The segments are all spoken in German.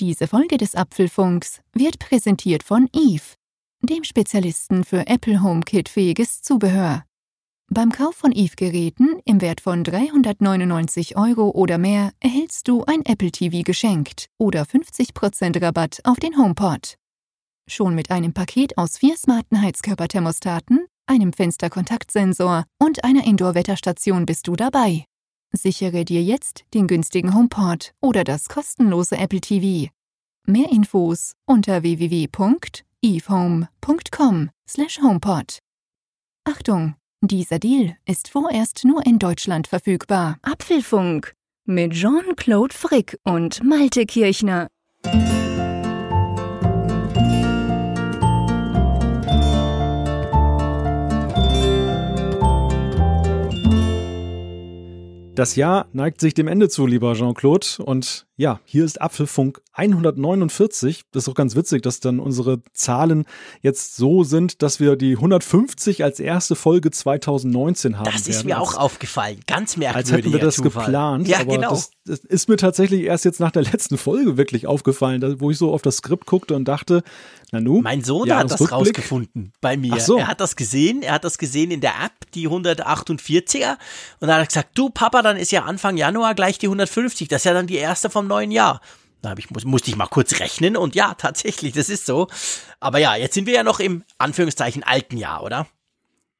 Diese Folge des Apfelfunks wird präsentiert von Eve, dem Spezialisten für Apple HomeKit-fähiges Zubehör. Beim Kauf von Eve-Geräten im Wert von 399 Euro oder mehr erhältst du ein Apple TV geschenkt oder 50% Rabatt auf den HomePod. Schon mit einem Paket aus vier smarten Heizkörperthermostaten, einem Fensterkontaktsensor und einer Indoor-Wetterstation bist du dabei. Sichere dir jetzt den günstigen HomePod oder das kostenlose Apple TV. Mehr Infos unter www.evehome.com/homepod. Achtung, dieser Deal ist vorerst nur in Deutschland verfügbar. Apfelfunk mit Jean-Claude Frick und Malte Kirchner. Das Jahr neigt sich dem Ende zu, lieber Jean-Claude. Und ja, hier ist Apfelfunk 149. Das ist auch ganz witzig, dass dann unsere Zahlen jetzt so sind, dass wir die 150 als erste Folge 2019 haben. Das ist werden. mir auch aufgefallen. Ganz merkwürdig. Als hätten wir das Zufall. geplant. Ja, aber genau. das, das ist mir tatsächlich erst jetzt nach der letzten Folge wirklich aufgefallen, wo ich so auf das Skript guckte und dachte, na nu. Mein Sohn hat das Jahresrückblick. rausgefunden bei mir. So. Er hat das gesehen, er hat das gesehen in der App, die 148er. Und dann hat er gesagt, du Papa, dann ist ja Anfang Januar gleich die 150. Das ist ja dann die erste vom neuen Jahr. Da ich, muss, musste ich mal kurz rechnen und ja, tatsächlich, das ist so. Aber ja, jetzt sind wir ja noch im Anführungszeichen alten Jahr, oder?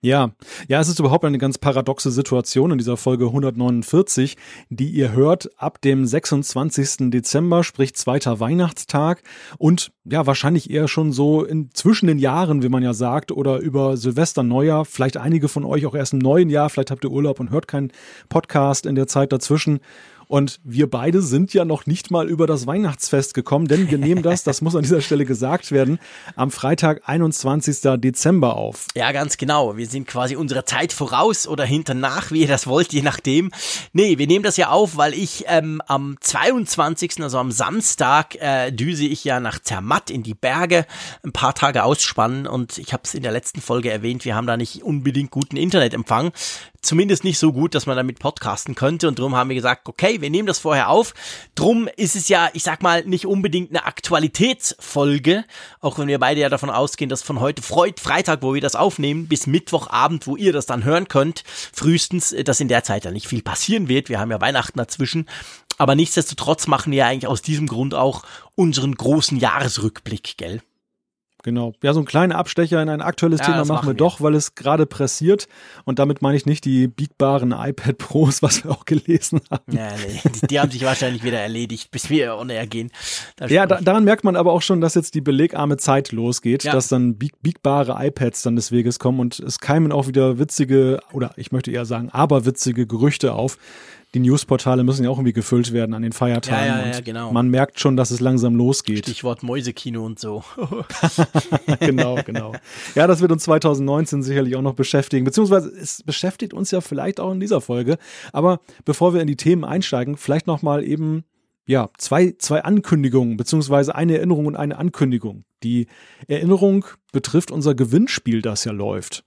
Ja, ja, es ist überhaupt eine ganz paradoxe Situation in dieser Folge 149, die ihr hört ab dem 26. Dezember, sprich zweiter Weihnachtstag und ja, wahrscheinlich eher schon so in, zwischen den Jahren, wie man ja sagt, oder über Silvester, Neujahr, vielleicht einige von euch auch erst im neuen Jahr, vielleicht habt ihr Urlaub und hört keinen Podcast in der Zeit dazwischen. Und wir beide sind ja noch nicht mal über das Weihnachtsfest gekommen, denn wir nehmen das, das muss an dieser Stelle gesagt werden, am Freitag, 21. Dezember auf. Ja, ganz genau. Wir sind quasi unserer Zeit voraus oder hinternach, wie ihr das wollt, je nachdem. Nee, wir nehmen das ja auf, weil ich ähm, am 22., also am Samstag, äh, düse ich ja nach Zermatt in die Berge, ein paar Tage ausspannen und ich habe es in der letzten Folge erwähnt, wir haben da nicht unbedingt guten Internetempfang. Zumindest nicht so gut, dass man damit podcasten könnte und darum haben wir gesagt, okay, wir nehmen das vorher auf. Drum ist es ja, ich sag mal, nicht unbedingt eine Aktualitätsfolge, auch wenn wir beide ja davon ausgehen, dass von heute Freud Freitag, wo wir das aufnehmen, bis Mittwochabend, wo ihr das dann hören könnt, frühestens, äh, dass in der Zeit ja nicht viel passieren wird. Wir haben ja Weihnachten dazwischen. Aber nichtsdestotrotz machen wir ja eigentlich aus diesem Grund auch unseren großen Jahresrückblick, gell? Genau. Ja, so ein kleiner Abstecher in ein aktuelles Ja, Thema machen machen wir wir. doch, weil es gerade pressiert. Und damit meine ich nicht die biegbaren iPad Pros, was wir auch gelesen haben. Ja, nee, die, die haben sich wahrscheinlich wieder erledigt, bis wir on air gehen. Ja, da, daran merkt man aber auch schon, dass jetzt die belegarme Zeit losgeht, Ja. dass dann bieg, biegbare iPads dann des Weges kommen und es keimen auch wieder witzige oder ich möchte eher sagen aberwitzige Gerüchte auf. Die Newsportale müssen ja auch irgendwie gefüllt werden an den Feiertagen. Ja, ja, ja, und genau. Man merkt schon, dass es langsam losgeht. Stichwort Mäusekino und so. genau, genau. Ja, das wird uns 2019 sicherlich auch noch beschäftigen, beziehungsweise es beschäftigt uns ja vielleicht auch in dieser Folge. Aber bevor wir in die Themen einsteigen, vielleicht noch mal eben ja zwei zwei Ankündigungen beziehungsweise eine Erinnerung und eine Ankündigung. Die Erinnerung betrifft unser Gewinnspiel, das ja läuft.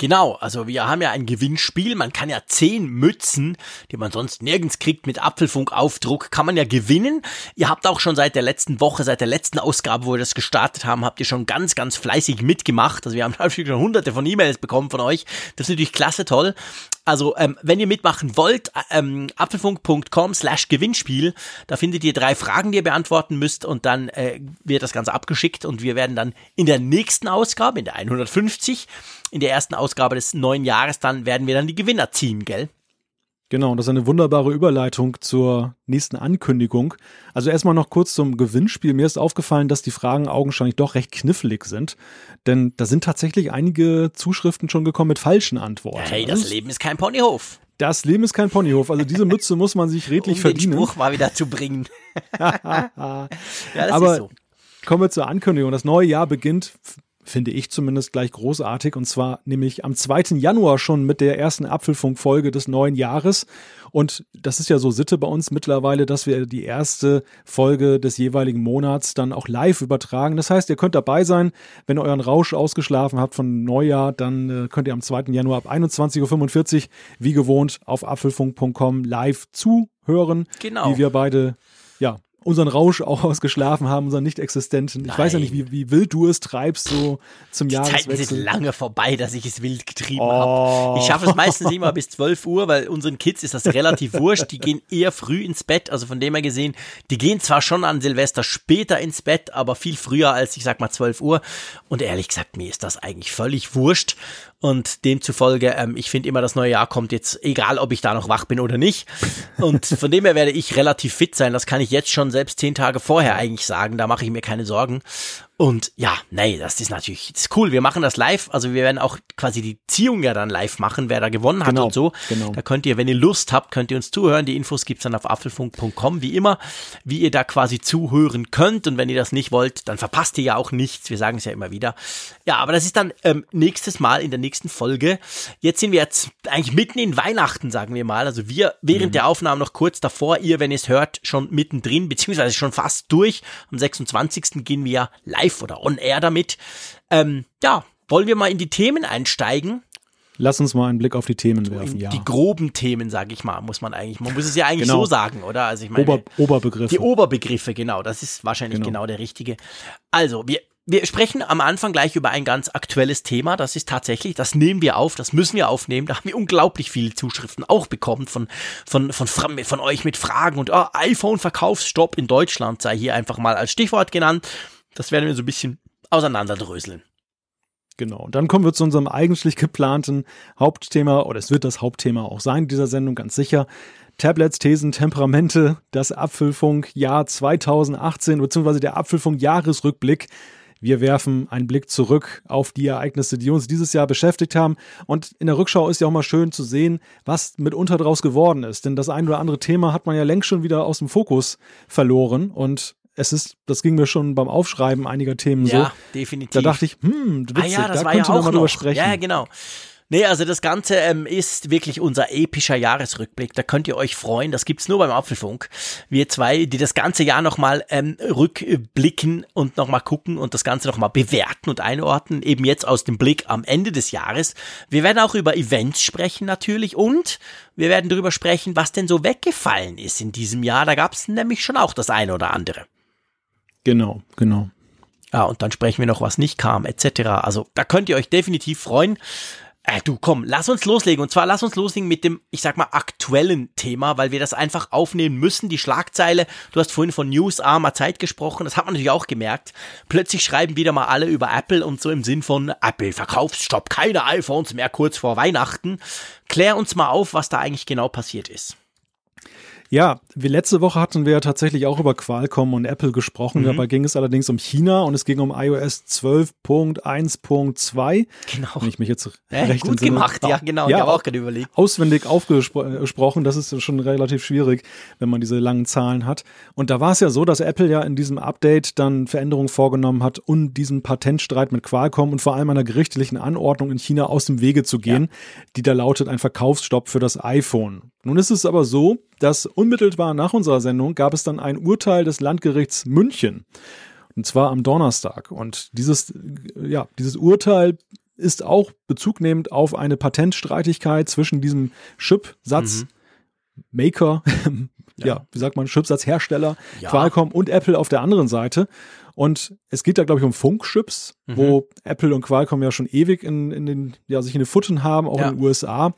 Genau, also wir haben ja ein Gewinnspiel. Man kann ja zehn Mützen, die man sonst nirgends kriegt, mit Apfelfunk-Aufdruck, kann man ja gewinnen. Ihr habt auch schon seit der letzten Woche, seit der letzten Ausgabe, wo wir das gestartet haben, habt ihr schon ganz, ganz fleißig mitgemacht. Also wir haben natürlich schon hunderte von E-Mails bekommen von euch. Das ist natürlich klasse toll. Also, ähm, wenn ihr mitmachen wollt, ähm, apfelfunk.com slash Gewinnspiel, da findet ihr drei Fragen, die ihr beantworten müsst und dann äh, wird das Ganze abgeschickt und wir werden dann in der nächsten Ausgabe, in der 150, in der ersten Ausgabe des neuen Jahres, dann werden wir dann die Gewinner ziehen, gell? Genau, und das ist eine wunderbare Überleitung zur nächsten Ankündigung. Also erstmal noch kurz zum Gewinnspiel. Mir ist aufgefallen, dass die Fragen augenscheinlich doch recht knifflig sind, denn da sind tatsächlich einige Zuschriften schon gekommen mit falschen Antworten. Hey, das Leben ist kein Ponyhof. Das Leben ist kein Ponyhof. Also diese Mütze muss man sich redlich um den verdienen. Spruch mal wieder zu bringen. ja, das Aber ist so. kommen wir zur Ankündigung. Das neue Jahr beginnt, finde ich zumindest gleich großartig, und zwar nämlich am 2. Januar schon mit der ersten Apfelfunk-Folge des neuen Jahres. Und das ist ja so Sitte bei uns mittlerweile, dass wir die erste Folge des jeweiligen Monats dann auch live übertragen. Das heißt, ihr könnt dabei sein, wenn ihr euren Rausch ausgeschlafen habt von Neujahr, dann äh, könnt ihr am 2. Januar ab 21.45 Uhr wie gewohnt auf apfelfunk.com live zuhören, Genau. wie wir beide ja, unseren Rausch auch ausgeschlafen haben, unseren nicht-existenten. Ich weiß ja nicht, wie, wie wild du es treibst, so zum Die Jahreswechsel. Zeiten sind lange vorbei, dass ich es wild getrieben Oh. habe. Ich schaffe es meistens immer bis 12 Uhr, weil unseren Kids ist das relativ wurscht. Die gehen eher früh ins Bett, also von dem her gesehen, die gehen zwar schon an Silvester später ins Bett, aber viel früher als, ich sag mal, 12 Uhr. Und ehrlich gesagt, mir ist das eigentlich völlig wurscht. Und demzufolge, ähm, ich finde immer, das neue Jahr kommt jetzt, egal ob ich da noch wach bin oder nicht. Und von dem her werde ich relativ fit sein. Das kann ich jetzt schon selbst zehn Tage vorher eigentlich sagen. Da mache ich mir keine Sorgen. Und ja, nee, das ist natürlich das ist cool. Wir machen das live. Also wir werden auch quasi die Ziehung ja dann live machen, wer da gewonnen hat Genau, und so. genau. Da könnt ihr, wenn ihr Lust habt, könnt ihr uns zuhören. Die Infos gibt's dann auf apfelfunk.com, wie immer, wie ihr da quasi zuhören könnt. Und wenn ihr das nicht wollt, dann verpasst ihr ja auch nichts. Wir sagen es ja immer wieder. Ja, aber das ist dann ähm, nächstes Mal in der nächsten Folge. Jetzt sind wir jetzt eigentlich mitten in Weihnachten, sagen wir mal. Also wir während der Aufnahme noch kurz davor, ihr, wenn ihr es hört, schon mittendrin, beziehungsweise schon fast durch. Am 26. gehen wir ja live oder on air damit. Ähm, ja, wollen wir mal in die Themen einsteigen? Lass uns mal einen Blick auf die Themen werfen. In Ja. Die groben Themen, sage ich mal, muss man eigentlich, man muss es ja eigentlich Genau. so sagen, oder? Also ich meine, Ober, Oberbegriffe. die Oberbegriffe, genau, das ist wahrscheinlich genau, Genau. der richtige. Also, wir, wir sprechen am Anfang gleich über ein ganz aktuelles Thema. Das ist tatsächlich, das nehmen wir auf, das müssen wir aufnehmen. Da haben wir unglaublich viele Zuschriften auch bekommen von, von, von, von, von euch mit Fragen und oh, iPhone-Verkaufsstopp in Deutschland sei hier einfach mal als Stichwort genannt. Das werden wir so ein bisschen auseinanderdröseln. Genau. Und dann kommen wir zu unserem eigentlich geplanten Hauptthema, oder es wird das Hauptthema auch sein dieser Sendung, ganz sicher. Tablets, Thesen, Temperamente, das Apfelfunk-Jahr 2018, beziehungsweise der Apfelfunk-Jahresrückblick. Wir werfen einen Blick zurück auf die Ereignisse, die uns dieses Jahr beschäftigt haben. Und in der Rückschau ist ja auch mal schön zu sehen, was mitunter draus geworden ist. Denn das ein oder andere Thema hat man ja längst schon wieder aus dem Fokus verloren. Und es ist, das ging mir schon beim Aufschreiben einiger Themen so. Ja, definitiv. Da dachte ich, hm, witzig, ah ja, da war ja könnte man auch mal drüber sprechen. Ja, ja, genau. Nee, also das Ganze ähm, ist wirklich unser epischer Jahresrückblick. Da könnt ihr euch freuen. Das gibt's nur beim Apfelfunk. Wir zwei, die das ganze Jahr nochmal ähm, rückblicken und nochmal gucken und das Ganze nochmal bewerten und einordnen. Eben jetzt aus dem Blick am Ende des Jahres. Wir werden auch über Events sprechen natürlich und wir werden darüber sprechen, was denn so weggefallen ist in diesem Jahr. Da gab's nämlich schon auch das eine oder andere. Genau, genau. Ja, und dann sprechen wir noch, was nicht kam, etc. Also da könnt ihr euch definitiv freuen. Äh, du, komm, lass uns loslegen. Und zwar lass uns loslegen mit dem, ich sag mal, aktuellen Thema, weil wir das einfach aufnehmen müssen. Die Schlagzeile, du hast vorhin von newsarmer Zeit gesprochen, das hat man natürlich auch gemerkt. Plötzlich schreiben wieder mal alle über Apple und so im Sinn von Apple, Verkaufsstopp, keine iPhones mehr kurz vor Weihnachten. Klär uns mal auf, was da eigentlich genau passiert ist. Ja, wie letzte Woche hatten wir ja tatsächlich auch über Qualcomm und Apple gesprochen. Mhm. Dabei ging es allerdings um China und es ging um iOS 12.1.2. Genau. Wenn ich mich jetzt Äh, recht gut entsinne. gemacht, ja, genau. ich Ja, habe auch gerade überlegt. auswendig aufgesprochen. Das ist schon relativ schwierig, wenn man diese langen Zahlen hat. Und da war es ja so, dass Apple ja in diesem Update dann Veränderungen vorgenommen hat, um diesen Patentstreit mit Qualcomm und vor allem einer gerichtlichen Anordnung in China aus dem Wege zu gehen, die da lautet ein Verkaufsstopp für das iPhone. Nun ist es aber so, dass unmittelbar nach unserer Sendung gab es dann ein Urteil des Landgerichts München. Und zwar am Donnerstag. Und dieses, ja, dieses Urteil ist auch bezugnehmend auf eine Patentstreitigkeit zwischen diesem Chipsatz Maker, ja. wie sagt man, Chipsatzhersteller, Ja. Qualcomm und Apple auf der anderen Seite. Und es geht da, glaube ich, um Funkchips, wo Apple und Qualcomm ja schon ewig in, in den, ja, sich in den Futten haben, auch Ja. in den USA.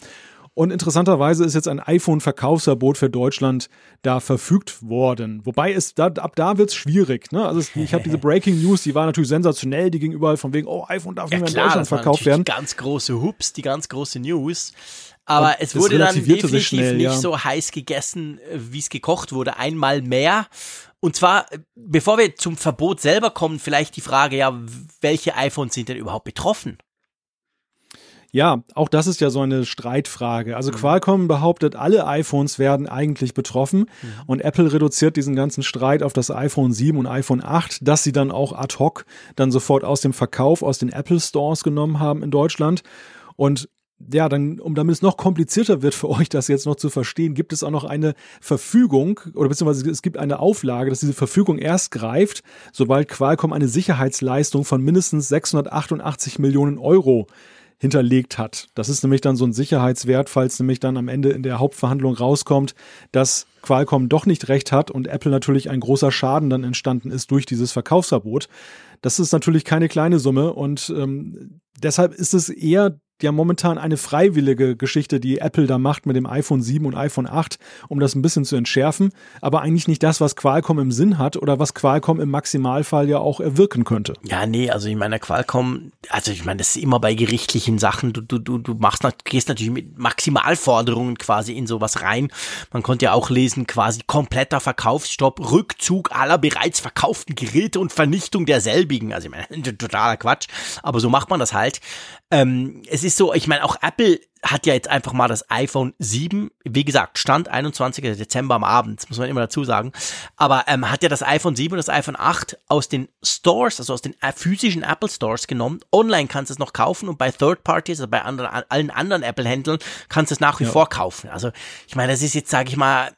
Und interessanterweise ist jetzt ein iPhone-Verkaufsverbot für Deutschland da verfügt worden. Wobei es da, ab da wird's schwierig. Ne? Also es, ich habe diese Breaking News, die war natürlich sensationell. Die ging überall von wegen, oh, iPhone darf Ja nicht mehr in klar, Deutschland das war verkauft werden. die ganz große Hups, die ganz große News. Aber Und es wurde dann definitiv schnell, nicht ja. so heiß gegessen, äh, wie es gekocht wurde. Einmal mehr. Und zwar, äh, bevor wir zum Verbot selber kommen, vielleicht die Frage, ja, welche iPhones sind denn überhaupt betroffen? Ja, auch das ist ja so eine Streitfrage. Mhm. Also Qualcomm behauptet, alle iPhones werden eigentlich betroffen Mhm. und Apple reduziert diesen ganzen Streit auf das iPhone 7 und iPhone 8, dass sie dann auch ad hoc dann sofort aus dem Verkauf aus den Apple Stores genommen haben in Deutschland. Und ja, dann, um damit es noch komplizierter wird für euch, das jetzt noch zu verstehen, gibt es auch noch eine Verfügung oder beziehungsweise es gibt eine Auflage, dass diese Verfügung erst greift, sobald Qualcomm eine Sicherheitsleistung von mindestens 688 Millionen Euro hinterlegt hat. Das ist nämlich dann so ein Sicherheitswert, falls nämlich dann am Ende in der Hauptverhandlung rauskommt, dass Qualcomm doch nicht recht hat und Apple natürlich ein großer Schaden dann entstanden ist durch dieses Verkaufsverbot. Das ist natürlich keine kleine Summe und ähm, deshalb ist es eher ja momentan eine freiwillige Geschichte, die Apple da macht mit dem iPhone 7 und iPhone 8, um das ein bisschen zu entschärfen, aber eigentlich nicht das, was Qualcomm im Sinn hat oder was Qualcomm im Maximalfall ja auch erwirken könnte. Ja, nee, also ich meine, Qualcomm, also ich meine, das ist immer bei gerichtlichen Sachen, du, du, du, du machst, gehst natürlich mit Maximalforderungen quasi in sowas rein. Man konnte ja auch lesen, quasi kompletter Verkaufsstopp, Rückzug aller bereits verkauften Geräte und Vernichtung derselbigen. Also ich meine, totaler Quatsch, aber so macht man das halt. Ähm, es ist so, ich meine, auch Apple hat ja jetzt einfach mal das iPhone 7, wie gesagt, Stand 21. Dezember am Abend, muss man immer dazu sagen, aber ähm, hat ja das iPhone 7 und das iPhone 8 aus den Stores, also aus den äh, physischen Apple Stores genommen. Online kannst du es noch kaufen und bei Third Parties, also bei anderen, allen anderen Apple-Händlern, kannst du es nach wie ja. vor kaufen. Also ich meine, das ist jetzt, sage ich mal,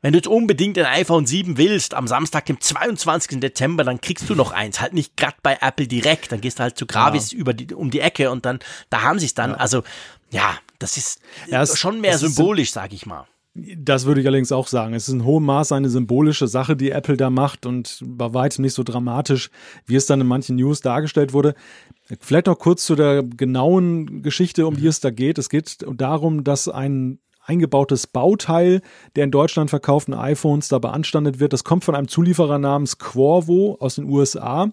wenn du jetzt unbedingt ein iPhone 7 willst, am Samstag, dem 22. Dezember, dann kriegst du noch eins. Halt nicht gerade bei Apple direkt, dann gehst du halt zu Gravis ja. über die, um die Ecke und dann, da haben sie es dann. Ja. Also ja, das ist ja, es, schon mehr symbolisch, sage ich mal. Das würde ich allerdings auch sagen. Es ist in hohem Maße eine symbolische Sache, die Apple da macht und bei weitem nicht so dramatisch, wie es dann in manchen News dargestellt wurde. Vielleicht noch kurz zu der genauen Geschichte, um die es da geht. Es geht darum, dass ein eingebautes Bauteil der in Deutschland verkauften iPhones da beanstandet wird. Das kommt von einem Zulieferer namens Qorvo aus den USA.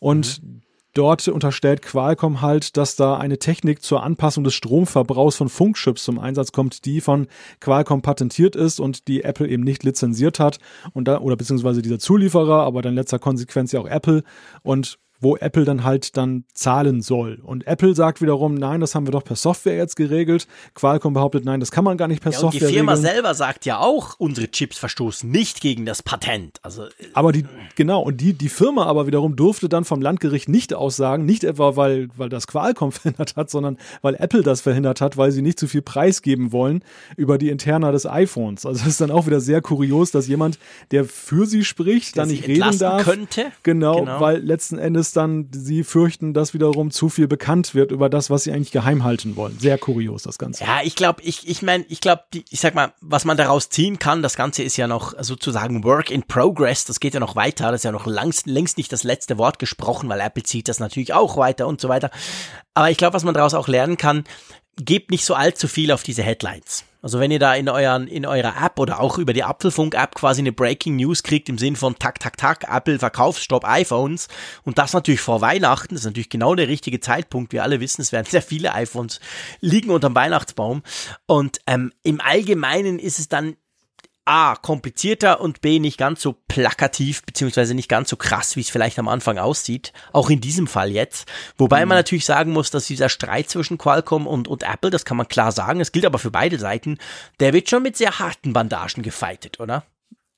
Und mhm. Dort unterstellt Qualcomm halt, dass da eine Technik zur Anpassung des Stromverbrauchs von Funkchips zum Einsatz kommt, die von Qualcomm patentiert ist und die Apple eben nicht lizenziert hat und da, oder beziehungsweise dieser Zulieferer, aber dann letzter Konsequenz ja auch Apple. Und wo Apple dann halt dann zahlen soll. Und Apple sagt wiederum, nein, das haben wir doch per Software jetzt geregelt. Qualcomm behauptet, nein, das kann man gar nicht per ja, Software regeln. Die Firma regeln. selber sagt ja auch, unsere Chips verstoßen nicht gegen das Patent. Also äh, aber die genau und die die Firma aber wiederum durfte dann vom Landgericht nicht aussagen, nicht etwa weil weil das Qualcomm verhindert hat, sondern weil Apple das verhindert hat, weil sie nicht zu viel preisgeben wollen über die Interna des iPhones. Also es ist dann auch wieder sehr kurios, dass jemand, der für sie spricht, der dann nicht reden darf. Könnte. Genau, genau, weil letzten Endes es dann, sie fürchten, dass wiederum zu viel bekannt wird über das, was sie eigentlich geheim halten wollen. Sehr kurios, das Ganze. Ja, ich glaube, ich, ich meine, ich glaube, ich sag mal, was man daraus ziehen kann, das Ganze ist ja noch sozusagen Work in Progress, das geht ja noch weiter, das ist ja noch längst, längst nicht das letzte Wort gesprochen, weil Apple zieht das natürlich auch weiter und so weiter. Aber ich glaube, was man daraus auch lernen kann, gebt nicht so allzu viel auf diese Headlines. Also wenn ihr da in euren, in eurer App oder auch über die Apfelfunk-App quasi eine Breaking News kriegt im Sinn von tak, tak, tak, Apple Verkaufsstopp iPhones und das natürlich vor Weihnachten, das ist natürlich genau der richtige Zeitpunkt. Wir alle wissen, es werden sehr viele iPhones liegen unterm Weihnachtsbaum und ähm, im Allgemeinen ist es dann A, komplizierter und B, nicht ganz so plakativ, beziehungsweise nicht ganz so krass, wie es vielleicht am Anfang aussieht. Auch in diesem Fall jetzt. Wobei mhm. man natürlich sagen muss, dass dieser Streit zwischen Qualcomm und, und Apple, das kann man klar sagen, es gilt aber für beide Seiten, der wird schon mit sehr harten Bandagen gefeitet, oder?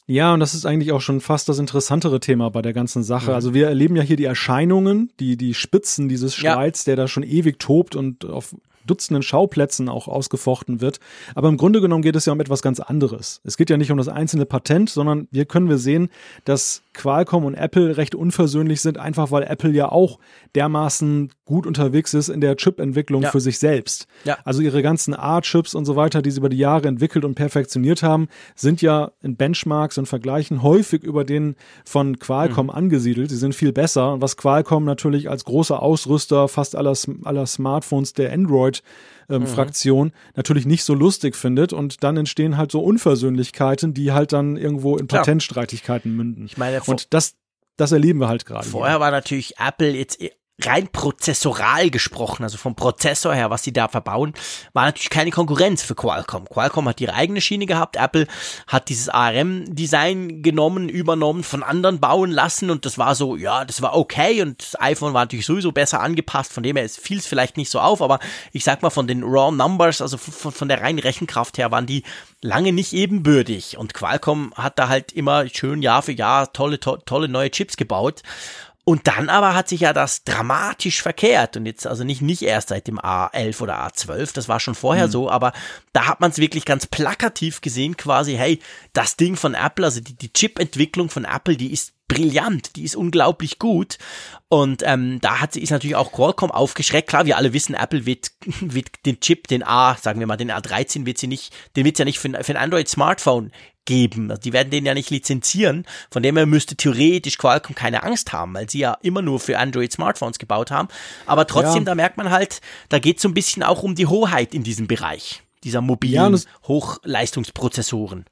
Ja, und das ist eigentlich auch schon fast das interessantere Thema bei der ganzen Sache. Mhm. Also wir erleben ja hier die Erscheinungen, die, die Spitzen dieses Streits, ja. der da schon ewig tobt und auf Dutzenden Schauplätzen auch ausgefochten wird. Aber im Grunde genommen geht es ja um etwas ganz anderes. Es geht ja nicht um das einzelne Patent, sondern hier können wir sehen, dass Qualcomm und Apple recht unversöhnlich sind, einfach weil Apple ja auch dermaßen gut unterwegs ist in der Chip-Entwicklung ja. für sich selbst. Ja. Also ihre ganzen A-Chips und so weiter, die sie über die Jahre entwickelt und perfektioniert haben, sind ja in Benchmarks und Vergleichen häufig über den von Qualcomm mhm. angesiedelt. Sie sind viel besser. Und was Qualcomm natürlich als großer Ausrüster fast aller, aller Smartphones der Android ähm, mhm. Fraktion natürlich nicht so lustig findet und dann entstehen halt so Unversöhnlichkeiten, die halt dann irgendwo in Patentstreitigkeiten münden. Ich meine, und das das erleben wir halt gerade. Vorher war natürlich Apple jetzt rein prozessoral gesprochen, also vom Prozessor her, was sie da verbauen, war natürlich keine Konkurrenz für Qualcomm. Qualcomm hat ihre eigene Schiene gehabt, Apple hat dieses ARM-Design genommen, übernommen, von anderen bauen lassen und das war so, ja, das war okay und das iPhone war natürlich sowieso besser angepasst, von dem her fiel es vielleicht nicht so auf, aber ich sag mal von den Raw Numbers, also von, von der reinen Rechenkraft her, waren die lange nicht ebenbürtig und Qualcomm hat da halt immer schön Jahr für Jahr tolle, to tolle neue Chips gebaut und dann aber hat sich ja das dramatisch verkehrt und jetzt also nicht, nicht erst seit dem A11 oder A12, das war schon vorher mhm. so, aber da hat man es wirklich ganz plakativ gesehen quasi, hey, das Ding von Apple, also die, die Chip-Entwicklung von Apple, die ist brillant, die ist unglaublich gut. Und ähm, da hat sie ist natürlich auch Qualcomm aufgeschreckt. Klar, wir alle wissen, Apple wird, wird den Chip, den A, sagen wir mal, den A13 wird sie nicht, den wird sie ja nicht für, für ein Android-Smartphone geben. Also die werden den ja nicht lizenzieren. Von dem her müsste theoretisch Qualcomm keine Angst haben, weil sie ja immer nur für Android-Smartphones gebaut haben. Aber trotzdem, ja. da merkt man halt, da geht es so ein bisschen auch um die Hoheit in diesem Bereich, dieser mobilen ja, Hochleistungsprozessoren.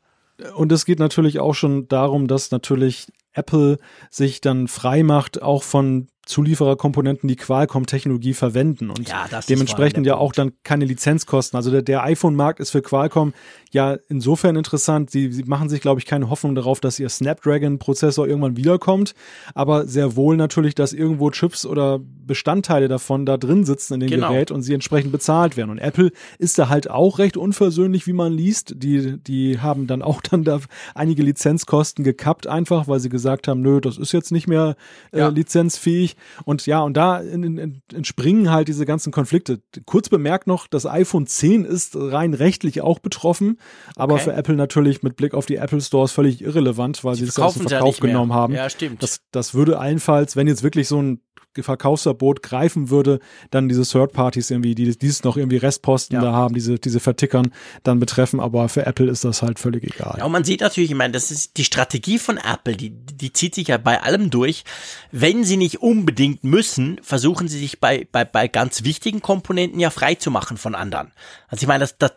Und es geht natürlich auch schon darum, dass natürlich Apple sich dann frei macht, auch von Zuliefererkomponenten, die Qualcomm-Technologie verwenden und ja, dementsprechend ja auch dann keine Lizenzkosten. Also der, der iPhone-Markt ist für Qualcomm ja insofern interessant. Sie, sie machen sich, glaube ich, keine Hoffnung darauf, dass ihr Snapdragon-Prozessor irgendwann wiederkommt, aber sehr wohl natürlich, dass irgendwo Chips oder Bestandteile davon da drin sitzen in dem genau. Gerät und sie entsprechend bezahlt werden. Und Apple ist da halt auch recht unversöhnlich, wie man liest. Die, die haben dann auch dann da einige Lizenzkosten gekappt, einfach, weil sie gesagt haben, nö, das ist jetzt nicht mehr äh, ja. lizenzfähig. Und ja, und da entspringen halt diese ganzen Konflikte. Kurz bemerkt noch, das iPhone 10 ist rein rechtlich auch betroffen, aber okay. für Apple natürlich mit Blick auf die Apple Stores völlig irrelevant, weil sie, sie das aus dem Verkauf ja genommen haben. Ja, stimmt. Das, das würde allenfalls, wenn jetzt wirklich so ein Verkaufsverbot greifen würde, dann diese Third Parties irgendwie, die dieses noch irgendwie Restposten ja. da haben, diese, diese Vertickern dann betreffen, aber für Apple ist das halt völlig egal. Ja, und man sieht natürlich, ich meine, das ist die Strategie von Apple, die, die zieht sich ja bei allem durch. Wenn sie nicht unbedingt müssen, versuchen sie sich bei, bei, bei ganz wichtigen Komponenten ja frei zu machen von anderen. Also ich meine, das, das,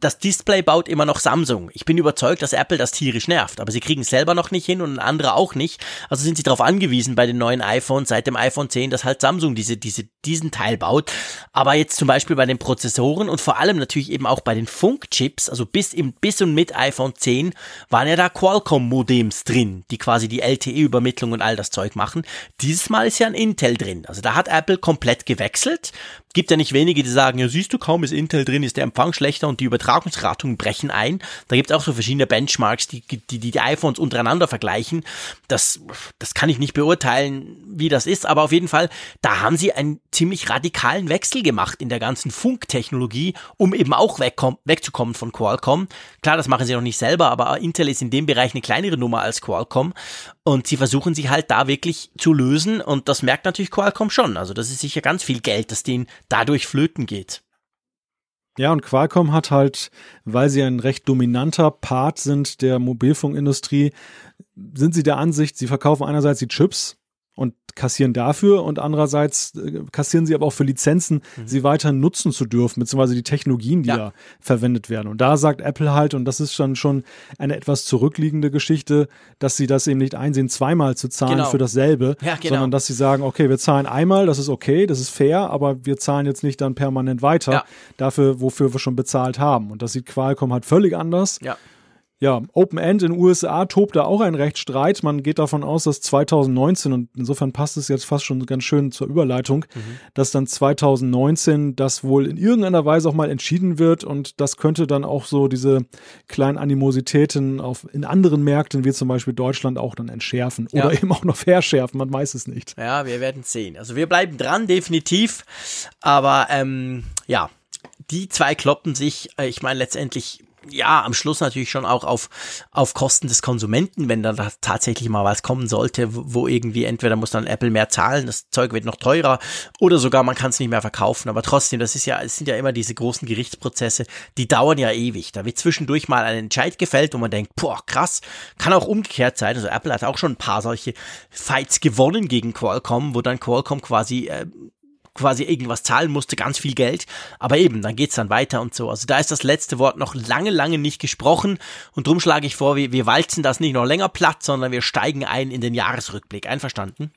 das Display baut immer noch Samsung. Ich bin überzeugt, dass Apple das tierisch nervt, aber sie kriegen es selber noch nicht hin und andere auch nicht. Also sind sie darauf angewiesen bei den neuen iPhones seit dem iPhone 10, dass halt Samsung diese, diese, diesen Teil baut. Aber jetzt zum Beispiel bei den Prozessoren und vor allem natürlich eben auch bei den Funkchips, also bis im, bis und mit iPhone 10 waren ja da Qualcomm-Modems drin, die quasi die LTE-Übermittlung und all das Zeug machen. Dieses Mal ist ja ein Intel drin. Also da hat Apple komplett gewechselt. Gibt ja nicht wenige, die sagen, ja siehst du, kaum ist Intel drin, ist der Empfang schlechter und die Übertragungsratungen brechen ein. Da gibt es auch so verschiedene Benchmarks, die, die, die die iPhones untereinander vergleichen. Das, das kann ich nicht beurteilen, wie das ist, aber auf jeden Fall, da haben sie einen ziemlich radikalen Wechsel gemacht in der ganzen Funktechnologie, um eben auch wegzukommen von Qualcomm. Klar, das machen sie noch nicht selber, aber Intel ist in dem Bereich eine kleinere Nummer als Qualcomm und sie versuchen sich halt da wirklich zu lösen und das merkt natürlich Qualcomm schon. Also das ist sicher ganz viel Geld, das denen dadurch flöten geht. Ja, und Qualcomm hat halt, weil sie ein recht dominanter Part sind der Mobilfunkindustrie, sind sie der Ansicht, sie verkaufen einerseits die Chips und kassieren dafür und andererseits äh, kassieren sie aber auch für Lizenzen, mhm. sie weiterhin nutzen zu dürfen, beziehungsweise die Technologien, die ja. da verwendet werden. Und da sagt Apple halt, und das ist dann schon eine etwas zurückliegende Geschichte, dass sie das eben nicht einsehen, zweimal zu zahlen genau. für dasselbe, ja, genau. sondern dass sie sagen, okay, wir zahlen einmal, das ist okay, das ist fair, aber wir zahlen jetzt nicht dann permanent weiter ja. dafür, wofür wir schon bezahlt haben. Und das sieht Qualcomm halt völlig anders. Ja ja, Open End in USA tobt da auch ein Rechtsstreit. Man geht davon aus, dass 2019, und insofern passt es jetzt fast schon ganz schön zur Überleitung, mhm. dass dann 2019 das wohl in irgendeiner Weise auch mal entschieden wird und das könnte dann auch so diese kleinen Animositäten auf, in anderen Märkten, wie zum Beispiel Deutschland, auch dann entschärfen oder ja. eben auch noch verschärfen, man weiß es nicht. Ja, wir werden sehen. Also wir bleiben dran, definitiv, aber ähm, ja, die zwei kloppen sich, äh, ich meine letztendlich ja, am Schluss natürlich schon auch auf, auf Kosten des Konsumenten, wenn da tatsächlich mal was kommen sollte, wo irgendwie entweder muss dann Apple mehr zahlen, das Zeug wird noch teurer oder sogar man kann es nicht mehr verkaufen. Aber trotzdem, das ist ja, es sind ja immer diese großen Gerichtsprozesse, die dauern ja ewig. Da wird zwischendurch mal ein Entscheid gefällt, wo man denkt, boah, krass, kann auch umgekehrt sein. Also Apple hat auch schon ein paar solche Fights gewonnen gegen Qualcomm, wo dann Qualcomm quasi äh, quasi irgendwas zahlen musste, ganz viel Geld. Aber eben, dann geht's dann weiter und so. Also da ist das letzte Wort noch lange, lange nicht gesprochen. Und drum schlage ich vor, wir, wir walzen das nicht noch länger platt, sondern wir steigen ein in den Jahresrückblick. Einverstanden?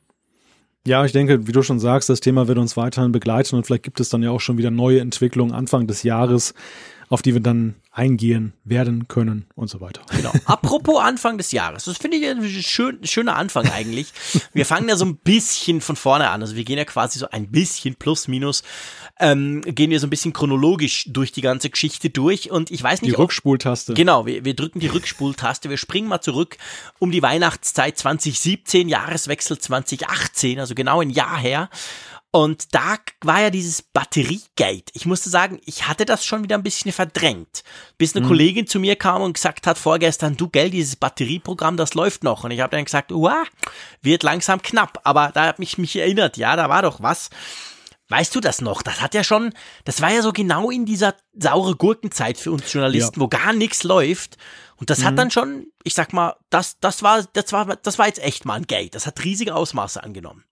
Ja, ich denke, wie du schon sagst, das Thema wird uns weiterhin begleiten und vielleicht gibt es dann ja auch schon wieder neue Entwicklungen Anfang des Jahres, auf die wir dann eingehen werden können und so weiter. Genau. Apropos Anfang des Jahres, das finde ich ein schön, schöner Anfang eigentlich. Wir fangen ja so ein bisschen von vorne an. Also wir gehen ja quasi so ein bisschen plus minus, ähm, gehen wir so ein bisschen chronologisch durch die ganze Geschichte durch. Und ich weiß nicht. Die ob, Rückspultaste. Genau, wir, wir drücken die Rückspultaste. Wir springen mal zurück um die Weihnachtszeit 2017, Jahreswechsel 2018, also genau ein Jahr her. Und da war ja dieses Batteriegate. Ich musste sagen, ich hatte das schon wieder ein bisschen verdrängt. Bis eine mhm. Kollegin zu mir kam und gesagt hat vorgestern, du gell, dieses Batterieprogramm, das läuft noch. Und ich habe dann gesagt, uah, wird langsam knapp. Aber da hat mich mich erinnert, ja, da war doch was. Weißt du das noch? Das hat ja schon, das war ja so genau in dieser saure Gurkenzeit für uns Journalisten, ja. wo gar nichts läuft. Und das mhm. hat dann schon, ich sag mal, das, das war, das war, das war jetzt echt mal ein Gate. Das hat riesige Ausmaße angenommen.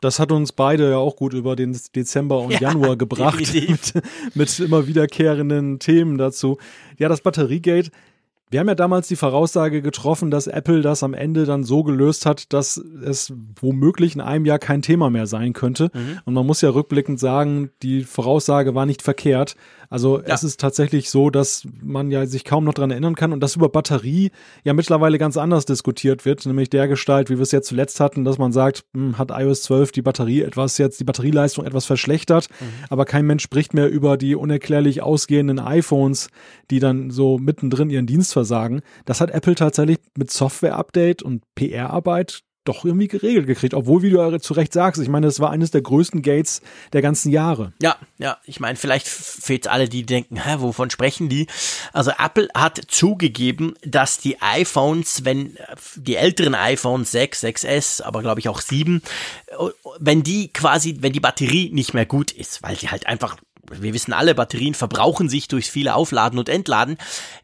Das hat uns beide ja auch gut über den Dezember und ja, Januar gebracht mit, mit, immer wiederkehrenden Themen dazu. Ja, das Batteriegate. Wir haben ja damals die Voraussage getroffen, dass Apple das am Ende dann so gelöst hat, dass es womöglich in einem Jahr kein Thema mehr sein könnte. Mhm. Und man muss ja rückblickend sagen, die Voraussage war nicht verkehrt. Also ja. es ist tatsächlich so, dass man ja sich kaum noch dran erinnern kann und dass über Batterie ja mittlerweile ganz anders diskutiert wird, nämlich der Gestalt, wie wir es jetzt zuletzt hatten, dass man sagt, hm, hat iOS 12 die Batterie etwas jetzt, die Batterieleistung etwas verschlechtert, mhm. aber kein Mensch spricht mehr über die unerklärlich ausgehenden iPhones, die dann so mittendrin ihren Dienst versagen. Das hat Apple tatsächlich mit Software-Update und PR-Arbeit doch irgendwie geregelt gekriegt, obwohl, wie du zu Recht sagst, ich meine, es war eines der größten Gates der ganzen Jahre. Ja, ja, ich meine, vielleicht fehlt alle, die denken, hä, wovon sprechen die? Also Apple hat zugegeben, dass die iPhones, wenn die älteren iPhones 6, 6S, aber glaube ich auch 7, wenn die quasi, wenn die Batterie nicht mehr gut ist, weil sie halt einfach wir wissen alle, Batterien verbrauchen sich durch viele Aufladen und Entladen,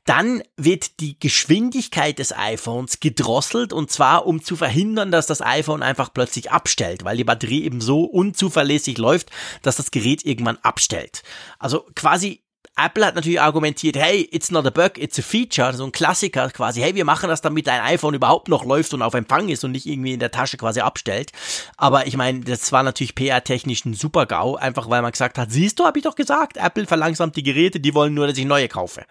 dann wird die Geschwindigkeit des iPhones gedrosselt und zwar um zu verhindern, dass das iPhone einfach plötzlich abstellt, weil die Batterie eben so unzuverlässig läuft, dass das Gerät irgendwann abstellt. Also quasi Apple hat natürlich argumentiert, hey, it's not a bug, it's a feature, so ein Klassiker quasi, hey, wir machen das, damit dein iPhone überhaupt noch läuft und auf Empfang ist und nicht irgendwie in der Tasche quasi abstellt. Aber ich meine, das war natürlich PR-technisch ein super GAU, einfach weil man gesagt hat, siehst du, habe ich doch gesagt, Apple verlangsamt die Geräte, die wollen nur, dass ich neue kaufe.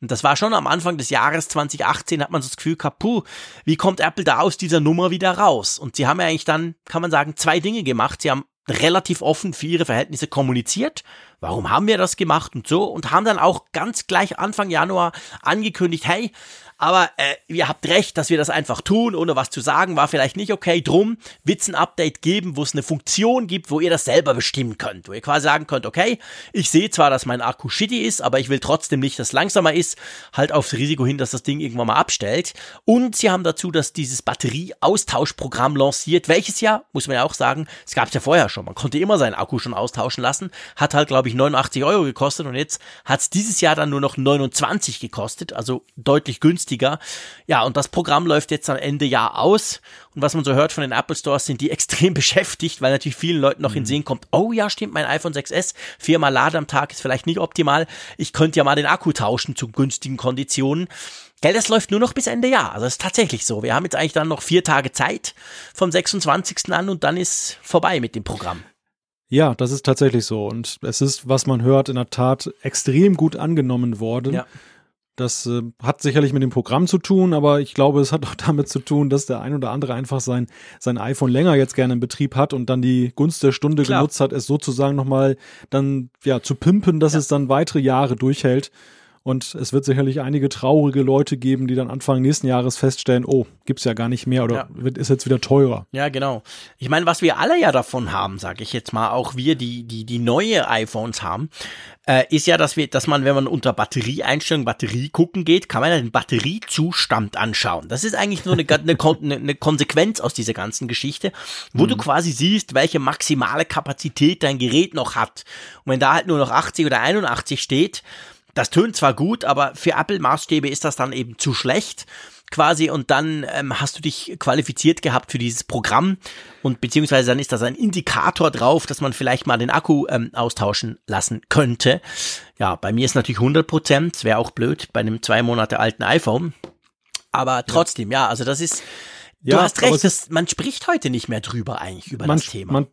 Und das war schon am Anfang des Jahres 2018, hat man so das Gefühl gehabt, puh, wie kommt Apple da aus dieser Nummer wieder raus? Und sie haben ja eigentlich dann, kann man sagen, zwei Dinge gemacht. Sie haben relativ offen für ihre Verhältnisse kommuniziert. Warum haben wir das gemacht und so? Und haben dann auch ganz gleich Anfang Januar angekündigt, hey, aber äh, ihr habt recht, dass wir das einfach tun, ohne was zu sagen, war vielleicht nicht okay. Drum wird's ein Update geben, wo es eine Funktion gibt, wo ihr das selber bestimmen könnt. Wo ihr quasi sagen könnt, okay, ich sehe zwar, dass mein Akku shitty ist, aber ich will trotzdem nicht, dass es langsamer ist. Halt aufs Risiko hin, dass das Ding irgendwann mal abstellt. Und sie haben dazu dass dieses Batterieaustauschprogramm lanciert, welches ja, muss man ja auch sagen, es gab's ja vorher schon. Man konnte immer seinen Akku schon austauschen lassen. Hat halt, glaube ich, 89 Euro gekostet und jetzt hat's dieses Jahr dann nur noch 29 gekostet, also deutlich günstiger günstiger. Ja, und das Programm läuft jetzt am Ende Jahr aus. Und was man so hört von den Apple Stores, sind die extrem beschäftigt, weil natürlich vielen Leuten noch mhm. in Sehen kommt, oh ja, stimmt, mein iPhone 6S, viermal Lade am Tag ist vielleicht nicht optimal. Ich könnte ja mal den Akku tauschen zu günstigen Konditionen. Gell, das läuft nur noch bis Ende Jahr. Also das ist tatsächlich so. Wir haben jetzt eigentlich dann noch vier Tage Zeit vom 26. an und dann ist vorbei mit dem Programm. Ja, das ist tatsächlich so. Und es ist, was man hört, in der Tat extrem gut angenommen worden. Ja. Das äh, hat sicherlich mit dem Programm zu tun, aber ich glaube, es hat auch damit zu tun, dass der ein oder andere einfach sein, sein iPhone länger jetzt gerne in Betrieb hat und dann die Gunst der Stunde Klar. genutzt hat, es sozusagen nochmal dann ja zu pimpen, dass ja. es dann weitere Jahre durchhält. Und es wird sicherlich einige traurige Leute geben, die dann Anfang nächsten Jahres feststellen, oh, gibt's ja gar nicht mehr oder ja. ist jetzt wieder teurer. Ja, genau. Ich meine, was wir alle ja davon haben, sage ich jetzt mal, auch wir, die die die neue iPhones haben, äh, ist ja, dass wir, dass man, wenn man unter Batterieeinstellung, Batterie gucken geht, kann man ja den Batteriezustand anschauen. Das ist eigentlich nur eine, eine, eine Konsequenz aus dieser ganzen Geschichte, wo mhm. du quasi siehst, welche maximale Kapazität dein Gerät noch hat. Und wenn da halt nur noch 80 oder 81 steht, das tönt zwar gut, aber für Apple-Maßstäbe ist das dann eben zu schlecht quasi und dann ähm, hast du dich qualifiziert gehabt für dieses Programm und beziehungsweise dann ist das ein Indikator drauf, dass man vielleicht mal den Akku ähm, austauschen lassen könnte. Ja, bei mir ist natürlich 100 Prozent, wäre auch blöd bei einem zwei Monate alten iPhone. Aber trotzdem, ja, ja also das ist, du ja, hast recht, das, man spricht heute nicht mehr drüber eigentlich über man, das Thema. Man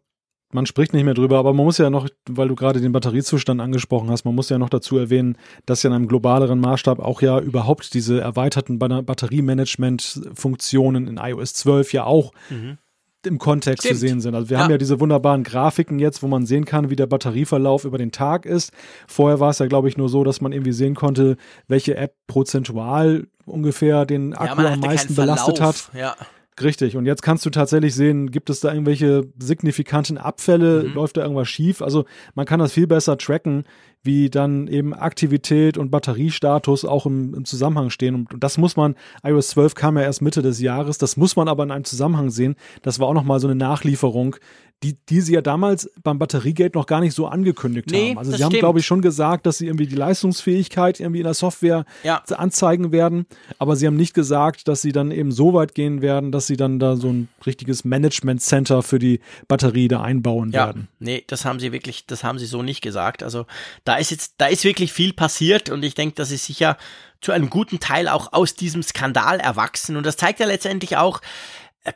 man spricht nicht mehr drüber, aber man muss ja noch, weil du gerade den Batteriezustand angesprochen hast, man muss ja noch dazu erwähnen, dass ja in einem globaleren Maßstab auch ja überhaupt diese erweiterten Batteriemanagement-Funktionen in iOS 12 ja auch mhm. im Kontext Stimmt. zu sehen sind. Also wir ja. haben ja diese wunderbaren Grafiken jetzt, wo man sehen kann, wie der Batterieverlauf über den Tag ist. Vorher war es ja, glaube ich, nur so, dass man irgendwie sehen konnte, welche App prozentual ungefähr den Akku ja, am meisten belastet hat. Ja. Richtig. Und jetzt kannst du tatsächlich sehen, gibt es da irgendwelche signifikanten Abfälle? Mhm. Läuft da irgendwas schief? Also man kann das viel besser tracken, wie dann eben Aktivität und Batteriestatus auch im, im Zusammenhang stehen. Und, und, das muss man, iOS 12 kam ja erst Mitte des Jahres, das muss man aber in einem Zusammenhang sehen. Das war auch nochmal so eine Nachlieferung, die, die sie ja damals beim Batteriegate noch gar nicht so angekündigt nee, haben. Also sie haben, glaube ich, schon gesagt, dass sie irgendwie die Leistungsfähigkeit irgendwie in der Software ja. anzeigen werden, aber sie haben nicht gesagt, dass sie dann eben so weit gehen werden, dass sie dann da so ein richtiges Management Center für die Batterie da einbauen ja, werden. Nee, das haben sie wirklich, das haben sie so nicht gesagt. Also da ist jetzt, da ist wirklich viel passiert und ich denke, das ist sicher zu einem guten Teil auch aus diesem Skandal erwachsen und das zeigt ja letztendlich auch,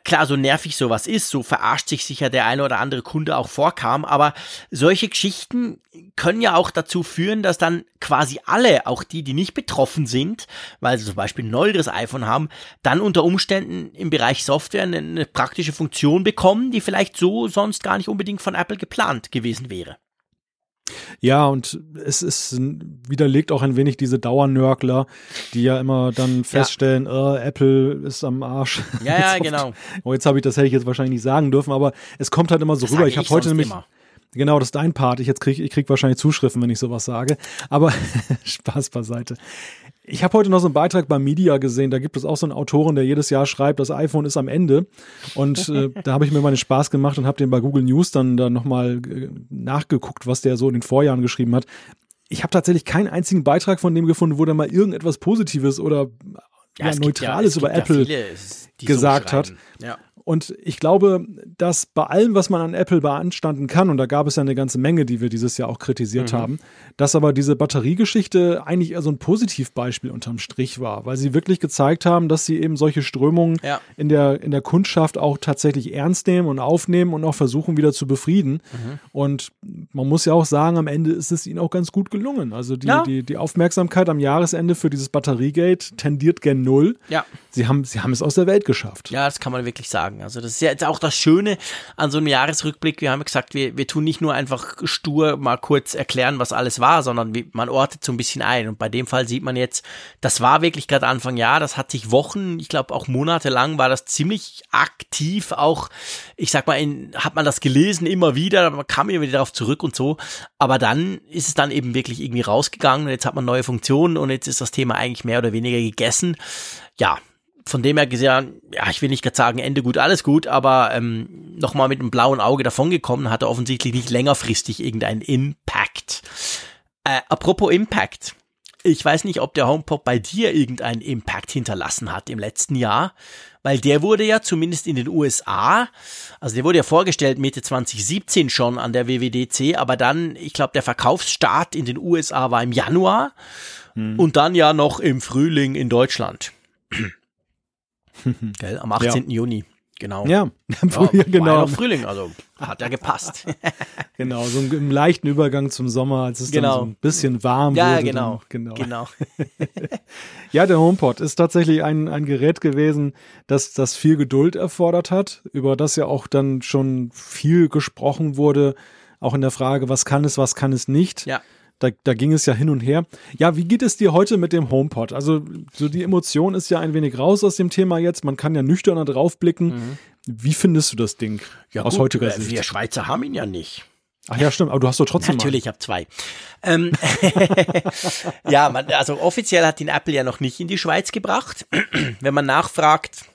klar, so nervig sowas ist, so verarscht sich sicher der eine oder andere Kunde auch vorkam, aber solche Geschichten können ja auch dazu führen, dass dann quasi alle, auch die, die nicht betroffen sind, weil sie zum Beispiel ein neueres iPhone haben, dann unter Umständen im Bereich Software eine, eine praktische Funktion bekommen, die vielleicht so sonst gar nicht unbedingt von Apple geplant gewesen wäre. Ja, und es ist widerlegt auch ein wenig diese Dauernörgler, die ja immer dann feststellen, ja. äh, Apple ist am Arsch. Ja, ja, genau. Oh, jetzt habe ich das hätte ich jetzt wahrscheinlich nicht sagen dürfen, aber es kommt halt immer so das rüber. Ich habe heute nämlich immer. Genau, das ist dein Part. Ich jetzt krieg, ich krieg wahrscheinlich Zuschriften, wenn ich sowas sage. Aber Spaß beiseite. Ich habe heute noch so einen Beitrag bei Media gesehen. Da gibt es auch so einen Autoren, der jedes Jahr schreibt, das iPhone ist am Ende. Und äh, da habe ich mir mal den Spaß gemacht und habe den bei Google News dann da nochmal äh, nachgeguckt, was der so in den Vorjahren geschrieben hat. Ich habe tatsächlich keinen einzigen Beitrag von dem gefunden, wo der mal irgendetwas Positives oder ja, ja, Neutrales ja, über Apple viele, gesagt so hat. Und ich glaube, dass bei allem, was man an Apple beanstanden kann, und da gab es ja eine ganze Menge, die wir dieses Jahr auch kritisiert mhm. haben, dass aber diese Batteriegeschichte eigentlich eher so ein Positivbeispiel unterm Strich war, weil sie wirklich gezeigt haben, dass sie eben solche Strömungen ja. in, der, in der Kundschaft auch tatsächlich ernst nehmen und aufnehmen und auch versuchen wieder zu befrieden. Mhm. Und man muss ja auch sagen, am Ende ist es ihnen auch ganz gut gelungen. Also die, ja. die, die Aufmerksamkeit am Jahresende für dieses Batteriegate tendiert gen Null. Ja. Sie haben, sie haben es aus der Welt geschafft. Ja, das kann man wirklich sagen sagen. Also das ist ja jetzt auch das Schöne an so einem Jahresrückblick. Wir haben gesagt, wir, wir tun nicht nur einfach stur mal kurz erklären, was alles war, sondern man ortet so ein bisschen ein. Und bei dem Fall sieht man jetzt, das war wirklich gerade Anfang Jahr, das hat sich Wochen, ich glaube auch Monate lang war das ziemlich aktiv auch, ich sag mal, in, hat man das gelesen immer wieder, man kam immer wieder darauf zurück und so. Aber dann ist es dann eben wirklich irgendwie rausgegangen und jetzt hat man neue Funktionen und jetzt ist das Thema eigentlich mehr oder weniger gegessen. Ja, von dem her gesehen, ja, ich will nicht gerade sagen, Ende gut, alles gut, aber ähm, nochmal mit einem blauen Auge davongekommen, hatte offensichtlich nicht längerfristig irgendeinen Impact. Äh, apropos Impact. Ich weiß nicht, ob der HomePod bei dir irgendeinen Impact hinterlassen hat im letzten Jahr, weil der wurde ja zumindest in den USA, also der wurde ja vorgestellt Mitte 2017 schon an der WWDC, aber dann, ich glaube, der Verkaufsstart in den USA war im Januar hm. und dann ja noch im Frühling in Deutschland. Gell? Am 18. Ja. Juni. Genau. Ja, ja genau. War Frühling, also hat ja gepasst. genau, so im leichten Übergang zum Sommer, als es genau. dann so ein bisschen warm ja, wurde. Ja, genau. Dann, genau. genau. ja, der HomePod ist tatsächlich ein, ein Gerät gewesen, das, das viel Geduld erfordert hat, über das ja auch dann schon viel gesprochen wurde, auch in der Frage, was kann es, was kann es nicht. Ja. Da, da ging es ja hin und her. Ja, wie geht es dir heute mit dem HomePod? Also, so die Emotion ist ja ein wenig raus aus dem Thema jetzt. Man kann ja nüchterner draufblicken. Mhm. Wie findest du das Ding ja, aus gut, heutiger Sicht? Wir Schweizer haben ihn ja nicht. Ach ja, stimmt, aber du hast doch trotzdem. Natürlich, ich habe zwei. Ähm, ja, man, also offiziell hat ihn Apple ja noch nicht in die Schweiz gebracht. Wenn man nachfragt,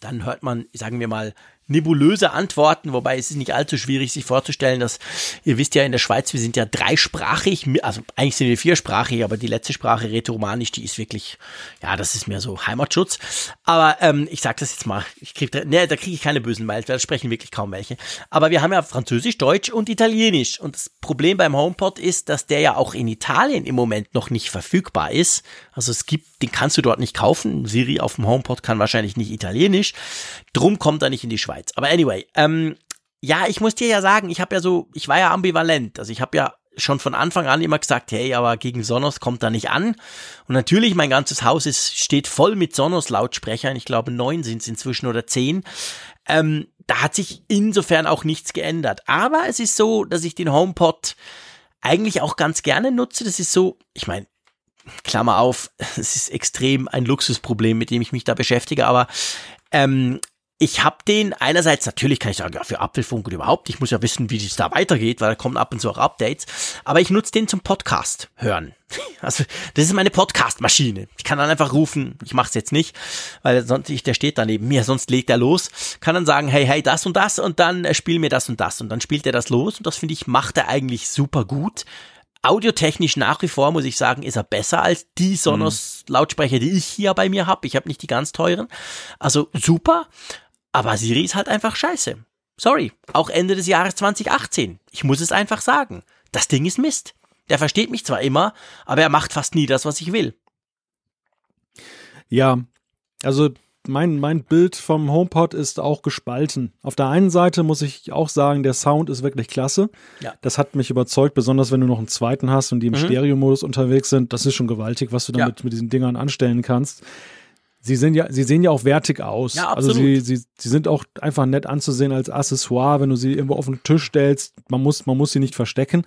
dann hört man, sagen wir mal, nebulöse Antworten, wobei es ist nicht allzu schwierig, sich vorzustellen, dass ihr wisst ja in der Schweiz, wir sind ja dreisprachig, also eigentlich sind wir viersprachig, aber die letzte Sprache Rätoromanisch, die ist wirklich, ja, das ist mehr so Heimatschutz. Aber ähm, ich sag das jetzt mal, ich krieg ne, da kriege ich keine bösen Mails, weil da sprechen wirklich kaum welche. Aber wir haben ja Französisch, Deutsch und Italienisch. Und das Problem beim HomePod ist, dass der ja auch in Italien im Moment noch nicht verfügbar ist. Also es gibt, den kannst du dort nicht kaufen. Siri auf dem HomePod kann wahrscheinlich nicht Italienisch. Drum kommt er nicht in die Schweiz. Aber anyway, ähm, ja, ich muss dir ja sagen, ich habe ja so, ich war ja ambivalent. Also ich habe ja schon von Anfang an immer gesagt, hey, aber gegen Sonos kommt da nicht an. Und natürlich, mein ganzes Haus ist, steht voll mit Sonos-Lautsprechern. Ich glaube, neun sind es inzwischen oder zehn. Ähm, da hat sich insofern auch nichts geändert. Aber es ist so, dass ich den HomePod eigentlich auch ganz gerne nutze. Das ist so, ich meine, Klammer auf, es ist extrem ein Luxusproblem, mit dem ich mich da beschäftige, aber ähm, ich habe den einerseits, natürlich kann ich sagen, ja, für Apfelfunk und überhaupt, ich muss ja wissen, wie es da weitergeht, weil da kommen ab und zu auch Updates, aber ich nutze den zum Podcast hören. Also, das ist meine Podcast-Maschine. Ich kann dann einfach rufen, ich mache es jetzt nicht, weil sonst, ich, der steht da neben mir, sonst legt er los, kann dann sagen, hey, hey, das und das und dann äh, spiel mir das und das und dann spielt er das los und das finde ich, macht er eigentlich super gut. Audiotechnisch nach wie vor, muss ich sagen, ist er besser als die Sonos-Lautsprecher, die ich hier bei mir habe. Ich habe nicht die ganz teuren. Also super. Aber Siri ist halt einfach scheiße. Sorry, auch Ende des Jahres 2018. Ich muss es einfach sagen. Das Ding ist Mist. Der versteht mich zwar immer, aber er macht fast nie das, was ich will. Ja, also mein, mein Bild vom HomePod ist auch gespalten. Auf der einen Seite muss ich auch sagen, der Sound ist wirklich klasse. Ja. Das hat mich überzeugt, besonders wenn du noch einen zweiten hast und die im Mhm. Stereo-Modus unterwegs sind. Das ist schon gewaltig, was du Ja. damit mit diesen Dingern anstellen kannst. Sie sind ja, sie sehen ja auch wertig aus. Ja, also absolut. sie, sie, sie sind auch einfach nett anzusehen als Accessoire, wenn du sie irgendwo auf den Tisch stellst. Man muss, man muss sie nicht verstecken.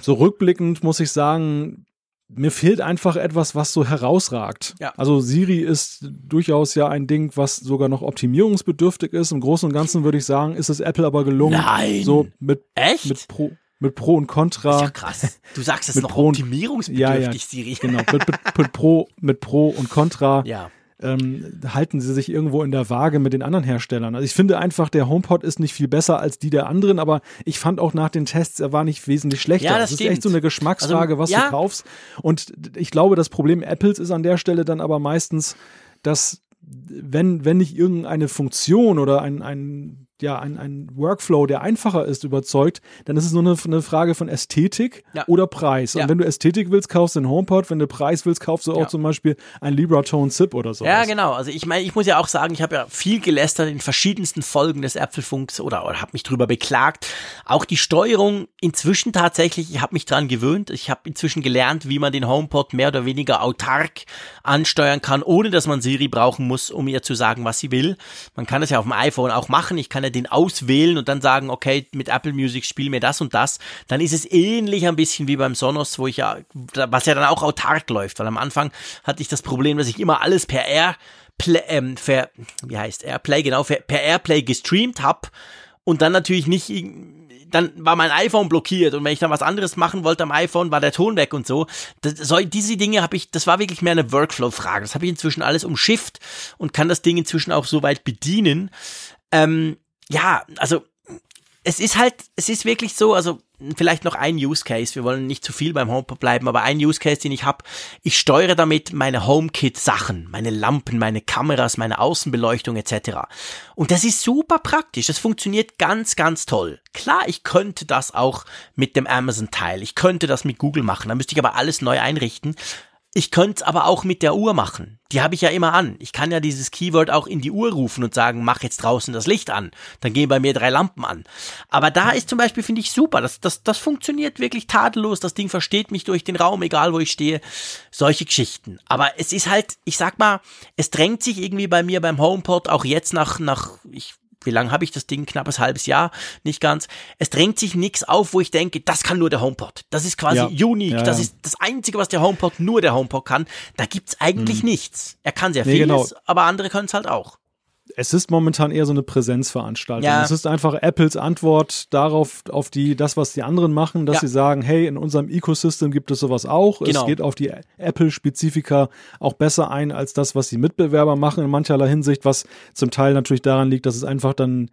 So rückblickend muss ich sagen, mir fehlt einfach etwas, was so herausragt. Ja. Also Siri ist durchaus ja ein Ding, was sogar noch optimierungsbedürftig ist. Im Großen und Ganzen würde ich sagen, ist es Apple aber gelungen, Nein. so mit, Echt? mit Pro, mit Pro und Contra. ist ja krass. Du sagst es noch Pro und- optimierungsbedürftig, Ja, ja, Siri. Genau, mit, mit, mit, Pro, mit Pro und Contra Ja. Ähm, halten sie sich irgendwo in der Waage mit den anderen Herstellern. Also ich finde einfach, der HomePod ist nicht viel besser als die der anderen, aber ich fand auch nach den Tests, er war nicht wesentlich schlechter. Ja, das ist echt so eine Geschmacksfrage, Also, was ja. du kaufst. Und ich glaube, das Problem Apples ist an der Stelle dann aber meistens, dass wenn, wenn nicht irgendeine Funktion oder ein, ein, ja, ein, ein Workflow, der einfacher ist, überzeugt, dann ist es nur eine, eine Frage von Ästhetik Ja. oder Preis. Ja. Und wenn du Ästhetik willst, kaufst du den HomePod. Wenn du Preis willst, kaufst du auch Ja. zum Beispiel ein Libra-Tone Zip oder so. Ja, genau. Also ich meine, ich muss ja auch sagen, ich habe ja viel gelästert in verschiedensten Folgen des Apfelfunks oder, oder habe mich drüber beklagt. Auch die Steuerung inzwischen tatsächlich, ich habe mich dran gewöhnt. Ich habe inzwischen gelernt, wie man den HomePod mehr oder weniger autark ansteuern kann, ohne dass man Siri brauchen muss, um ihr zu sagen, was sie will. Man kann das ja auf dem iPhone auch machen. Ich kann ja den auswählen und dann sagen, okay, mit Apple Music spiel mir das und das. Dann ist es ähnlich ein bisschen wie beim Sonos, wo ich ja, was ja dann auch autark läuft, weil am Anfang hatte ich das Problem, dass ich immer alles per Air ähm, per, wie heißt Airplay, genau, per Airplay gestreamt hab und dann natürlich nicht, dann war mein iPhone blockiert und wenn ich dann was anderes machen wollte am iPhone, war der Ton weg und so. Das, so diese Dinge habe ich, das war wirklich mehr eine Workflow-Frage. Das habe ich inzwischen alles umschifft und kann das Ding inzwischen auch soweit bedienen. Ähm, ja, also es ist halt, es ist wirklich so, also vielleicht noch ein Use Case, wir wollen nicht zu viel beim HomePod bleiben, aber ein Use Case, den ich habe, ich steuere damit meine HomeKit-Sachen, meine Lampen, meine Kameras, meine Außenbeleuchtung etc. Und das ist super praktisch, das funktioniert ganz, ganz toll. Klar, ich könnte das auch mit dem Amazon-Teil, ich könnte das mit Google machen, da müsste ich aber alles neu einrichten. Ich könnte es aber auch mit der Uhr machen. Die habe ich ja immer an. Ich kann ja dieses Keyword auch in die Uhr rufen und sagen, mach jetzt draußen das Licht an. Dann gehen bei mir drei Lampen an. Aber da ist zum Beispiel, finde ich super. Das, das, das funktioniert wirklich tadellos. Das Ding versteht mich durch den Raum, egal wo ich stehe. Solche Geschichten. Aber es ist halt, ich sag mal, es drängt sich irgendwie bei mir beim HomePod auch jetzt nach, nach, ich wie lange habe ich das Ding? Knappes halbes Jahr, nicht ganz. Es drängt sich nichts auf, wo ich denke, das kann nur der HomePod. Das ist quasi Ja. unique. Ja, das ist das Einzige, was der HomePod nur der HomePod kann. Da gibt's eigentlich nichts. Er kann sehr Nee, vieles, genau. aber andere können es halt auch. Es ist momentan eher so eine Präsenzveranstaltung. Ja. Es ist einfach Apples Antwort darauf, auf die, das, was die anderen machen, dass Ja. sie sagen, hey, in unserem Ecosystem gibt es sowas auch. Genau. Es geht auf die Apple-Spezifika auch besser ein als das, was die Mitbewerber machen in mancherlei Hinsicht, was zum Teil natürlich daran liegt, dass es einfach dann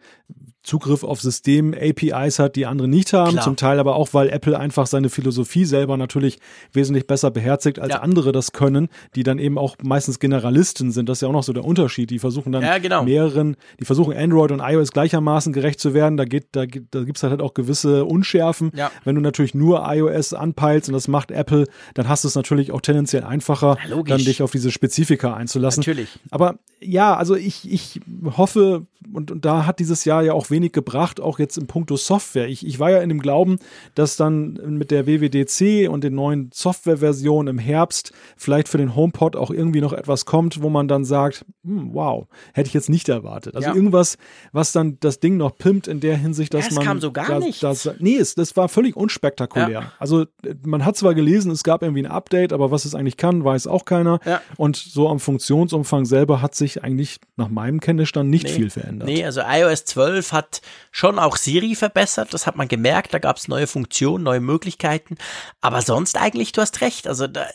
Zugriff auf System-APIs hat, die andere nicht haben. Klar. Zum Teil aber auch, weil Apple einfach seine Philosophie selber natürlich wesentlich besser beherzigt, als Ja. andere das können, die dann eben auch meistens Generalisten sind. Das ist ja auch noch so der Unterschied. Die versuchen dann Ja, genau. mehreren, die versuchen Android und iOS gleichermaßen gerecht zu werden. Da geht, da, gibt- da gibt's halt auch gewisse Unschärfen. Ja. Wenn du natürlich nur iOS anpeilst und das macht Apple, dann hast du es natürlich auch tendenziell einfacher, logisch. dann dich auf diese Spezifika einzulassen. Natürlich. Aber ja, also ich, ich hoffe, und, und da hat dieses Jahr ja auch wenig gebracht, auch jetzt im Punkto Software. Ich, ich war ja in dem Glauben, dass dann mit der WWDC und den neuen Softwareversionen im Herbst vielleicht für den HomePod auch irgendwie noch etwas kommt, wo man dann sagt, hm, wow, hätte ich jetzt nicht erwartet. Also ja. irgendwas, was dann das Ding noch pimpt in der Hinsicht, dass ja, es man. kam so gar da, nichts. Das, nee, es, das war völlig unspektakulär. Ja. Also man hat zwar gelesen, es gab irgendwie ein Update, aber was es eigentlich kann, weiß auch keiner. Und so am Funktionsumfang selber hat sich eigentlich nach meinem Kenntnisstand nicht nee. viel verändert. Nee, also iOS 12 hat schon auch Siri verbessert, das hat man gemerkt, da gab es neue Funktionen, neue Möglichkeiten, aber sonst eigentlich, du hast recht, also da,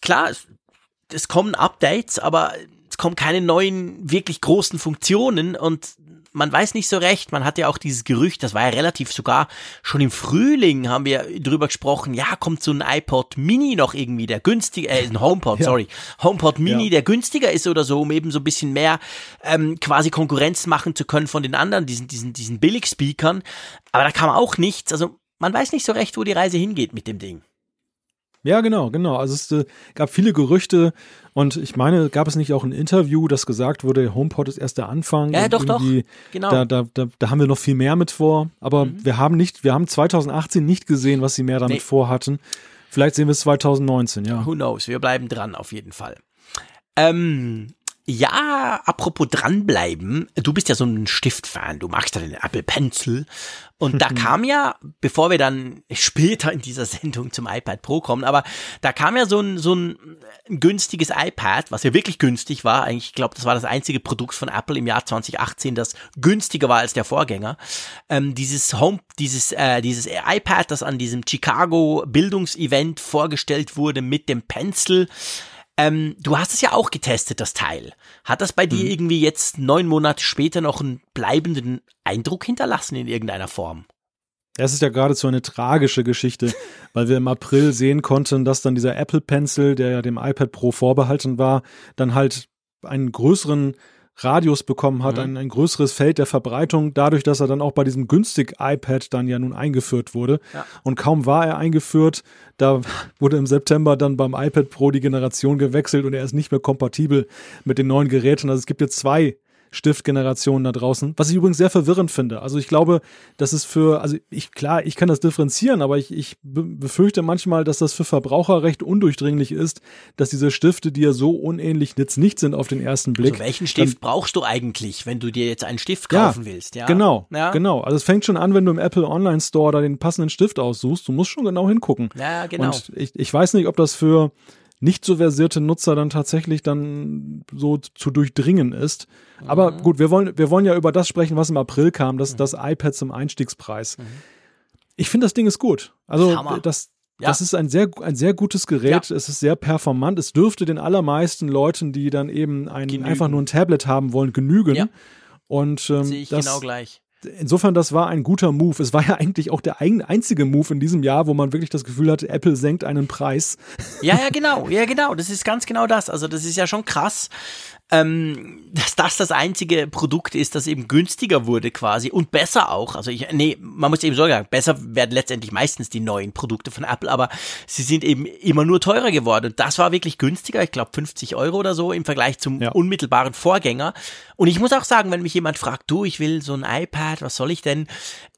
klar, es kommen Updates, aber es kommen keine neuen, wirklich großen Funktionen und man weiß nicht so recht. Man hat ja auch dieses Gerücht, das war ja relativ sogar schon im Frühling haben wir drüber gesprochen. Ja, kommt so ein iPod Mini noch irgendwie, der günstiger, äh, ein HomePod, ja. sorry, HomePod Mini, ja. der günstiger ist oder so, um eben so ein bisschen mehr ähm, quasi Konkurrenz machen zu können von den anderen, diesen, diesen, diesen Billig-Speakern. Aber da kam auch nichts. Also man weiß nicht so recht, wo die Reise hingeht mit dem Ding. Ja, genau, genau. Also es äh, gab viele Gerüchte und ich meine, gab es nicht auch ein Interview, das gesagt wurde, HomePod ist erst der Anfang. Ja, doch, doch. Genau. Da, da, da, da haben wir noch viel mehr mit vor. Aber mhm. wir haben nicht, wir haben 2018 nicht gesehen, was sie mehr damit nee. vorhatten. Vielleicht sehen wir es 2019, ja. Who knows? Wir bleiben dran auf jeden Fall. Ähm, ja, apropos dranbleiben, du bist ja so ein Stiftfan, du magst ja den Apple Pencil. Und da kam ja, bevor wir dann später in dieser Sendung zum iPad Pro kommen, aber da kam ja so ein, so ein günstiges iPad, was ja wirklich günstig war. Eigentlich, ich glaube, das war das einzige Produkt von Apple im Jahr 2018, das günstiger war als der Vorgänger. Ähm, dieses Home, dieses, äh, dieses iPad, das an diesem Chicago Bildungsevent vorgestellt wurde mit dem Pencil. Ähm, du hast es ja auch getestet, das Teil. Hat das bei mhm. dir irgendwie jetzt neun Monate später noch einen bleibenden Eindruck hinterlassen in irgendeiner Form? Es ist ja geradezu eine tragische Geschichte, weil wir im April sehen konnten, dass dann dieser Apple Pencil, der ja dem iPad Pro vorbehalten war, dann halt einen größeren Radius bekommen hat, mhm. ein, ein größeres Feld der Verbreitung, dadurch, dass er dann auch bei diesem günstig iPad dann ja nun eingeführt wurde. Ja. Und kaum war er eingeführt, da wurde im September dann beim iPad Pro die Generation gewechselt und er ist nicht mehr kompatibel mit den neuen Geräten. Also es gibt jetzt zwei Stiftgenerationen da draußen, was ich übrigens sehr verwirrend finde. Also ich glaube, das ist für, also ich, klar, ich kann das differenzieren, aber ich, ich befürchte manchmal, dass das für Verbraucher recht undurchdringlich ist, dass diese Stifte, die ja so unähnlich jetzt nicht sind auf den ersten Blick. Also welchen Stift dann, brauchst du eigentlich, wenn du dir jetzt einen Stift kaufen ja, willst? Ja, genau, ja. genau. Also es fängt schon an, wenn du im Apple Online Store da den passenden Stift aussuchst. Du musst schon genau hingucken. Ja, genau. Und ich, ich weiß nicht, ob das für nicht so versierte Nutzer dann tatsächlich dann so zu durchdringen ist. Aber mhm. gut, wir wollen, wir wollen ja über das sprechen, was im April kam, das, mhm. das iPad zum Einstiegspreis. Mhm. Ich finde, das Ding ist gut. Also Hammer. das, ja. Das ist ein sehr, ein sehr gutes Gerät. Ja. Es ist sehr performant. Es dürfte den allermeisten Leuten, die dann eben ein, einfach nur ein Tablet haben wollen, genügen. Ja. Und ähm, sehe ich das, genau gleich insofern, das war ein guter Move. Es war ja eigentlich auch der einzige Move in diesem Jahr, wo man wirklich das Gefühl hatte, Apple senkt einen Preis. Ja, ja, genau, ja, genau. Das ist ganz genau das. Also, das ist ja schon krass ähm, dass das das einzige Produkt ist, das eben günstiger wurde quasi und besser auch. Also ich, nee, man muss eben so sagen, besser werden letztendlich meistens die neuen Produkte von Apple, aber sie sind eben immer nur teurer geworden. Und das war wirklich günstiger, ich glaube 50 Euro oder so im Vergleich zum ja. unmittelbaren Vorgänger. Und ich muss auch sagen, wenn mich jemand fragt, du, ich will so ein iPad, was soll ich denn?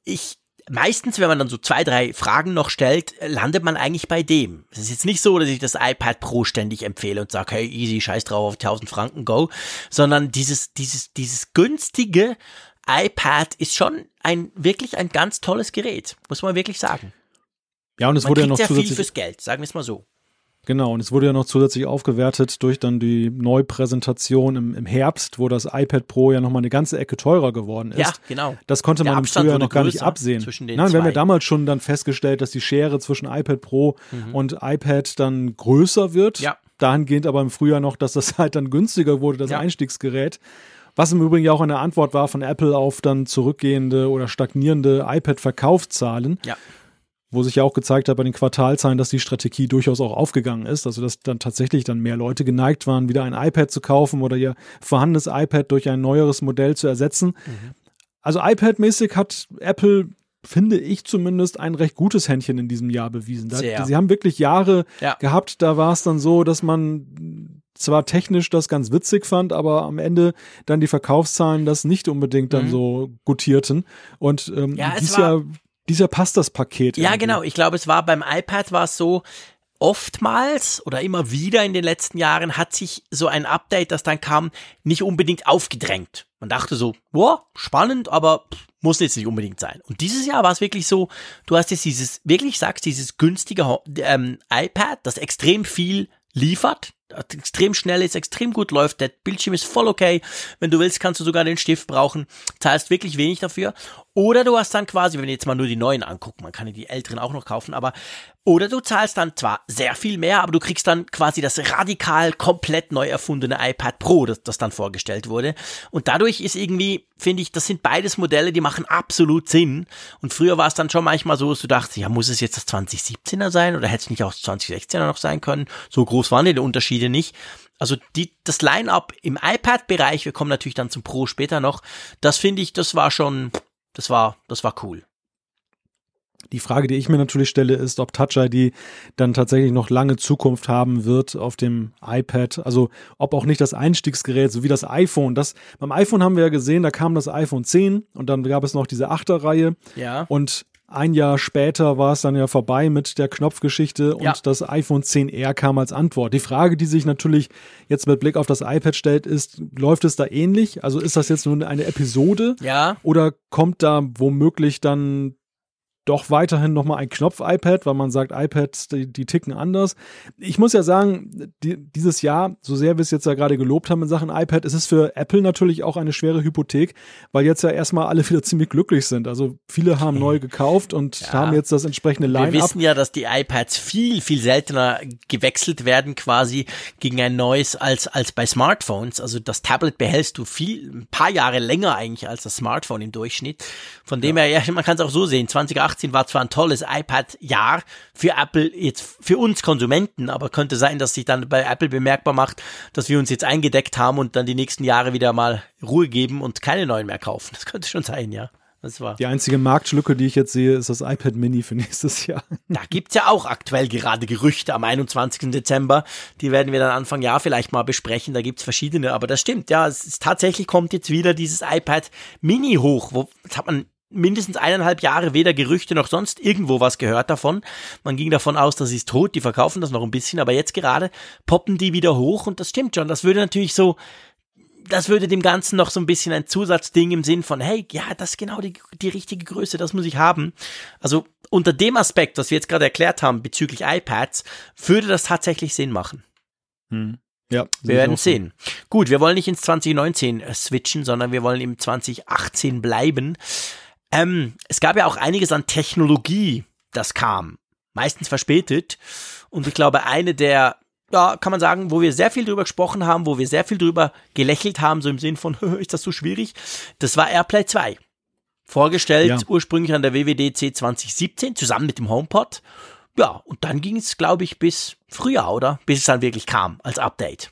Ich meistens, wenn man dann so zwei, drei Fragen noch stellt, landet man eigentlich bei dem. Es ist jetzt nicht so, dass ich das iPad Pro ständig empfehle und sage, hey, easy, scheiß drauf auf 1000 Franken, go, sondern dieses, dieses, dieses günstige iPad ist schon ein, wirklich ein ganz tolles Gerät, muss man wirklich sagen. Ja, und es man wurde ja noch sehr viel fürs Geld, sagen wir es mal so. Genau, und es wurde ja noch zusätzlich aufgewertet durch dann die Neupräsentation im, im Herbst, wo das iPad Pro ja nochmal eine ganze Ecke teurer geworden ist. Ja, genau. Das konnte Der man Abstand im Frühjahr noch gar nicht absehen. Nein, wir haben ja damals schon dann festgestellt, dass die Schere zwischen iPad Pro mhm. und iPad dann größer wird. Ja. Dahingehend aber im Frühjahr noch, dass das halt dann günstiger wurde, das ja. Einstiegsgerät. Was im Übrigen ja auch eine Antwort war von Apple auf dann zurückgehende oder stagnierende iPad-Verkaufszahlen. Ja wo sich ja auch gezeigt hat bei den Quartalzahlen, dass die Strategie durchaus auch aufgegangen ist. Also dass dann tatsächlich dann mehr Leute geneigt waren, wieder ein iPad zu kaufen oder ihr vorhandenes iPad durch ein neueres Modell zu ersetzen. Mhm. Also iPad-mäßig hat Apple finde ich zumindest ein recht gutes Händchen in diesem Jahr bewiesen. Da, sie haben wirklich Jahre ja. gehabt, da war es dann so, dass man zwar technisch das ganz witzig fand, aber am Ende dann die Verkaufszahlen das nicht unbedingt dann mhm. so gutierten. Und ähm, ja, dies Jahr dieser passt das Paket. Ja, irgendwie. genau. Ich glaube, es war beim iPad war es so, oftmals oder immer wieder in den letzten Jahren hat sich so ein Update, das dann kam, nicht unbedingt aufgedrängt. Man dachte so, boah, spannend, aber muss jetzt nicht unbedingt sein. Und dieses Jahr war es wirklich so, du hast jetzt dieses, wirklich sagst, dieses günstige ähm, iPad, das extrem viel liefert, extrem schnell ist, extrem gut läuft, der Bildschirm ist voll okay. Wenn du willst, kannst du sogar den Stift brauchen, zahlst wirklich wenig dafür. Oder du hast dann quasi, wenn wir jetzt mal nur die neuen angucken, man kann ja die älteren auch noch kaufen, aber oder du zahlst dann zwar sehr viel mehr, aber du kriegst dann quasi das radikal komplett neu erfundene iPad Pro, das, das dann vorgestellt wurde. Und dadurch ist irgendwie, finde ich, das sind beides Modelle, die machen absolut Sinn. Und früher war es dann schon manchmal so, dass du dachtest, ja, muss es jetzt das 2017er sein oder hätte es nicht auch das 2016er noch sein können? So groß waren die Unterschiede nicht. Also die, das Line-up im iPad-Bereich, wir kommen natürlich dann zum Pro später noch, das finde ich, das war schon, das war, das war cool. Die Frage, die ich mir natürlich stelle, ist, ob Touch ID dann tatsächlich noch lange Zukunft haben wird auf dem iPad. Also ob auch nicht das Einstiegsgerät, so wie das iPhone. Das, beim iPhone haben wir ja gesehen, da kam das iPhone 10 und dann gab es noch diese Achterreihe. Ja. Und ein Jahr später war es dann ja vorbei mit der Knopfgeschichte und ja. das iPhone 10R kam als Antwort. Die Frage, die sich natürlich jetzt mit Blick auf das iPad stellt, ist, läuft es da ähnlich? Also ist das jetzt nur eine Episode? Ja. Oder kommt da womöglich dann doch weiterhin nochmal ein Knopf-iPad, weil man sagt, iPads, die, die, ticken anders. Ich muss ja sagen, die, dieses Jahr, so sehr wir es jetzt ja gerade gelobt haben in Sachen iPad, ist es für Apple natürlich auch eine schwere Hypothek, weil jetzt ja erstmal alle wieder ziemlich glücklich sind. Also viele haben neu gekauft und ja. haben jetzt das entsprechende Line-Up. Wir wissen ja, dass die iPads viel, viel seltener gewechselt werden quasi gegen ein neues als, als bei Smartphones. Also das Tablet behältst du viel, ein paar Jahre länger eigentlich als das Smartphone im Durchschnitt. Von dem ja. her, ja, man kann es auch so sehen, 2018 2018 war zwar ein tolles iPad-Jahr für Apple, jetzt für uns Konsumenten, aber könnte sein, dass sich dann bei Apple bemerkbar macht, dass wir uns jetzt eingedeckt haben und dann die nächsten Jahre wieder mal Ruhe geben und keine neuen mehr kaufen. Das könnte schon sein, ja. Das war. Die einzige Marktlücke, die ich jetzt sehe, ist das iPad Mini für nächstes Jahr. Da gibt es ja auch aktuell gerade Gerüchte am 21. Dezember. Die werden wir dann Anfang Jahr vielleicht mal besprechen. Da gibt es verschiedene, aber das stimmt. Ja, es ist, tatsächlich kommt jetzt wieder dieses iPad Mini hoch. Wo, das hat man mindestens eineinhalb Jahre weder Gerüchte noch sonst irgendwo was gehört davon. Man ging davon aus, das ist tot, die verkaufen das noch ein bisschen, aber jetzt gerade poppen die wieder hoch und das stimmt schon. Das würde natürlich so, das würde dem Ganzen noch so ein bisschen ein Zusatzding im Sinn von, hey, ja, das ist genau die, die richtige Größe, das muss ich haben. Also unter dem Aspekt, was wir jetzt gerade erklärt haben bezüglich iPads, würde das tatsächlich Sinn machen. Hm. Ja, wir werden sehen. Gut, wir wollen nicht ins 2019 switchen, sondern wir wollen im 2018 bleiben. Ähm, es gab ja auch einiges an Technologie, das kam. Meistens verspätet. Und ich glaube, eine der, ja, kann man sagen, wo wir sehr viel drüber gesprochen haben, wo wir sehr viel drüber gelächelt haben, so im Sinn von, ist das so schwierig? Das war AirPlay 2. Vorgestellt ja. ursprünglich an der WWDC 2017 zusammen mit dem HomePod. Ja, und dann ging es, glaube ich, bis Frühjahr, oder? Bis es dann wirklich kam als Update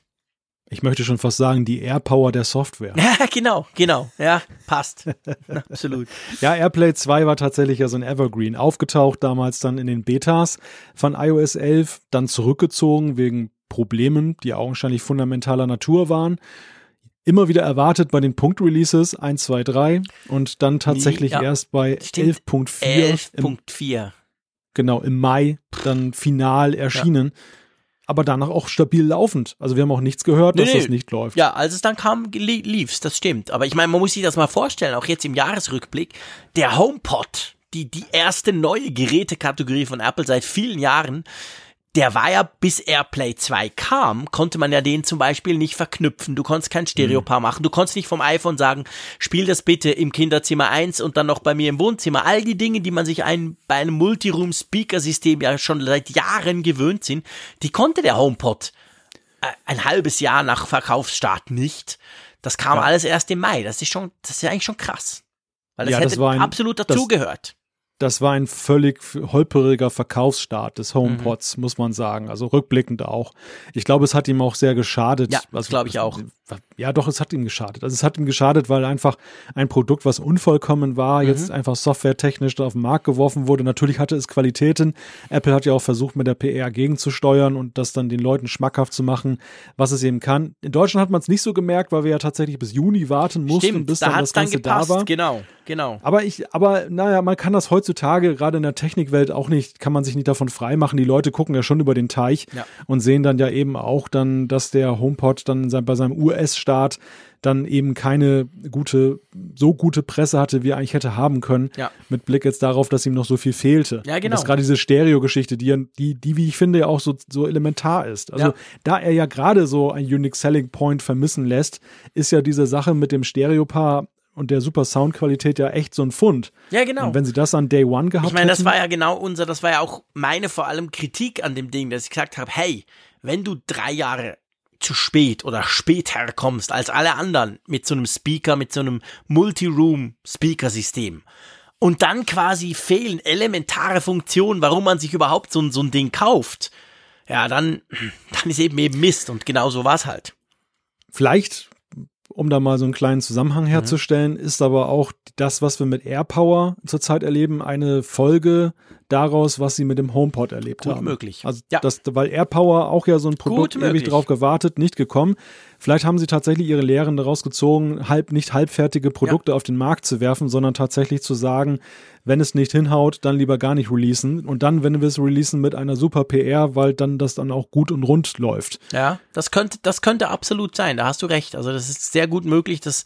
ich möchte schon fast sagen, die Airpower der Software. Ja, genau, genau. Ja, passt. Absolut. Ja, AirPlay 2 war tatsächlich ja so ein Evergreen. Aufgetaucht damals dann in den Betas von iOS 11, dann zurückgezogen wegen Problemen, die augenscheinlich fundamentaler Natur waren. Immer wieder erwartet bei den Punkt-Releases 1, 2, 3 und dann tatsächlich ja, erst bei 11.4. 11.4. Genau, im Mai dann final erschienen. Ja aber danach auch stabil laufend. Also wir haben auch nichts gehört, dass nee, das nicht läuft. Ja, als es dann kam, lief's, das stimmt. Aber ich meine, man muss sich das mal vorstellen, auch jetzt im Jahresrückblick, der HomePod, die, die erste neue Gerätekategorie von Apple seit vielen Jahren, der war ja, bis AirPlay 2 kam, konnte man ja den zum Beispiel nicht verknüpfen. Du konntest kein Stereopaar mhm. machen. Du konntest nicht vom iPhone sagen, spiel das bitte im Kinderzimmer 1 und dann noch bei mir im Wohnzimmer. All die Dinge, die man sich ein, bei einem Multiroom-Speaker-System ja schon seit Jahren gewöhnt sind, die konnte der HomePod äh, ein halbes Jahr nach Verkaufsstart nicht. Das kam ja. alles erst im Mai. Das ist schon, das ist ja eigentlich schon krass. Weil das ja, hätte das ein, absolut dazugehört. Das war ein völlig holperiger Verkaufsstart des HomePods, mhm. muss man sagen. Also rückblickend auch. Ich glaube, es hat ihm auch sehr geschadet. Ja, das glaube ich auch. Ja, doch, es hat ihm geschadet. Also es hat ihm geschadet, weil einfach ein Produkt, was unvollkommen war, mhm. jetzt einfach softwaretechnisch auf den Markt geworfen wurde. Natürlich hatte es Qualitäten. Apple hat ja auch versucht, mit der PR gegenzusteuern und das dann den Leuten schmackhaft zu machen, was es eben kann. In Deutschland hat man es nicht so gemerkt, weil wir ja tatsächlich bis Juni warten mussten, Stimmt, bis da dann das Ganze dann gepasst. da war. Genau, genau. Aber ich, aber naja, man kann das heutzutage gerade in der Technikwelt auch nicht, kann man sich nicht davon freimachen. Die Leute gucken ja schon über den Teich ja. und sehen dann ja eben auch dann, dass der HomePod dann bei seinem US-Start dann eben keine gute, so gute Presse hatte, wie er eigentlich hätte haben können. Ja. Mit Blick jetzt darauf, dass ihm noch so viel fehlte. Ja, genau. Und dass gerade diese Stereo-Geschichte, die, die, die, wie ich finde, ja auch so, so elementar ist. Also, Ja. da er ja gerade so ein Unique Selling Point vermissen lässt, ist ja diese Sache mit dem Stereopaar und der super Soundqualität ja echt so ein Fund. Ja, genau. Und wenn sie das an Day One gehabt Ich meine, das hätten, war ja genau unser, das war ja auch meine vor allem Kritik an dem Ding, dass ich gesagt habe, hey, wenn du drei Jahre zu spät oder später kommst als alle anderen mit so einem Speaker, mit so einem Multi-Room-Speaker-System und dann quasi fehlen elementare Funktionen, warum man sich überhaupt so, ein- so ein Ding kauft, ja, dann, dann ist eben eben Mist und genau so war's halt. vielleicht, um da mal so einen kleinen Zusammenhang Mhm. herzustellen, ist aber auch das, was wir mit AirPower zurzeit erleben, eine Folge daraus, was sie mit dem HomePod erlebt Gut haben. möglich. Also Ja. das, weil AirPower auch ja so ein Produkt Gut ewig drauf gewartet, nicht gekommen. Vielleicht haben sie tatsächlich ihre Lehren daraus gezogen, halb nicht halbfertige Produkte auf den Markt zu werfen, sondern tatsächlich zu sagen, wenn es nicht hinhaut, dann lieber gar nicht releasen und dann, wenn wir es releasen mit einer super PR, weil dann das dann auch gut und rund läuft. Ja, das könnte, das könnte absolut sein. Da hast du recht. Also das ist sehr gut möglich, dass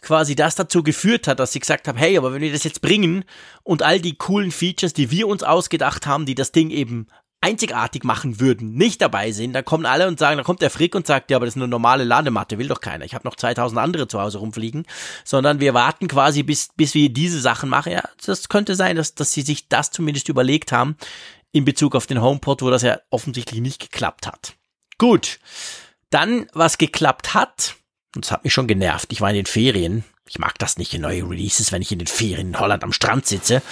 quasi das dazu geführt hat, dass sie gesagt haben, hey, aber wenn wir das jetzt bringen und all die coolen Features, die wir uns ausgedacht haben, die das Ding eben einzigartig machen würden, nicht dabei sind, dann kommen alle und sagen, dann kommt der Frick und sagt, ja, aber das ist eine normale Ladematte, will doch keiner. Ich habe noch 2000 andere zu Hause rumfliegen, sondern wir warten quasi, bis, bis wir diese Sachen machen. Ja, das könnte sein, dass, dass sie sich das zumindest überlegt haben in Bezug auf den HomePod, wo das ja offensichtlich nicht geklappt hat. Gut, dann, was geklappt hat, und das hat mich schon genervt, ich war in den Ferien, ich mag das nicht in neue Releases, wenn ich in den Ferien in Holland am Strand sitze.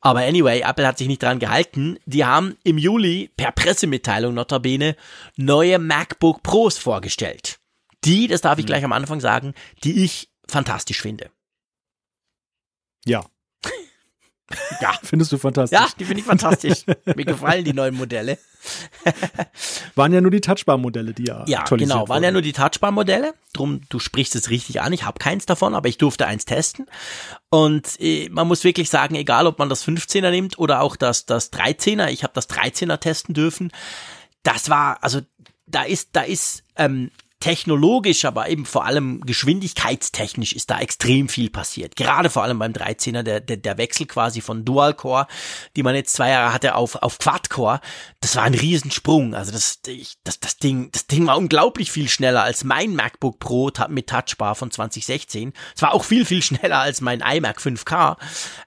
Aber anyway, Apple hat sich nicht dran gehalten. Die haben im Juli per Pressemitteilung notabene neue MacBook Pros vorgestellt. Die, das darf ich gleich am Anfang sagen, die ich fantastisch finde. Ja. Ja. Findest du fantastisch. Ja, die finde ich fantastisch. Mir gefallen die neuen Modelle. Waren ja nur die Touchbar-Modelle, die ja Ja, genau. Waren ja nur die Touchbar-Modelle. Drum, du sprichst es richtig an. Ich habe keins davon, aber ich durfte eins testen. Und äh, man muss wirklich sagen, egal ob man das 15er nimmt oder auch das, das 13er, ich habe das 13er testen dürfen. Das war, also da ist, da ist ähm, technologisch, aber eben vor allem geschwindigkeitstechnisch ist da extrem viel passiert. Gerade vor allem beim 13er, der, der, der Wechsel quasi von Dual-Core, die man jetzt zwei Jahre hatte, auf, auf Quad-Core, das war ein Riesensprung. Also das, ich, das, das Ding, das Ding war unglaublich viel schneller als mein MacBook Pro mit Touchbar von 2016. Es war auch viel, viel schneller als mein iMac 5K.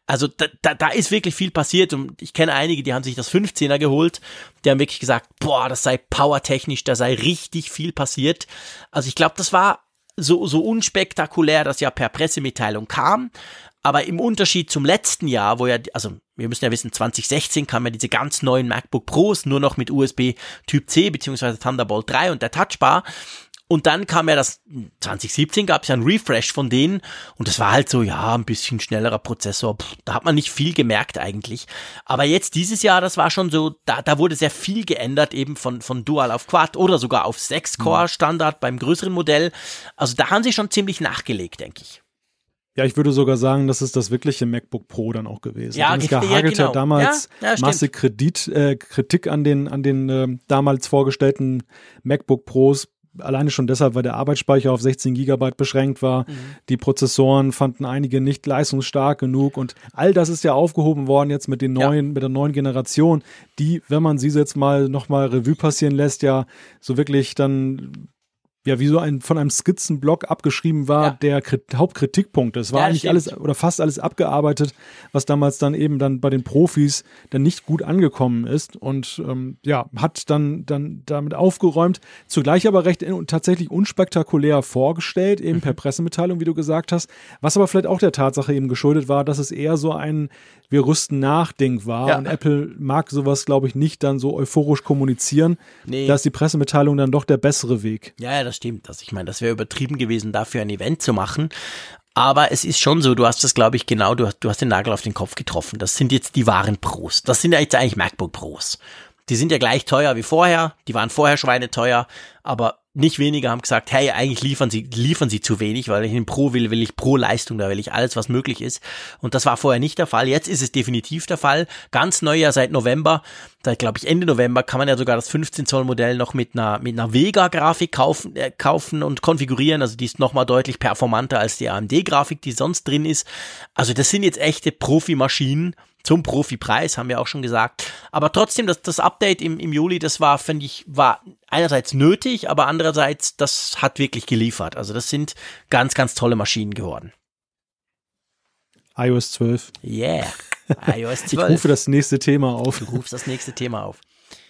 Also da, da, da ist wirklich viel passiert und ich kenne einige, die haben sich das 15er geholt. Die haben wirklich gesagt, boah, das sei powertechnisch, da sei richtig viel passiert. Also ich glaube, das war so, so unspektakulär, dass ja per Pressemitteilung kam. Aber im Unterschied zum letzten Jahr, wo ja, also wir müssen ja wissen, 2016 kamen ja diese ganz neuen MacBook Pros nur noch mit USB Typ C beziehungsweise Thunderbolt 3 und der Touchbar. Und dann kam ja das, 2017 gab es ja einen Refresh von denen und das war halt so, ja, ein bisschen schnellerer Prozessor. Pff, da hat man nicht viel gemerkt eigentlich. Aber jetzt dieses Jahr, das war schon so, da, da wurde sehr viel geändert, eben von, von Dual auf Quad oder sogar auf 6-Core Standard beim größeren Modell. Also da haben sie schon ziemlich nachgelegt, denke ich. Ja, ich würde sogar sagen, das ist das wirkliche MacBook Pro dann auch gewesen. Ja, Denn es ge- ja, genau. damals Ja, ja, massig Kredit, äh, Kritik an den, an den ähm, damals vorgestellten MacBook Pros. Alleine schon deshalb, weil der Arbeitsspeicher auf 16 Gigabyte beschränkt war. Mhm. Die Prozessoren fanden einige nicht leistungsstark genug und all das ist ja aufgehoben worden jetzt mit den Ja. neuen, mit der neuen Generation, die, wenn man sie jetzt mal nochmal Revue passieren lässt, ja so wirklich dann ja, wie so ein von einem Skizzenblock abgeschrieben war, ja. der Krit Hauptkritikpunkt. Es war ja, eigentlich stimmt. alles oder fast alles abgearbeitet, was damals dann eben dann bei den Profis dann nicht gut angekommen ist und ähm, ja, hat dann, dann damit aufgeräumt, zugleich aber recht in, tatsächlich unspektakulär vorgestellt, eben mhm. per Pressemitteilung, wie du gesagt hast, was aber vielleicht auch der Tatsache eben geschuldet war, dass es eher so ein wir rüsten nach Ding war ja. und Apple mag sowas, glaube ich, nicht dann so euphorisch kommunizieren. Nee. Da ist die Pressemitteilung dann doch der bessere Weg. Ja, ja, das stimmt. Also ich meine, das wäre übertrieben gewesen, dafür ein Event zu machen. Aber es ist schon so, du hast das, glaube ich, genau, du hast, du hast den Nagel auf den Kopf getroffen. Das sind jetzt die wahren Pros. Das sind ja jetzt eigentlich MacBook Pros. Die sind ja gleich teuer wie vorher. Die waren vorher schweineteuer. Aber nicht weniger haben gesagt, hey, eigentlich liefern sie, liefern sie zu wenig, weil ich einen Pro will, will ich Pro Leistung, da will ich alles, was möglich ist. Und das war vorher nicht der Fall. Jetzt ist es definitiv der Fall. Ganz neu ja seit November, seit glaube ich Ende November kann man ja sogar das 15 Zoll Modell noch mit einer, mit einer Vega Grafik kaufen, äh, kaufen und konfigurieren. Also die ist nochmal deutlich performanter als die AMD Grafik, die sonst drin ist. Also das sind jetzt echte Profimaschinen zum Profipreis, haben wir auch schon gesagt. Aber trotzdem, das, das Update im, im Juli, das war, finde ich, war einerseits nötig, aber andererseits, das hat wirklich geliefert. Also das sind ganz, ganz tolle Maschinen geworden. iOS 12. Yeah, iOS 12. ich rufe das nächste Thema auf. Du rufst das nächste Thema auf.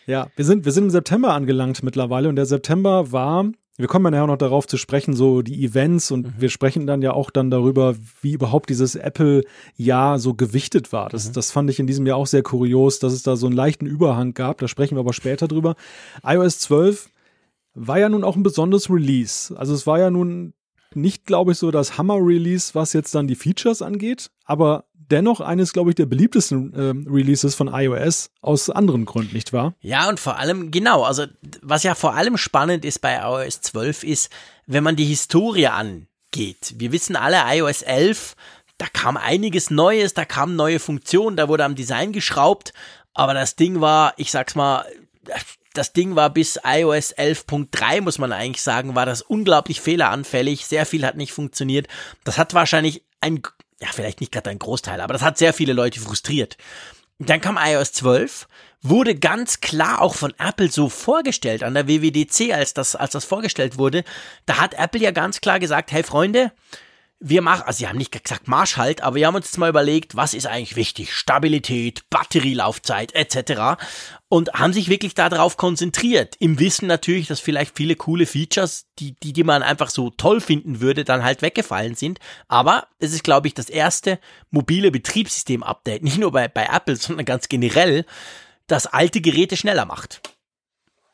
Ja, wir sind, wir sind im September angelangt mittlerweile und der September war wir kommen ja nachher noch darauf zu sprechen, so die Events und mhm. wir sprechen dann ja auch dann darüber, wie überhaupt dieses Apple-Jahr so gewichtet war. Das, mhm. das fand ich in diesem Jahr auch sehr kurios, dass es da so einen leichten Überhang gab. Da sprechen wir aber später drüber. iOS 12 war ja nun auch ein besonderes Release. Also es war ja nun nicht, glaube ich, so das Hammer-Release, was jetzt dann die Features angeht, aber dennoch eines, glaube ich, der beliebtesten äh, Releases von iOS aus anderen Gründen, nicht wahr? Ja, und vor allem, genau, also was ja vor allem spannend ist bei iOS 12 ist, wenn man die Historie angeht. Wir wissen alle, iOS 11, da kam einiges Neues, da kamen neue Funktionen, da wurde am Design geschraubt, aber das Ding war, ich sag's mal, das Ding war bis iOS 11.3, muss man eigentlich sagen, war das unglaublich fehleranfällig. Sehr viel hat nicht funktioniert. Das hat wahrscheinlich ein ja, vielleicht nicht gerade ein Großteil, aber das hat sehr viele Leute frustriert. Dann kam iOS 12, wurde ganz klar auch von Apple so vorgestellt an der WWDC, als das, als das vorgestellt wurde. Da hat Apple ja ganz klar gesagt, hey Freunde, wir machen, also sie haben nicht gesagt Marsch halt, aber wir haben uns jetzt mal überlegt, was ist eigentlich wichtig? Stabilität, Batterielaufzeit etc. Und haben sich wirklich darauf konzentriert. Im Wissen natürlich, dass vielleicht viele coole Features, die, die, die man einfach so toll finden würde, dann halt weggefallen sind. Aber es ist, glaube ich, das erste mobile Betriebssystem-Update, nicht nur bei, bei Apple, sondern ganz generell, das alte Geräte schneller macht.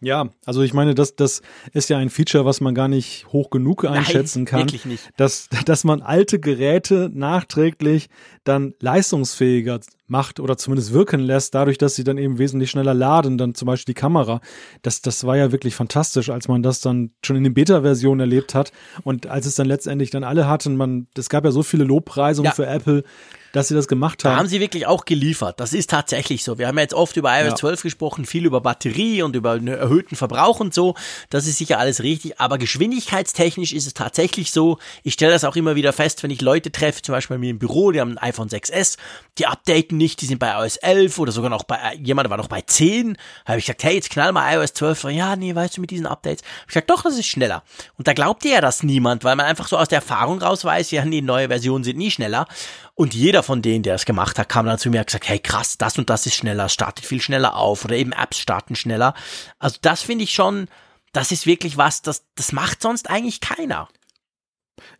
Ja, also ich meine, das, das ist ja ein Feature, was man gar nicht hoch genug einschätzen Nein, kann. Wirklich nicht. Dass, dass man alte Geräte nachträglich dann leistungsfähiger macht oder zumindest wirken lässt, dadurch, dass sie dann eben wesentlich schneller laden, dann zum Beispiel die Kamera. Das, das war ja wirklich fantastisch, als man das dann schon in den Beta-Versionen erlebt hat und als es dann letztendlich dann alle hatten, man, es gab ja so viele Lobpreisungen ja. für Apple, dass sie das gemacht haben. Da haben sie wirklich auch geliefert. Das ist tatsächlich so. Wir haben ja jetzt oft über iOS ja. 12 gesprochen, viel über Batterie und über einen erhöhten Verbrauch und so. Das ist sicher alles richtig. Aber geschwindigkeitstechnisch ist es tatsächlich so. Ich stelle das auch immer wieder fest, wenn ich Leute treffe, zum Beispiel bei mir im Büro, die haben ein iPhone 6S, die updaten nicht, die sind bei iOS 11 oder sogar noch bei, jemand war noch bei 10. Da habe ich gesagt, hey, jetzt knall mal iOS 12. Ja, nee, weißt du, mit diesen Updates. Ich gesagt, doch, das ist schneller. Und da glaubt ja das niemand, weil man einfach so aus der Erfahrung raus weiß, ja, nee, neue Versionen sind nie schneller. Und jeder von denen, der es gemacht hat, kam dann zu mir und gesagt, hey krass, das und das ist schneller, startet viel schneller auf oder eben Apps starten schneller. Also das finde ich schon, das ist wirklich was, das, das macht sonst eigentlich keiner.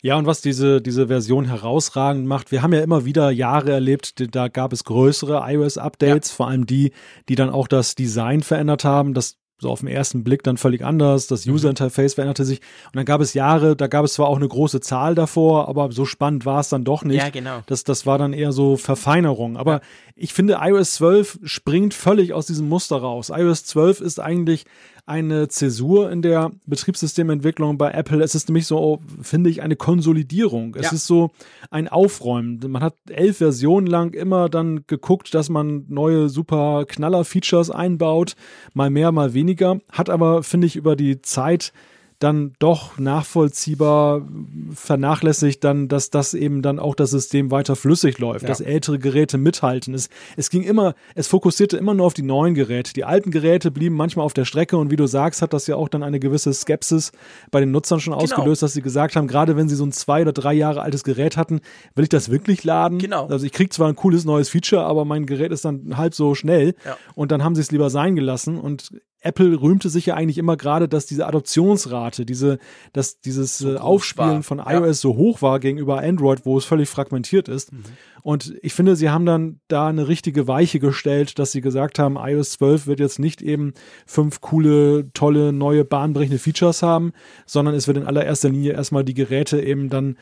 Ja, und was diese, diese Version herausragend macht, wir haben ja immer wieder Jahre erlebt, da gab es größere iOS-Updates, ja. vor allem die, die dann auch das Design verändert haben. Das so auf den ersten Blick dann völlig anders. Das mhm. User Interface veränderte sich. Und dann gab es Jahre, da gab es zwar auch eine große Zahl davor, aber so spannend war es dann doch nicht. Ja, genau. Das, das war dann eher so Verfeinerung. Aber ja. ich finde, iOS 12 springt völlig aus diesem Muster raus. iOS 12 ist eigentlich eine Zäsur in der Betriebssystementwicklung bei Apple. Es ist nämlich so, finde ich, eine Konsolidierung. Es ja. ist so ein Aufräumen. Man hat elf Versionen lang immer dann geguckt, dass man neue super Knaller-Features einbaut, mal mehr, mal weniger. Hat aber, finde ich, über die Zeit dann doch nachvollziehbar vernachlässigt dann, dass das eben dann auch das System weiter flüssig läuft, ja. dass ältere Geräte mithalten. Es, es ging immer, es fokussierte immer nur auf die neuen Geräte. Die alten Geräte blieben manchmal auf der Strecke und wie du sagst, hat das ja auch dann eine gewisse Skepsis bei den Nutzern schon genau. ausgelöst, dass sie gesagt haben, gerade wenn sie so ein zwei oder drei Jahre altes Gerät hatten, will ich das wirklich laden? Genau. Also ich kriege zwar ein cooles neues Feature, aber mein Gerät ist dann halb so schnell ja. und dann haben sie es lieber sein gelassen und Apple rühmte sich ja eigentlich immer gerade, dass diese Adoptionsrate, diese, dass dieses so äh, Aufspielen war. von iOS ja. so hoch war gegenüber Android, wo es völlig fragmentiert ist. Mhm. Und ich finde, sie haben dann da eine richtige Weiche gestellt, dass sie gesagt haben, iOS 12 wird jetzt nicht eben fünf coole, tolle, neue, bahnbrechende Features haben, sondern es wird in allererster Linie erstmal die Geräte eben dann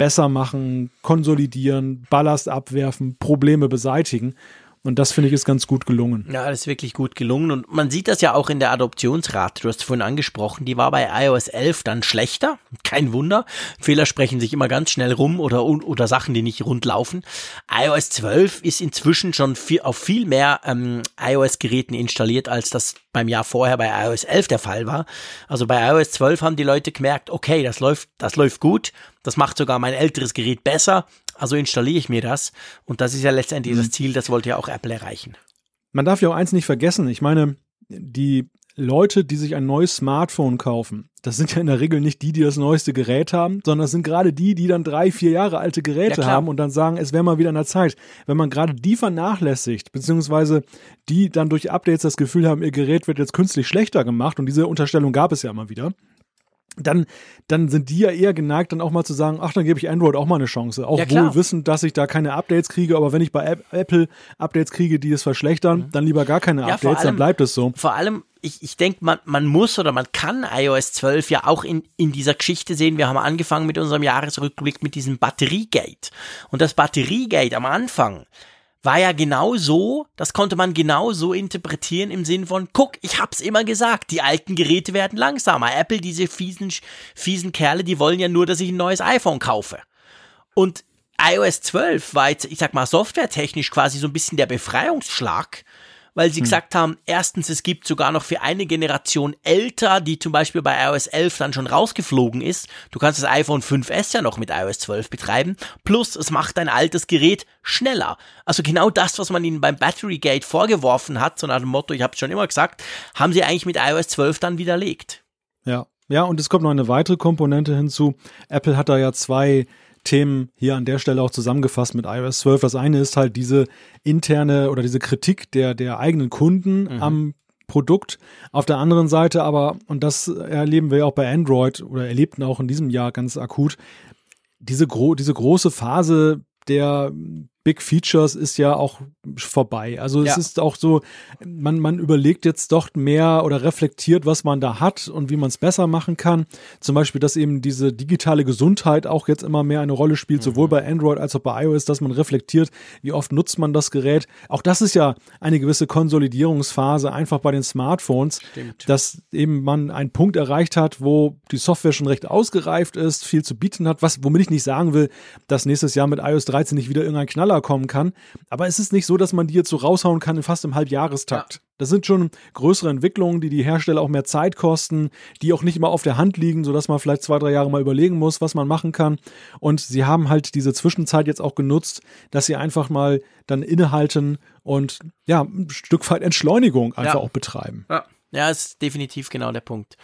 besser machen, konsolidieren, Ballast abwerfen, Probleme beseitigen. Und das finde ich ist ganz gut gelungen. Ja, das ist wirklich gut gelungen. Und man sieht das ja auch in der Adoptionsrate. Du hast vorhin angesprochen, die war bei iOS 11 dann schlechter. Kein Wunder. Fehler sprechen sich immer ganz schnell rum oder, oder Sachen, die nicht rund laufen. iOS 12 ist inzwischen schon viel, auf viel mehr ähm, iOS-Geräten installiert, als das beim Jahr vorher bei iOS 11 der Fall war. Also bei iOS 12 haben die Leute gemerkt, okay, das läuft, das läuft gut. Das macht sogar mein älteres Gerät besser. Also installiere ich mir das. Und das ist ja letztendlich mhm. das Ziel, das wollte ja auch Apple erreichen. Man darf ja auch eins nicht vergessen. Ich meine, die Leute, die sich ein neues Smartphone kaufen, das sind ja in der Regel nicht die, die das neueste Gerät haben, sondern das sind gerade die, die dann drei, vier Jahre alte Geräte ja, haben und dann sagen, es wäre mal wieder an der Zeit. Wenn man gerade die vernachlässigt, beziehungsweise die dann durch Updates das Gefühl haben, ihr Gerät wird jetzt künstlich schlechter gemacht und diese Unterstellung gab es ja immer wieder, dann, dann sind die ja eher geneigt, dann auch mal zu sagen, ach, dann gebe ich Android auch mal eine Chance. Auch ja, wohl wissend, dass ich da keine Updates kriege, aber wenn ich bei Apple Updates kriege, die es verschlechtern, mhm. dann lieber gar keine ja, Updates, allem, dann bleibt es so. Vor allem, ich, ich denke, man, man muss oder man kann iOS 12 ja auch in, in dieser Geschichte sehen. Wir haben angefangen mit unserem Jahresrückblick mit diesem Batteriegate. Und das Batteriegate am Anfang, war ja genau so, das konnte man genau so interpretieren im Sinn von, guck, ich hab's immer gesagt, die alten Geräte werden langsamer. Apple, diese fiesen, fiesen Kerle, die wollen ja nur, dass ich ein neues iPhone kaufe. Und iOS 12 war jetzt, ich sag mal, softwaretechnisch quasi so ein bisschen der Befreiungsschlag, weil sie hm. gesagt haben, erstens, es gibt sogar noch für eine Generation älter, die zum Beispiel bei iOS 11 dann schon rausgeflogen ist. Du kannst das iPhone 5S ja noch mit iOS 12 betreiben. Plus, es macht dein altes Gerät schneller. Also genau das, was man ihnen beim Battery Gate vorgeworfen hat, so nach dem Motto, ich habe es schon immer gesagt, haben sie eigentlich mit iOS 12 dann widerlegt. Ja. Ja, und es kommt noch eine weitere Komponente hinzu. Apple hat da ja zwei Themen hier an der Stelle auch zusammengefasst mit iOS 12. Das eine ist halt diese interne oder diese Kritik der, der eigenen Kunden mhm. am Produkt. Auf der anderen Seite aber, und das erleben wir ja auch bei Android oder erlebten auch in diesem Jahr ganz akut, diese, gro diese große Phase der Big Features ist ja auch vorbei. Also ja. es ist auch so, man, man überlegt jetzt doch mehr oder reflektiert, was man da hat und wie man es besser machen kann. Zum Beispiel, dass eben diese digitale Gesundheit auch jetzt immer mehr eine Rolle spielt, mhm. sowohl bei Android als auch bei iOS, dass man reflektiert, wie oft nutzt man das Gerät. Auch das ist ja eine gewisse Konsolidierungsphase einfach bei den Smartphones, Stimmt. dass eben man einen Punkt erreicht hat, wo die Software schon recht ausgereift ist, viel zu bieten hat, was, womit ich nicht sagen will, dass nächstes Jahr mit iOS 13 nicht wieder irgendein Knaller kommen kann. Aber es ist nicht so, dass man die jetzt so raushauen kann fast im Halbjahrestakt. Ja. Das sind schon größere Entwicklungen, die die Hersteller auch mehr Zeit kosten, die auch nicht immer auf der Hand liegen, sodass man vielleicht zwei, drei Jahre mal überlegen muss, was man machen kann. Und sie haben halt diese Zwischenzeit jetzt auch genutzt, dass sie einfach mal dann innehalten und ja, ein Stück weit Entschleunigung einfach ja. auch betreiben. Ja. ja, ist definitiv genau der Punkt.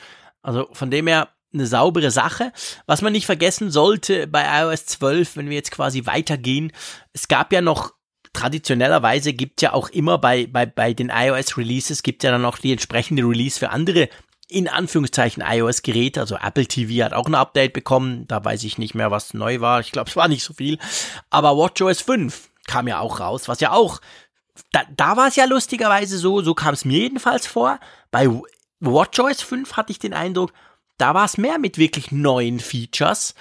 Also von dem her, eine saubere Sache. Was man nicht vergessen sollte bei iOS 12, wenn wir jetzt quasi weitergehen, es gab ja noch traditionellerweise gibt ja auch immer bei, bei, bei den iOS Releases gibt ja dann auch die entsprechende Release für andere in Anführungszeichen iOS-Geräte, also Apple TV hat auch ein Update bekommen, da weiß ich nicht mehr, was neu war, ich glaube, es war nicht so viel, aber WatchOS 5 kam ja auch raus, was ja auch, da, da war es ja lustigerweise so, so kam es mir jedenfalls vor, bei WatchOS 5 hatte ich den Eindruck, da war es mehr mit wirklich neuen Features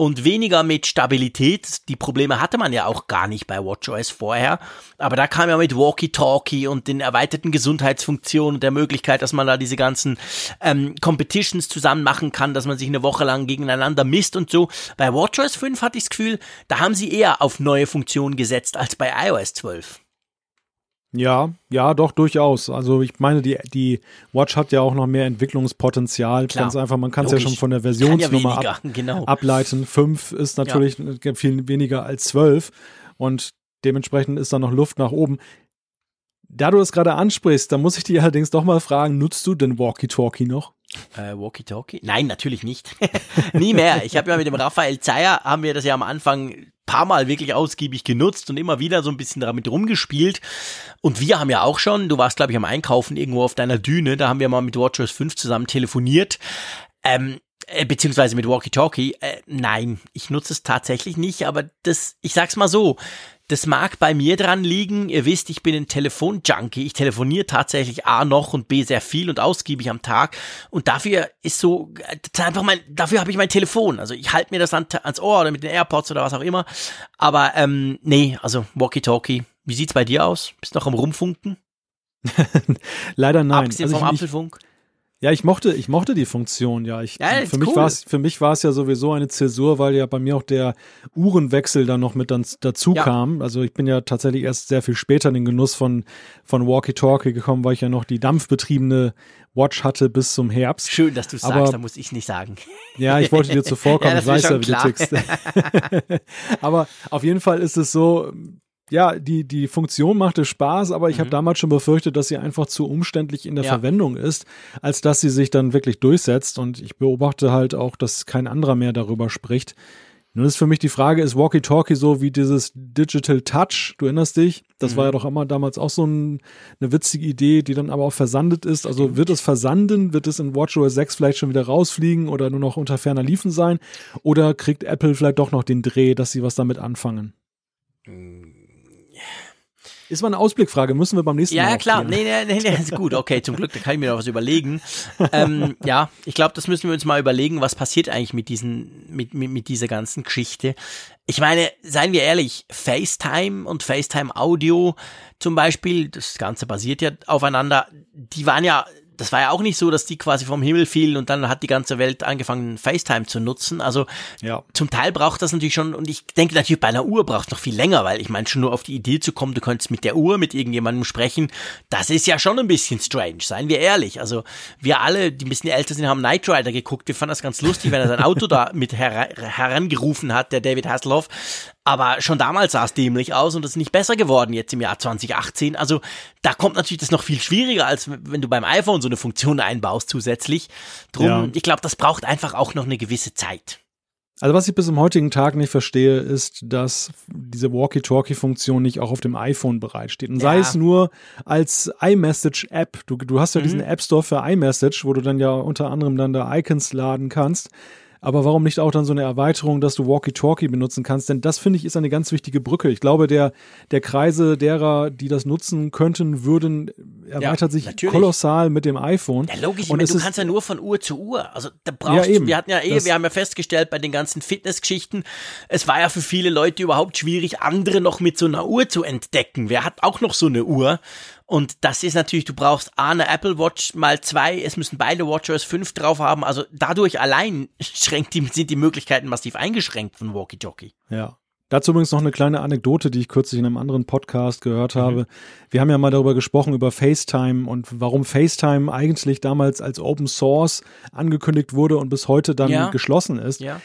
und weniger mit Stabilität. Die Probleme hatte man ja auch gar nicht bei WatchOS vorher. Aber da kam ja mit Walkie-Talkie und den erweiterten Gesundheitsfunktionen und der Möglichkeit, dass man da diese ganzen ähm, Competitions zusammen machen kann, dass man sich eine Woche lang gegeneinander misst und so. Bei WatchOS 5 hatte ich das Gefühl, da haben sie eher auf neue Funktionen gesetzt als bei iOS 12. Ja, ja, doch, durchaus. Also ich meine, die, die Watch hat ja auch noch mehr Entwicklungspotenzial. Klar, Ganz einfach, man kann es ja schon von der Versionsnummer ja ab, genau. ableiten. Fünf ist natürlich viel weniger als zwölf und dementsprechend ist da noch Luft nach oben. Da du es gerade ansprichst, da muss ich dich allerdings doch mal fragen, nutzt du den Walkie-Talkie noch? Äh, Walkie-Talkie? Nein, natürlich nicht. Nie mehr. Ich habe ja mit dem Raphael Zeyer, haben wir das ja am Anfang paar Mal wirklich ausgiebig genutzt und immer wieder so ein bisschen damit rumgespielt. Und wir haben ja auch schon, du warst glaube ich am Einkaufen irgendwo auf deiner Düne, da haben wir mal mit WatchOS 5 zusammen telefoniert. Ähm, äh, beziehungsweise mit Walkie-Talkie. Äh, nein, ich nutze es tatsächlich nicht, aber das, ich sag's mal so, das mag bei mir dran liegen. Ihr wisst, ich bin ein Telefonjunkie. Ich telefoniere tatsächlich A noch und B sehr viel und ausgiebig am Tag. Und dafür ist so, einfach mein, dafür habe ich mein Telefon. Also ich halte mir das an, ans Ohr oder mit den AirPods oder was auch immer. Aber ähm, nee, also Walkie-Talkie. Wie sieht's bei dir aus? Bist du noch am Rumfunken? Leider nein. Abgesehen Also vom ich, ich, Apfelfunk? Ja, ich mochte, ich mochte die Funktion, ja. Ich, Ja, für, mich cool. war's, für mich war es ja sowieso eine Zäsur, weil ja bei mir auch der Uhrenwechsel dann noch mit dann dazu Ja. kam. Also ich bin ja tatsächlich erst sehr viel später in den Genuss von, von Walkie-Talkie gekommen, weil ich ja noch die dampfbetriebene Watch hatte bis zum Herbst. Schön, dass du Aber- sagst, da muss ich nicht sagen. Ja, ich wollte dir zuvorkommen, Ja, ich weiß ja, wie du tickst. aber auf jeden Fall ist es so, ja, die, die Funktion machte Spaß, aber ich habe damals schon befürchtet, dass sie einfach zu umständlich in der Mhm. Ja. Verwendung ist, als dass sie sich dann wirklich durchsetzt. Und ich beobachte halt auch, dass kein anderer mehr darüber spricht. Nun ist für mich die Frage, ist Walkie-Talkie so wie dieses Digital Touch? Du erinnerst dich? Das Mhm. war ja doch immer damals auch so ein, eine witzige Idee, die dann aber auch versandet ist. Also wird es versanden? Wird es in WatchOS 6 vielleicht schon wieder rausfliegen oder nur noch unter ferner Liefen sein? Oder kriegt Apple vielleicht doch noch den Dreh, dass sie was damit anfangen? Ist mal eine Ausblickfrage, müssen wir beim nächsten Mal Ja, ja, klar. Nee, nee, nee, nee, ist gut. Okay, zum Glück, da kann ich mir noch was überlegen. ähm, ja, ich glaube, das müssen wir uns mal überlegen, was passiert eigentlich mit diesen, mit, mit, mit dieser ganzen Geschichte. Ich meine, seien wir ehrlich, FaceTime und FaceTime Audio zum Beispiel, das Ganze basiert ja aufeinander, die waren ja, das war ja auch nicht so, dass die quasi vom Himmel fielen und dann hat die ganze Welt angefangen, FaceTime zu nutzen. Also Ja. zum Teil braucht das natürlich schon, und ich denke natürlich, bei einer Uhr braucht es noch viel länger, weil ich meine, schon nur auf die Idee zu kommen, du könntest mit der Uhr mit irgendjemandem sprechen, das ist ja schon ein bisschen strange, seien wir ehrlich. Also wir alle, die ein bisschen älter sind, haben Knight Rider geguckt, wir fanden das ganz lustig, wenn er sein Auto da mit her herangerufen hat, der David Hasselhoff. Aber schon damals sah es dämlich aus und es ist nicht besser geworden jetzt im Jahr 2018. Also da kommt natürlich das noch viel schwieriger, als wenn du beim iPhone so eine Funktion einbaust zusätzlich. Drum, Ja. ich glaube, das braucht einfach auch noch eine gewisse Zeit. Also was ich bis zum heutigen Tag nicht verstehe, ist, dass diese Walkie-Talkie-Funktion nicht auch auf dem iPhone bereitsteht. Und sei Ja. es nur als iMessage-App. Du, du hast ja diesen App Store für iMessage, wo du dann ja unter anderem dann da Icons laden kannst. Aber warum nicht auch dann so eine Erweiterung, dass du Walkie-Talkie benutzen kannst? Denn das finde ich ist eine ganz wichtige Brücke. Ich glaube, der, der Kreise derer, die das nutzen könnten, würden, erweitert sich natürlich. kolossal mit dem iPhone. Ja, logisch, ich Und meine, du kannst ja nur von Uhr zu Uhr. Also da brauchst Ja, eben. du, wir hatten ja eh, wir haben ja festgestellt bei den ganzen Fitnessgeschichten, es war ja für viele Leute überhaupt schwierig, andere noch mit so einer Uhr zu entdecken. Wer hat auch noch so eine Uhr? Und das ist natürlich, du brauchst A, eine Apple Watch mal zwei, es müssen beide WatchOS 5 drauf haben. Also dadurch allein schränkt die, sind die Möglichkeiten massiv eingeschränkt von Walkie Talkie. Ja. Dazu übrigens noch eine kleine Anekdote, die ich kürzlich in einem anderen Podcast gehört habe. Wir haben ja mal darüber gesprochen, über FaceTime und warum FaceTime eigentlich damals als Open Source angekündigt wurde und bis heute dann Ja. geschlossen ist. Ja.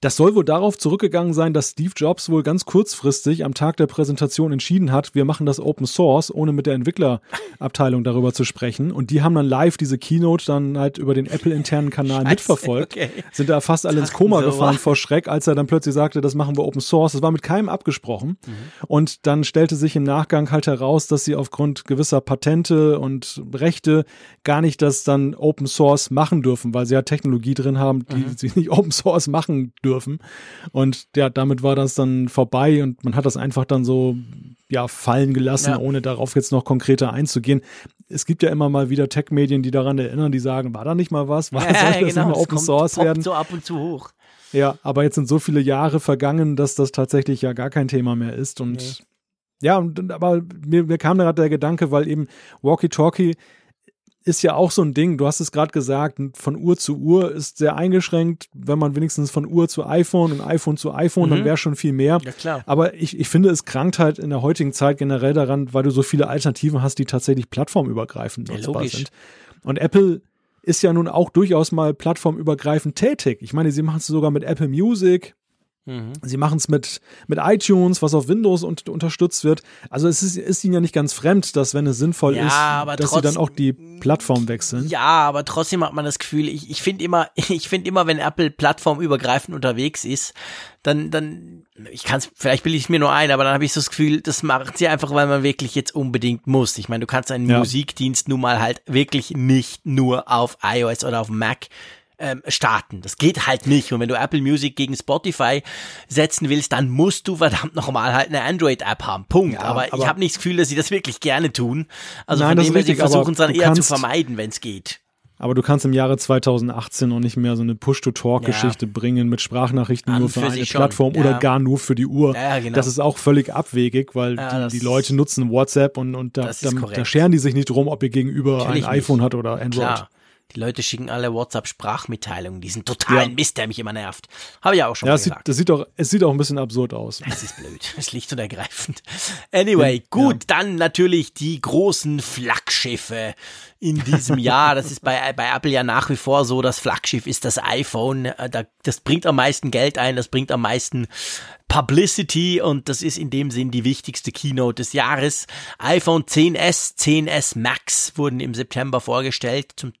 Das soll wohl darauf zurückgegangen sein, dass Steve Jobs wohl ganz kurzfristig am Tag der Präsentation entschieden hat, wir machen das Open Source, ohne mit der Entwicklerabteilung darüber zu sprechen. Und die haben dann live diese Keynote dann halt über den Apple-internen Kanal Scheiße, mitverfolgt. okay. Sind da fast alle ins Koma so, gefahren wa? vor Schreck, als er dann plötzlich sagte, das machen wir Open Source. Das war mit keinem abgesprochen. Und dann stellte sich im Nachgang halt heraus, dass sie aufgrund gewisser Patente und Rechte gar nicht das dann Open Source machen dürfen, weil sie ja Technologie drin haben, die sie nicht Open Source machen dürfen. Und ja, damit war das dann vorbei und man hat das einfach dann so ja fallen gelassen, Ja. ohne darauf jetzt noch konkreter einzugehen. Es gibt ja immer mal wieder Tech-Medien, die daran erinnern, die sagen, war da nicht mal was? War, soll das nicht mal genau, Open kommt, Source werden? so ab und zu hoch. Ja, aber jetzt sind so viele Jahre vergangen, dass das tatsächlich ja gar kein Thema mehr ist. Und Nee. ja, und, aber mir, mir kam gerade der Gedanke, weil eben Walkie-Talkie, ist ja auch so ein Ding, du hast es gerade gesagt, von Uhr zu Uhr ist sehr eingeschränkt. Wenn man wenigstens von Uhr zu iPhone und iPhone zu iPhone, mhm. dann wäre schon viel mehr. Ja, klar. Aber ich, ich finde, es krankt halt in der heutigen Zeit generell daran, weil du so viele Alternativen hast, die tatsächlich plattformübergreifend nutzbar ja, sind. Und Apple ist ja nun auch durchaus mal plattformübergreifend tätig. Ich meine, sie machen es sogar mit Apple Music, Mhm. Sie machen es mit, mit iTunes, was auf Windows und, unterstützt wird. Also es ist, ist ihnen ja nicht ganz fremd, dass wenn es sinnvoll ja, ist, dass sie dann auch die Plattform wechseln. Ja, aber trotzdem hat man das Gefühl, ich, ich finde immer, ich finde immer, wenn Apple plattformübergreifend unterwegs ist, dann, dann, ich kann es, vielleicht bilde ich es mir nur ein, aber dann habe ich so das Gefühl, das macht sie einfach, weil man wirklich jetzt unbedingt muss. Ich meine, du kannst einen ja. Musikdienst nun mal halt wirklich nicht nur auf iOS oder auf Mac ähm, starten. Das geht halt nicht. Und wenn du Apple Music gegen Spotify setzen willst, dann musst du verdammt nochmal halt eine Android-App haben. Punkt. Ja, aber, aber, ich habe nicht das Gefühl, dass sie das wirklich gerne tun. Also Nein, von dem her, sie versuchen es dann eher zu vermeiden, wenn es geht. Aber du kannst im Jahre 2018 noch nicht mehr so eine Push-to-Talk-Geschichte ja. bringen mit Sprachnachrichten An nur für, für eine Plattform ja. oder gar nur für die Uhr. Ja, genau. Das ist auch völlig abwegig, weil die, die, Leute nutzen WhatsApp und, und da, da, da, scheren die sich nicht drum, ob ihr gegenüber Natürlich ein iPhone nicht. hat oder Android. Klar. Die Leute schicken alle WhatsApp-Sprachmitteilungen, diesen totalen ja. Mist, der mich immer nervt. Habe ich auch schon ja, mal gesagt. Sieht, das sieht auch, es sieht auch ein bisschen absurd aus. Es ist blöd. Es ist schlicht und ergreifend. Anyway, gut, ja. dann natürlich die großen Flaggschiffe in diesem Jahr. Das ist bei, bei Apple ja nach wie vor so. Das Flaggschiff ist das iPhone. Äh, das bringt am meisten Geld ein, das bringt am meisten Publicity und das ist in dem Sinn die wichtigste Keynote des Jahres. iPhone 10s, 10s Max wurden im September vorgestellt. Zum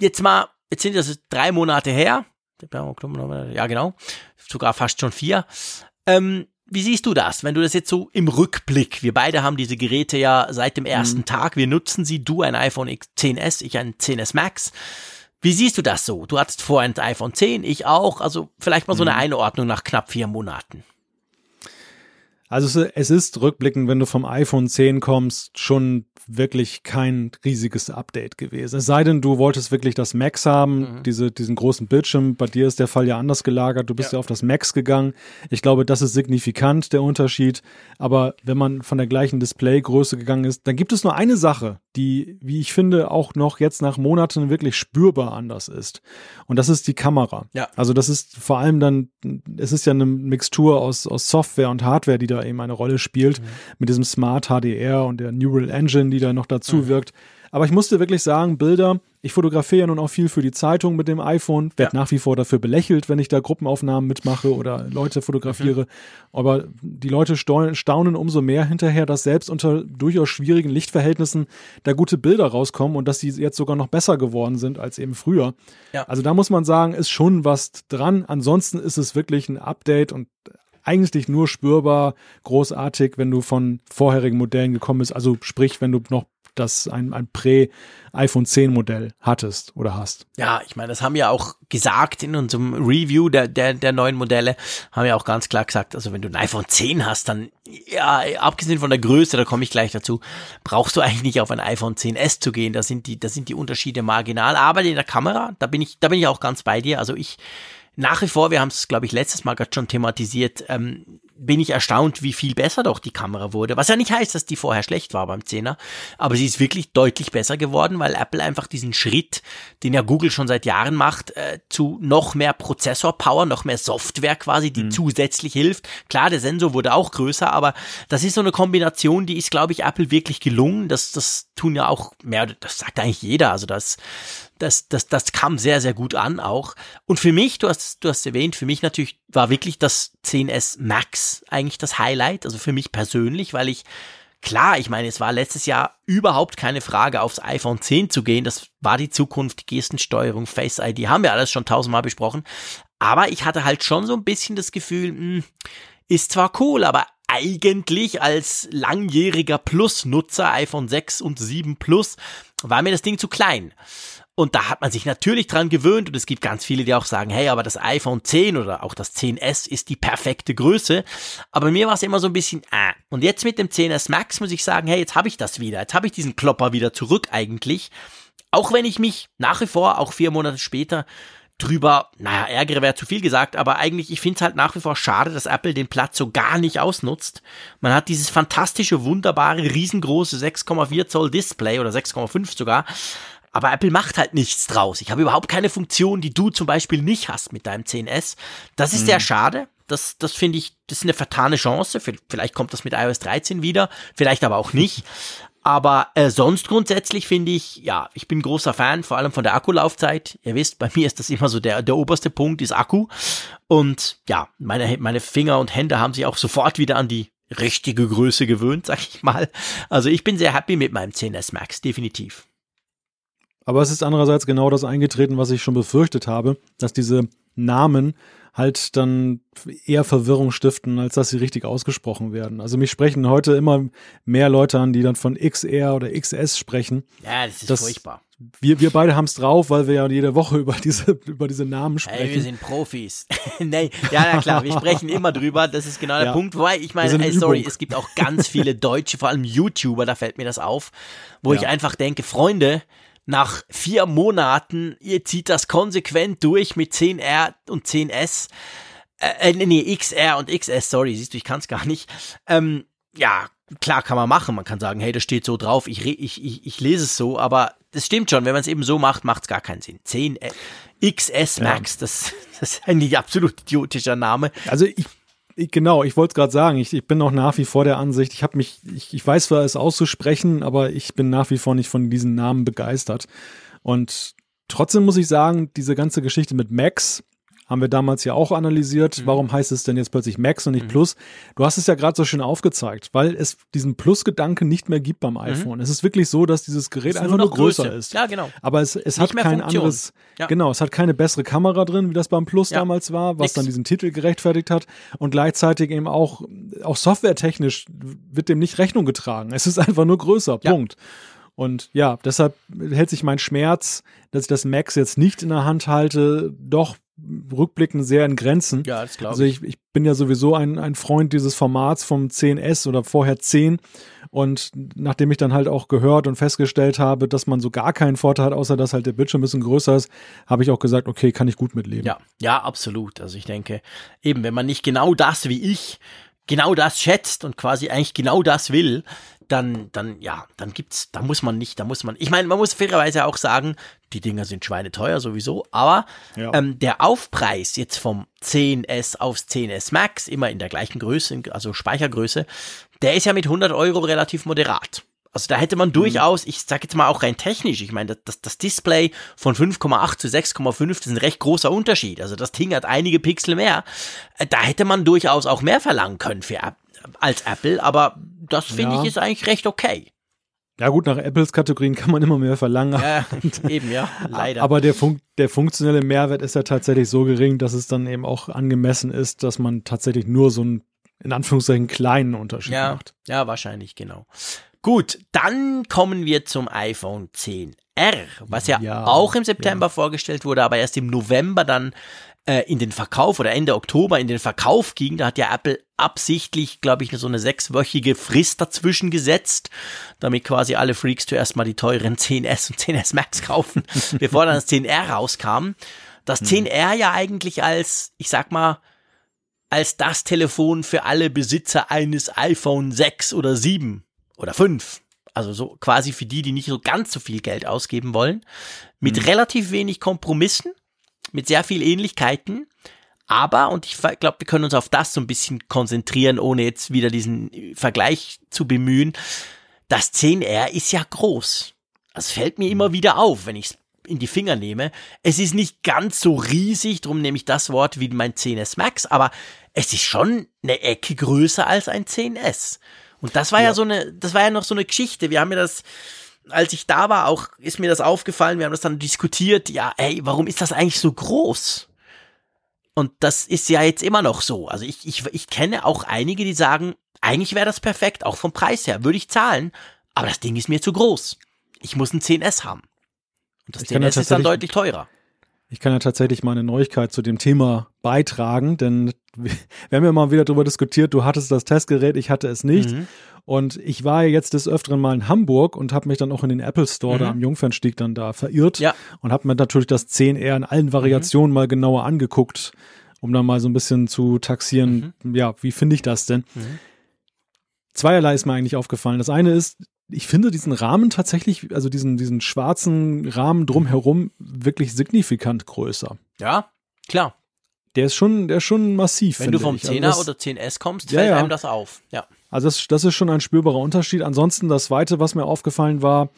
jetzt mal, jetzt sind das drei Monate her. Ja, genau. Sogar fast schon vier. Ähm, wie siehst du das, wenn du das jetzt so im Rückblick, wir beide haben diese Geräte ja seit dem ersten mhm. Tag, wir nutzen sie, du ein iPhone 10s, ich ein 10s Max. Wie siehst du das so? Du hattest vorher ein iPhone 10, ich auch, also vielleicht mal so eine mhm. Einordnung nach knapp vier Monaten. Also es ist rückblickend, wenn du vom iPhone 10 kommst, schon wirklich kein riesiges Update gewesen. Es sei denn, du wolltest wirklich das Max haben, mhm. diese, diesen großen Bildschirm. Bei dir ist der Fall ja anders gelagert. Du bist ja. ja auf das Max gegangen. Ich glaube, das ist signifikant, der Unterschied. Aber wenn man von der gleichen Displaygröße gegangen ist, dann gibt es nur eine Sache, die, wie ich finde, auch noch jetzt nach Monaten wirklich spürbar anders ist. Und das ist die Kamera. Ja. Also das ist vor allem dann, es ist ja eine Mixtur aus, aus Software und Hardware, die da eben eine Rolle spielt, mhm. mit diesem Smart HDR und der Neural Engine, die da noch dazu mhm. wirkt. Aber ich musste wirklich sagen, Bilder, ich fotografiere ja nun auch viel für die Zeitung mit dem iPhone, werde ja. nach wie vor dafür belächelt, wenn ich da Gruppenaufnahmen mitmache oder Leute fotografiere. Mhm. Aber die Leute staunen umso mehr hinterher, dass selbst unter durchaus schwierigen Lichtverhältnissen da gute Bilder rauskommen und dass sie jetzt sogar noch besser geworden sind als eben früher. Ja. Also da muss man sagen, ist schon was dran. Ansonsten ist es wirklich ein Update und eigentlich nur spürbar großartig, wenn du von vorherigen Modellen gekommen bist. Also sprich, wenn du noch das ein, ein Prä-iPhone 10 Modell hattest oder hast. Ja, ich meine, das haben wir auch gesagt in unserem Review der, der, der neuen Modelle, haben wir auch ganz klar gesagt, also wenn du ein iPhone 10 hast, dann, ja, abgesehen von der Größe, da komme ich gleich dazu, brauchst du eigentlich nicht auf ein iPhone 10s zu gehen, da sind die, da sind die Unterschiede marginal, aber in der Kamera, da bin ich, da bin ich auch ganz bei dir, also ich, nach wie vor, wir haben es, glaube ich, letztes Mal gerade schon thematisiert, ähm, bin ich erstaunt, wie viel besser doch die Kamera wurde. Was ja nicht heißt, dass die vorher schlecht war beim 10er, aber sie ist wirklich deutlich besser geworden, weil Apple einfach diesen Schritt, den ja Google schon seit Jahren macht, äh, zu noch mehr Prozessor-Power, noch mehr Software quasi, die mhm. zusätzlich hilft. Klar, der Sensor wurde auch größer, aber das ist so eine Kombination, die ist, glaube ich, Apple wirklich gelungen. Das, das tun ja auch mehr, das sagt eigentlich jeder. Also das, das, das, das kam sehr, sehr gut an auch. Und für mich, du hast, du hast erwähnt, für mich natürlich war wirklich das 10S Max eigentlich das Highlight, also für mich persönlich, weil ich Klar, ich meine, es war letztes Jahr überhaupt keine Frage, aufs iPhone 10 zu gehen. Das war die Zukunft, die Gestensteuerung, Face ID, haben wir alles schon tausendmal besprochen. Aber ich hatte halt schon so ein bisschen das Gefühl, mh, hm, ist zwar cool, aber eigentlich als langjähriger Plus-Nutzer, iPhone 6 und 7 Plus, war mir das Ding zu klein. Und da hat man sich natürlich dran gewöhnt und es gibt ganz viele, die auch sagen, hey, aber das iPhone 10 oder auch das 10S ist die perfekte Größe. Aber mir war es immer so ein bisschen, ah. Und jetzt mit dem 10S Max muss ich sagen, hey, jetzt habe ich das wieder. Jetzt habe ich diesen Klopper wieder zurück eigentlich. Auch wenn ich mich nach wie vor, auch vier Monate später, drüber, naja, ärgere wäre zu viel gesagt, aber eigentlich, ich finde es halt nach wie vor schade, dass Apple den Platz so gar nicht ausnutzt. Man hat dieses fantastische, wunderbare, riesengroße 6,4 Zoll Display oder 6,5 sogar. Aber Apple macht halt nichts draus. Ich habe überhaupt keine Funktion, die du zum Beispiel nicht hast mit deinem 10S. Das ist mhm. sehr schade. Das, das finde ich, das ist eine vertane Chance. Vielleicht kommt das mit iOS 13 wieder, vielleicht aber auch nicht. Aber äh, sonst grundsätzlich finde ich, ja, ich bin großer Fan, vor allem von der Akkulaufzeit. Ihr wisst, bei mir ist das immer so der, der oberste Punkt, ist Akku. Und ja, meine, meine Finger und Hände haben sich auch sofort wieder an die richtige Größe gewöhnt, sag ich mal. Also ich bin sehr happy mit meinem 10S Max, definitiv. Aber es ist andererseits genau das eingetreten, was ich schon befürchtet habe, dass diese Namen halt dann eher Verwirrung stiften, als dass sie richtig ausgesprochen werden. Also mich sprechen heute immer mehr Leute an, die dann von XR oder XS sprechen. Ja, das ist das, furchtbar. Wir, wir beide haben es drauf, weil wir ja jede Woche über diese, über diese Namen sprechen. Hey, wir sind Profis. nee, ja, na klar, wir sprechen immer drüber. Das ist genau der ja. Punkt. Wobei, ich meine, hey, sorry, es gibt auch ganz viele Deutsche, vor allem YouTuber, da fällt mir das auf, wo ja. ich einfach denke, Freunde, nach vier Monaten, ihr zieht das konsequent durch mit 10R und 10S. Äh, äh, nee, XR und XS, sorry, siehst du, ich kann es gar nicht. Ähm, ja, klar kann man machen. Man kann sagen, hey, das steht so drauf, ich, ich, ich, ich lese es so, aber das stimmt schon, wenn man es eben so macht, macht es gar keinen Sinn. 10 äh, XS Max, ja. das, das ist ein absolut idiotischer Name. Also ich genau, ich wollte es gerade sagen, ich, ich bin auch nach wie vor der Ansicht, ich habe mich, ich, ich weiß zwar es auszusprechen, aber ich bin nach wie vor nicht von diesen Namen begeistert. Und trotzdem muss ich sagen, diese ganze Geschichte mit Max, haben wir damals ja auch analysiert. Mhm. Warum heißt es denn jetzt plötzlich Max und nicht mhm. Plus? Du hast es ja gerade so schön aufgezeigt, weil es diesen Plus-Gedanke nicht mehr gibt beim mhm. iPhone. Mhm. Es ist wirklich so, dass dieses Gerät einfach nur, nur größer Größe. ist. Ja, genau. Aber es, es hat kein Funktion. anderes, ja. genau, es hat keine bessere Kamera drin, wie das beim Plus ja. damals war, was Nix. dann diesen Titel gerechtfertigt hat. Und gleichzeitig eben auch, auch softwaretechnisch wird dem nicht Rechnung getragen. Es ist einfach nur größer. Ja. Punkt. Und ja, deshalb hält sich mein Schmerz, dass ich das Max jetzt nicht in der Hand halte, doch rückblickend sehr in Grenzen. Ja, das glaube ich. Also ich, ich bin ja sowieso ein, ein Freund dieses Formats vom 10S oder vorher 10. Und nachdem ich dann halt auch gehört und festgestellt habe, dass man so gar keinen Vorteil hat, außer dass halt der Bildschirm ein bisschen größer ist, habe ich auch gesagt, okay, kann ich gut mitleben. Ja, ja, absolut. Also ich denke, eben, wenn man nicht genau das wie ich genau das schätzt und quasi eigentlich genau das will, dann, dann, ja, dann gibt's, da muss man nicht, da muss man, ich meine, man muss fairerweise auch sagen, die Dinger sind schweineteuer sowieso, aber ja. ähm, der Aufpreis jetzt vom 10S aufs 10S Max, immer in der gleichen Größe, also Speichergröße, der ist ja mit 100 Euro relativ moderat. Also da hätte man mhm. durchaus, ich sage jetzt mal auch rein technisch, ich meine, das, das Display von 5,8 zu 6,5, das ist ein recht großer Unterschied. Also das Ding hat einige Pixel mehr. Äh, da hätte man durchaus auch mehr verlangen können für, als Apple, aber das finde ja. ich ist eigentlich recht okay. Ja gut, nach Apples Kategorien kann man immer mehr verlangen. Ja, eben, ja, leider. Aber der, Fun der funktionelle Mehrwert ist ja tatsächlich so gering, dass es dann eben auch angemessen ist, dass man tatsächlich nur so einen, in Anführungszeichen, kleinen Unterschied ja, macht. Ja, wahrscheinlich, genau. Gut, dann kommen wir zum iPhone 10R, was ja, ja auch im September ja. vorgestellt wurde, aber erst im November dann äh, in den Verkauf oder Ende Oktober in den Verkauf ging, da hat ja Apple absichtlich, glaube ich, so eine sechswöchige Frist dazwischen gesetzt, damit quasi alle Freaks zuerst mal die teuren 10S und 10S Max kaufen, bevor dann das 10R rauskam. Das 10R hm. ja eigentlich als, ich sag mal, als das Telefon für alle Besitzer eines iPhone 6 oder 7 oder 5. Also so quasi für die, die nicht so ganz so viel Geld ausgeben wollen. Mit hm. relativ wenig Kompromissen mit sehr viel Ähnlichkeiten. Aber, und ich glaube, wir können uns auf das so ein bisschen konzentrieren, ohne jetzt wieder diesen Vergleich zu bemühen. Das 10R ist ja groß. Das fällt mir immer wieder auf, wenn ich es in die Finger nehme. Es ist nicht ganz so riesig, drum nehme ich das Wort wie mein 10S Max, aber es ist schon eine Ecke größer als ein 10S. Und das war ja, ja so eine, das war ja noch so eine Geschichte. Wir haben ja das als ich da war, auch ist mir das aufgefallen, wir haben das dann diskutiert, ja, ey, warum ist das eigentlich so groß? Und das ist ja jetzt immer noch so. Also ich, ich, ich kenne auch einige, die sagen, eigentlich wäre das perfekt, auch vom Preis her, würde ich zahlen, aber das Ding ist mir zu groß. Ich muss ein 10S haben. Und das ich 10S ist dann deutlich teurer. Ich kann ja tatsächlich mal eine Neuigkeit zu dem Thema beitragen, denn wir haben ja mal wieder darüber diskutiert, du hattest das Testgerät, ich hatte es nicht. Mhm. Und ich war ja jetzt des Öfteren mal in Hamburg und habe mich dann auch in den Apple Store Mhm. da am Jungfernstieg dann da verirrt Ja. und habe mir natürlich das 10R in allen Variationen mal genauer angeguckt, um dann mal so ein bisschen zu taxieren, ja, wie finde ich das denn? Mhm. Zweierlei ist mir eigentlich aufgefallen. Das eine ist, ich finde diesen Rahmen tatsächlich, also diesen, diesen schwarzen Rahmen drumherum wirklich signifikant größer. Ja, klar. Der ist schon, der ist schon massiv. Wenn du vom ich. Also 10er das- oder 10S kommst, Ja, fällt ja. einem das auf. Ja. Also das, das ist schon ein spürbarer Unterschied. Ansonsten das Zweite, was mir aufgefallen war,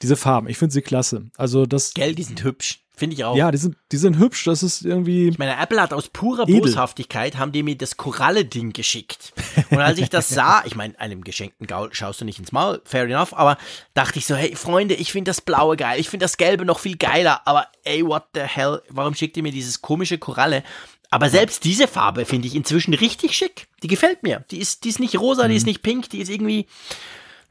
diese Farben. Ich finde sie klasse. Also das, Gell, die sind hübsch. Finde ich auch. ja, die sind, die sind hübsch. Das ist irgendwie, Ich meine, Apple hat aus purer Edel. Boshaftigkeit, haben die mir das Koralle-Ding geschickt. Und als ich das sah, ich meine, einem geschenkten Gaul schaust du nicht ins Maul, fair enough, aber dachte ich so, hey Freunde, ich finde das Blaue geil, ich finde das Gelbe noch viel geiler, aber ey, what the hell, warum schickt ihr mir dieses komische Koralle? Aber selbst diese Farbe finde ich inzwischen richtig schick. Die gefällt mir. Die ist, die ist nicht rosa, die ist nicht pink, die ist irgendwie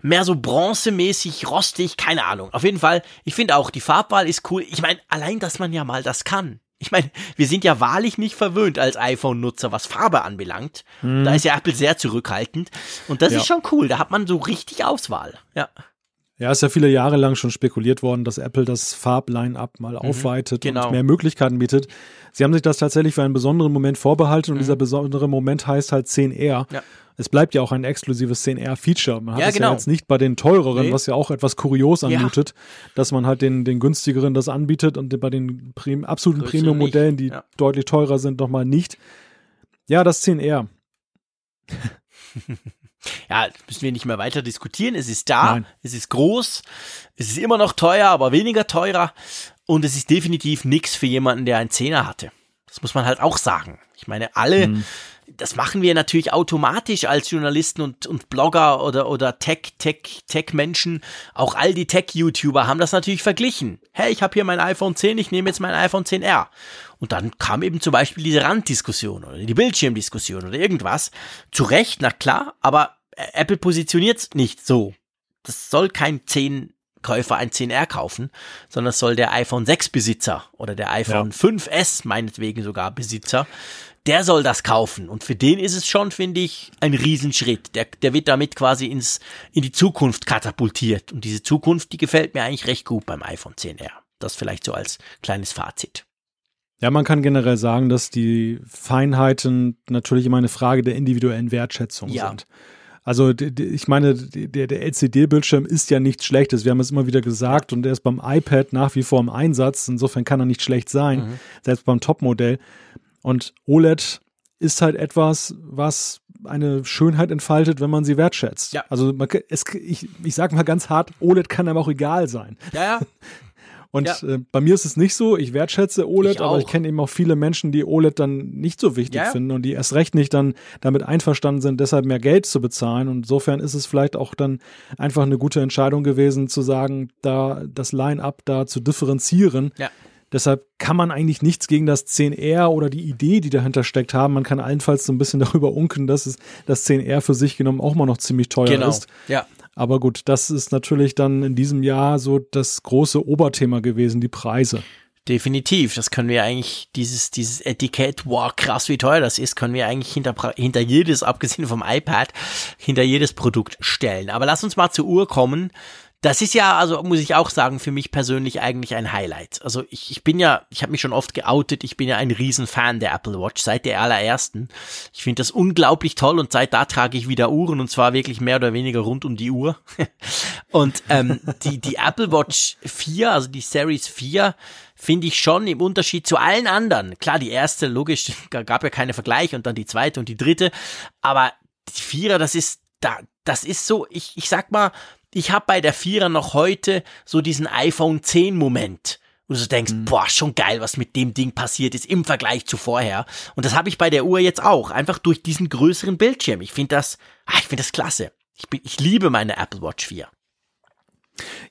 mehr so bronzemäßig, rostig, keine Ahnung. Auf jeden Fall, ich finde auch, die Farbwahl ist cool. Ich meine, allein, dass man ja mal das kann. Ich meine, wir sind ja wahrlich nicht verwöhnt als iPhone-Nutzer, was Farbe anbelangt. Da ist ja Apple sehr zurückhaltend. Und das Ja. ist schon cool. Da hat man so richtig Auswahl. Ja, ja, ist ja viele Jahre lang schon spekuliert worden, dass Apple das Farbline-up mal aufweitet genau. und mehr Möglichkeiten bietet. Sie haben sich das tatsächlich für einen besonderen Moment vorbehalten und dieser besondere Moment heißt halt 10R. Mhm. Ja. Es bleibt ja auch ein exklusives 10R-Feature. Man hat Ja, es genau. ja jetzt nicht bei den teureren, Nee. was ja auch etwas kurios Ja. anmutet, dass man halt den, den günstigeren das anbietet und bei den Prim absoluten Premium-Modellen, die. Ja. deutlich teurer sind, nochmal nicht. Ja, das 10R. Ja, müssen wir nicht mehr weiter diskutieren. Es ist da, Nein. es ist groß, es ist immer noch teuer, aber weniger teurer. Und es ist definitiv nichts für jemanden, der einen Zehner hatte. Das muss man halt auch sagen. Ich meine, alle, Mhm. das machen wir natürlich automatisch als Journalisten und, und Blogger oder, oder Tech, Tech, Tech-Menschen. Auch all die Tech-YouTuber haben das natürlich verglichen. Hey, ich habe hier mein iPhone 10, ich nehme jetzt mein iPhone 10R. Und dann kam eben zum Beispiel diese Randdiskussion oder die Bildschirmdiskussion oder irgendwas. Zu Recht, na klar, aber Apple positioniert nicht so. Das soll kein 10 Käufer ein 10R kaufen, sondern es soll der iPhone 6 Besitzer oder der iPhone 5S meinetwegen sogar Besitzer, der soll das kaufen. Und für den ist es schon, finde ich, ein Riesenschritt. Der, der wird damit quasi ins, in die Zukunft katapultiert. Und diese Zukunft, die gefällt mir eigentlich recht gut beim iPhone 10R. Das vielleicht so als kleines Fazit. Ja, man kann generell sagen, dass die Feinheiten natürlich immer eine Frage der individuellen Wertschätzung Ja. sind. Also ich meine, der, der LCD-Bildschirm ist ja nichts Schlechtes. Wir haben es immer wieder gesagt und er ist beim iPad nach wie vor im Einsatz. Insofern kann er nicht schlecht sein, Mhm. selbst beim Topmodell. Und OLED ist halt etwas, was eine Schönheit entfaltet, wenn man sie wertschätzt. Ja. Also man, es, ich, ich sage mal ganz hart, OLED kann einem auch egal sein. Ja, ja. Und Ja. äh, bei mir ist es nicht so. Ich wertschätze OLED, Ich aber ich kenne eben auch viele Menschen, die OLED dann nicht so wichtig ja. finden und die erst recht nicht dann damit einverstanden sind, deshalb mehr Geld zu bezahlen. Und insofern ist es vielleicht auch dann einfach eine gute Entscheidung gewesen, zu sagen, da das Line-up da zu differenzieren. Ja. Deshalb kann man eigentlich nichts gegen das 10R oder die Idee, die dahinter steckt, haben. Man kann allenfalls so ein bisschen darüber unken, dass es das 10R für sich genommen auch mal noch ziemlich teuer Genau. ist. Ja. Aber gut, das ist natürlich dann in diesem Jahr so das große Oberthema gewesen, die Preise. Definitiv, das können wir eigentlich, dieses, dieses Etikett, wow, krass, wie teuer das ist, können wir eigentlich hinter, hinter jedes, abgesehen vom iPad, hinter jedes Produkt stellen. Aber lass uns mal zur Uhr kommen. Das ist ja, also muss ich auch sagen, für mich persönlich eigentlich ein Highlight. Also ich, ich bin ja, ich habe mich schon oft geoutet, ich bin ja ein Riesenfan der Apple Watch, seit der allerersten. Ich finde das unglaublich toll und seit da trage ich wieder Uhren und zwar wirklich mehr oder weniger rund um die Uhr. und ähm, die, die Apple Watch 4, also die Series 4, finde ich schon im Unterschied zu allen anderen. Klar, die erste, logisch, gab ja keine Vergleich und dann die zweite und die dritte, aber die Vierer, das ist, da, das ist so, ich, ich sag mal, ich habe bei der Vierer noch heute so diesen iPhone 10 Moment. Wo du so denkst, boah, schon geil, was mit dem Ding passiert ist im Vergleich zu vorher. Und das habe ich bei der Uhr jetzt auch. Einfach durch diesen größeren Bildschirm. Ich finde das, ah, ich finde das klasse. Ich, bin, ich liebe meine Apple Watch 4.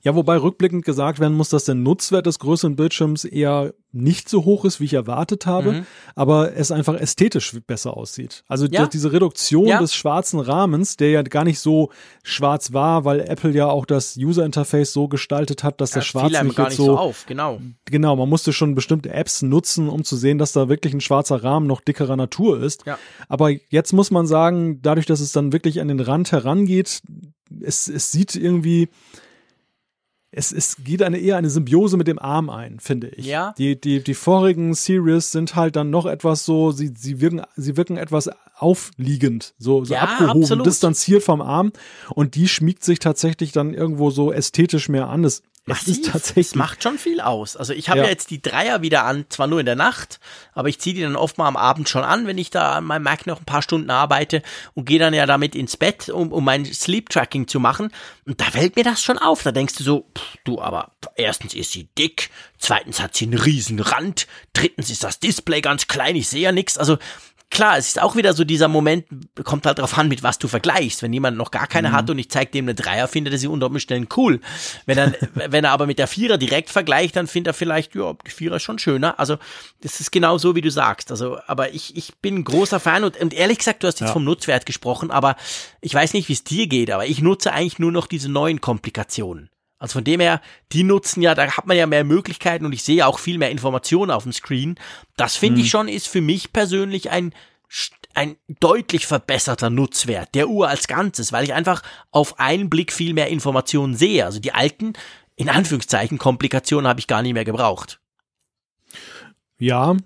Ja, wobei rückblickend gesagt werden muss, dass der Nutzwert des größeren Bildschirms eher nicht so hoch ist, wie ich erwartet habe, Mhm. aber es einfach ästhetisch besser aussieht. Also Ja. die- diese Reduktion Ja. des schwarzen Rahmens, der ja gar nicht so schwarz war, weil Apple ja auch das User Interface so gestaltet hat, dass das Ja, Schwarz fiel einem nicht gar nicht so, so auf, genau. genau, man musste schon bestimmte Apps nutzen, um zu sehen, dass da wirklich ein schwarzer Rahmen noch dickerer Natur ist. Ja. Aber jetzt muss man sagen, dadurch, dass es dann wirklich an den Rand herangeht, es, es sieht irgendwie, es, es geht eine eher eine Symbiose mit dem Arm ein, finde ich. Ja. Die, die, die vorigen Series sind halt dann noch etwas so, sie, sie wirken, sie wirken etwas aufliegend, so, so Ja, abgehoben, absolut. distanziert vom Arm. Und die schmiegt sich tatsächlich dann irgendwo so ästhetisch mehr an. Es, es ist Massiv. tatsächlich. Es macht schon viel aus. Also ich habe ja. Ja. jetzt die Dreier wieder an, zwar nur in der Nacht, aber ich ziehe die dann oft mal am Abend schon an, wenn ich da an meinem Mac noch ein paar Stunden arbeite und gehe dann ja damit ins Bett, um, um mein Sleep Tracking zu machen. Und da fällt mir das schon auf. Da denkst du so, pff, du, aber erstens ist sie dick, zweitens hat sie einen riesen Rand, drittens ist das Display ganz klein, ich sehe ja nichts. Also Klar, es ist auch wieder so dieser Moment, kommt halt drauf an, mit was du vergleichst. Wenn jemand noch gar keine hat und ich zeige dem eine Dreier, findet er sie unter Umständen cool. Wenn er, wenn er aber mit der Vierer direkt vergleicht, dann findet er vielleicht, ja, die Vierer ist schon schöner. Also, das ist genau so, wie du sagst. Also, aber ich, ich bin ein großer Fan und, und ehrlich gesagt, du hast jetzt Ja. vom Nutzwert gesprochen, aber ich weiß nicht, wie es dir geht, aber ich nutze eigentlich nur noch diese neuen Komplikationen. Also von dem her, die nutzen ja, da hat man ja mehr Möglichkeiten und ich sehe auch viel mehr Informationen auf dem Screen. Das finde ich schon, ist für mich persönlich ein, ein deutlich verbesserter Nutzwert der Uhr als Ganzes, weil ich einfach auf einen Blick viel mehr Informationen sehe. Also die alten, in Anführungszeichen, Komplikationen habe ich gar nicht mehr gebraucht. Ja.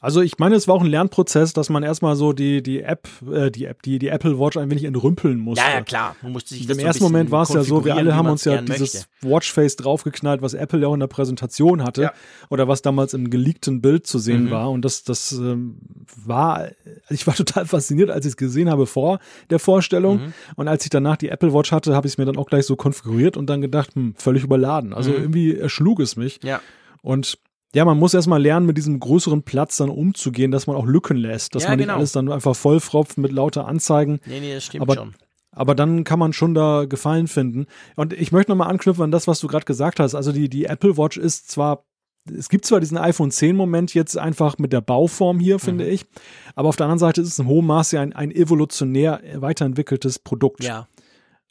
Also ich meine, es war auch ein Lernprozess, dass man erstmal so die, die App, äh, die App, die, die Apple Watch ein wenig entrümpeln musste. Ja, ja, klar. Man musste sich das Im so ersten Moment war es ja so, wir alle haben uns ja dieses möchte. Watchface draufgeknallt, was Apple ja auch in der Präsentation hatte Ja. oder was damals im geleakten Bild zu sehen Mhm. war. Und das, das ähm, war, ich war total fasziniert, als ich es gesehen habe vor der Vorstellung. Mhm. Und als ich danach die Apple Watch hatte, habe ich es mir dann auch gleich so konfiguriert und dann gedacht, hm, völlig überladen. Also Mhm. irgendwie erschlug es mich. Ja. Und ja, man muss erstmal lernen, mit diesem größeren Platz dann umzugehen, dass man auch Lücken lässt, dass Ja, man nicht genau. alles dann einfach vollfropft mit lauter Anzeigen. Nee, nee, das stimmt Aber- schon. Aber dann kann man schon da Gefallen finden. Und ich möchte nochmal anknüpfen an das, was du gerade gesagt hast. Also die, die Apple Watch ist zwar, es gibt zwar diesen iPhone 10 Moment jetzt einfach mit der Bauform hier, finde Mhm. ich. Aber auf der anderen Seite ist es in hohem Maße ein, ein evolutionär weiterentwickeltes Produkt. Ja.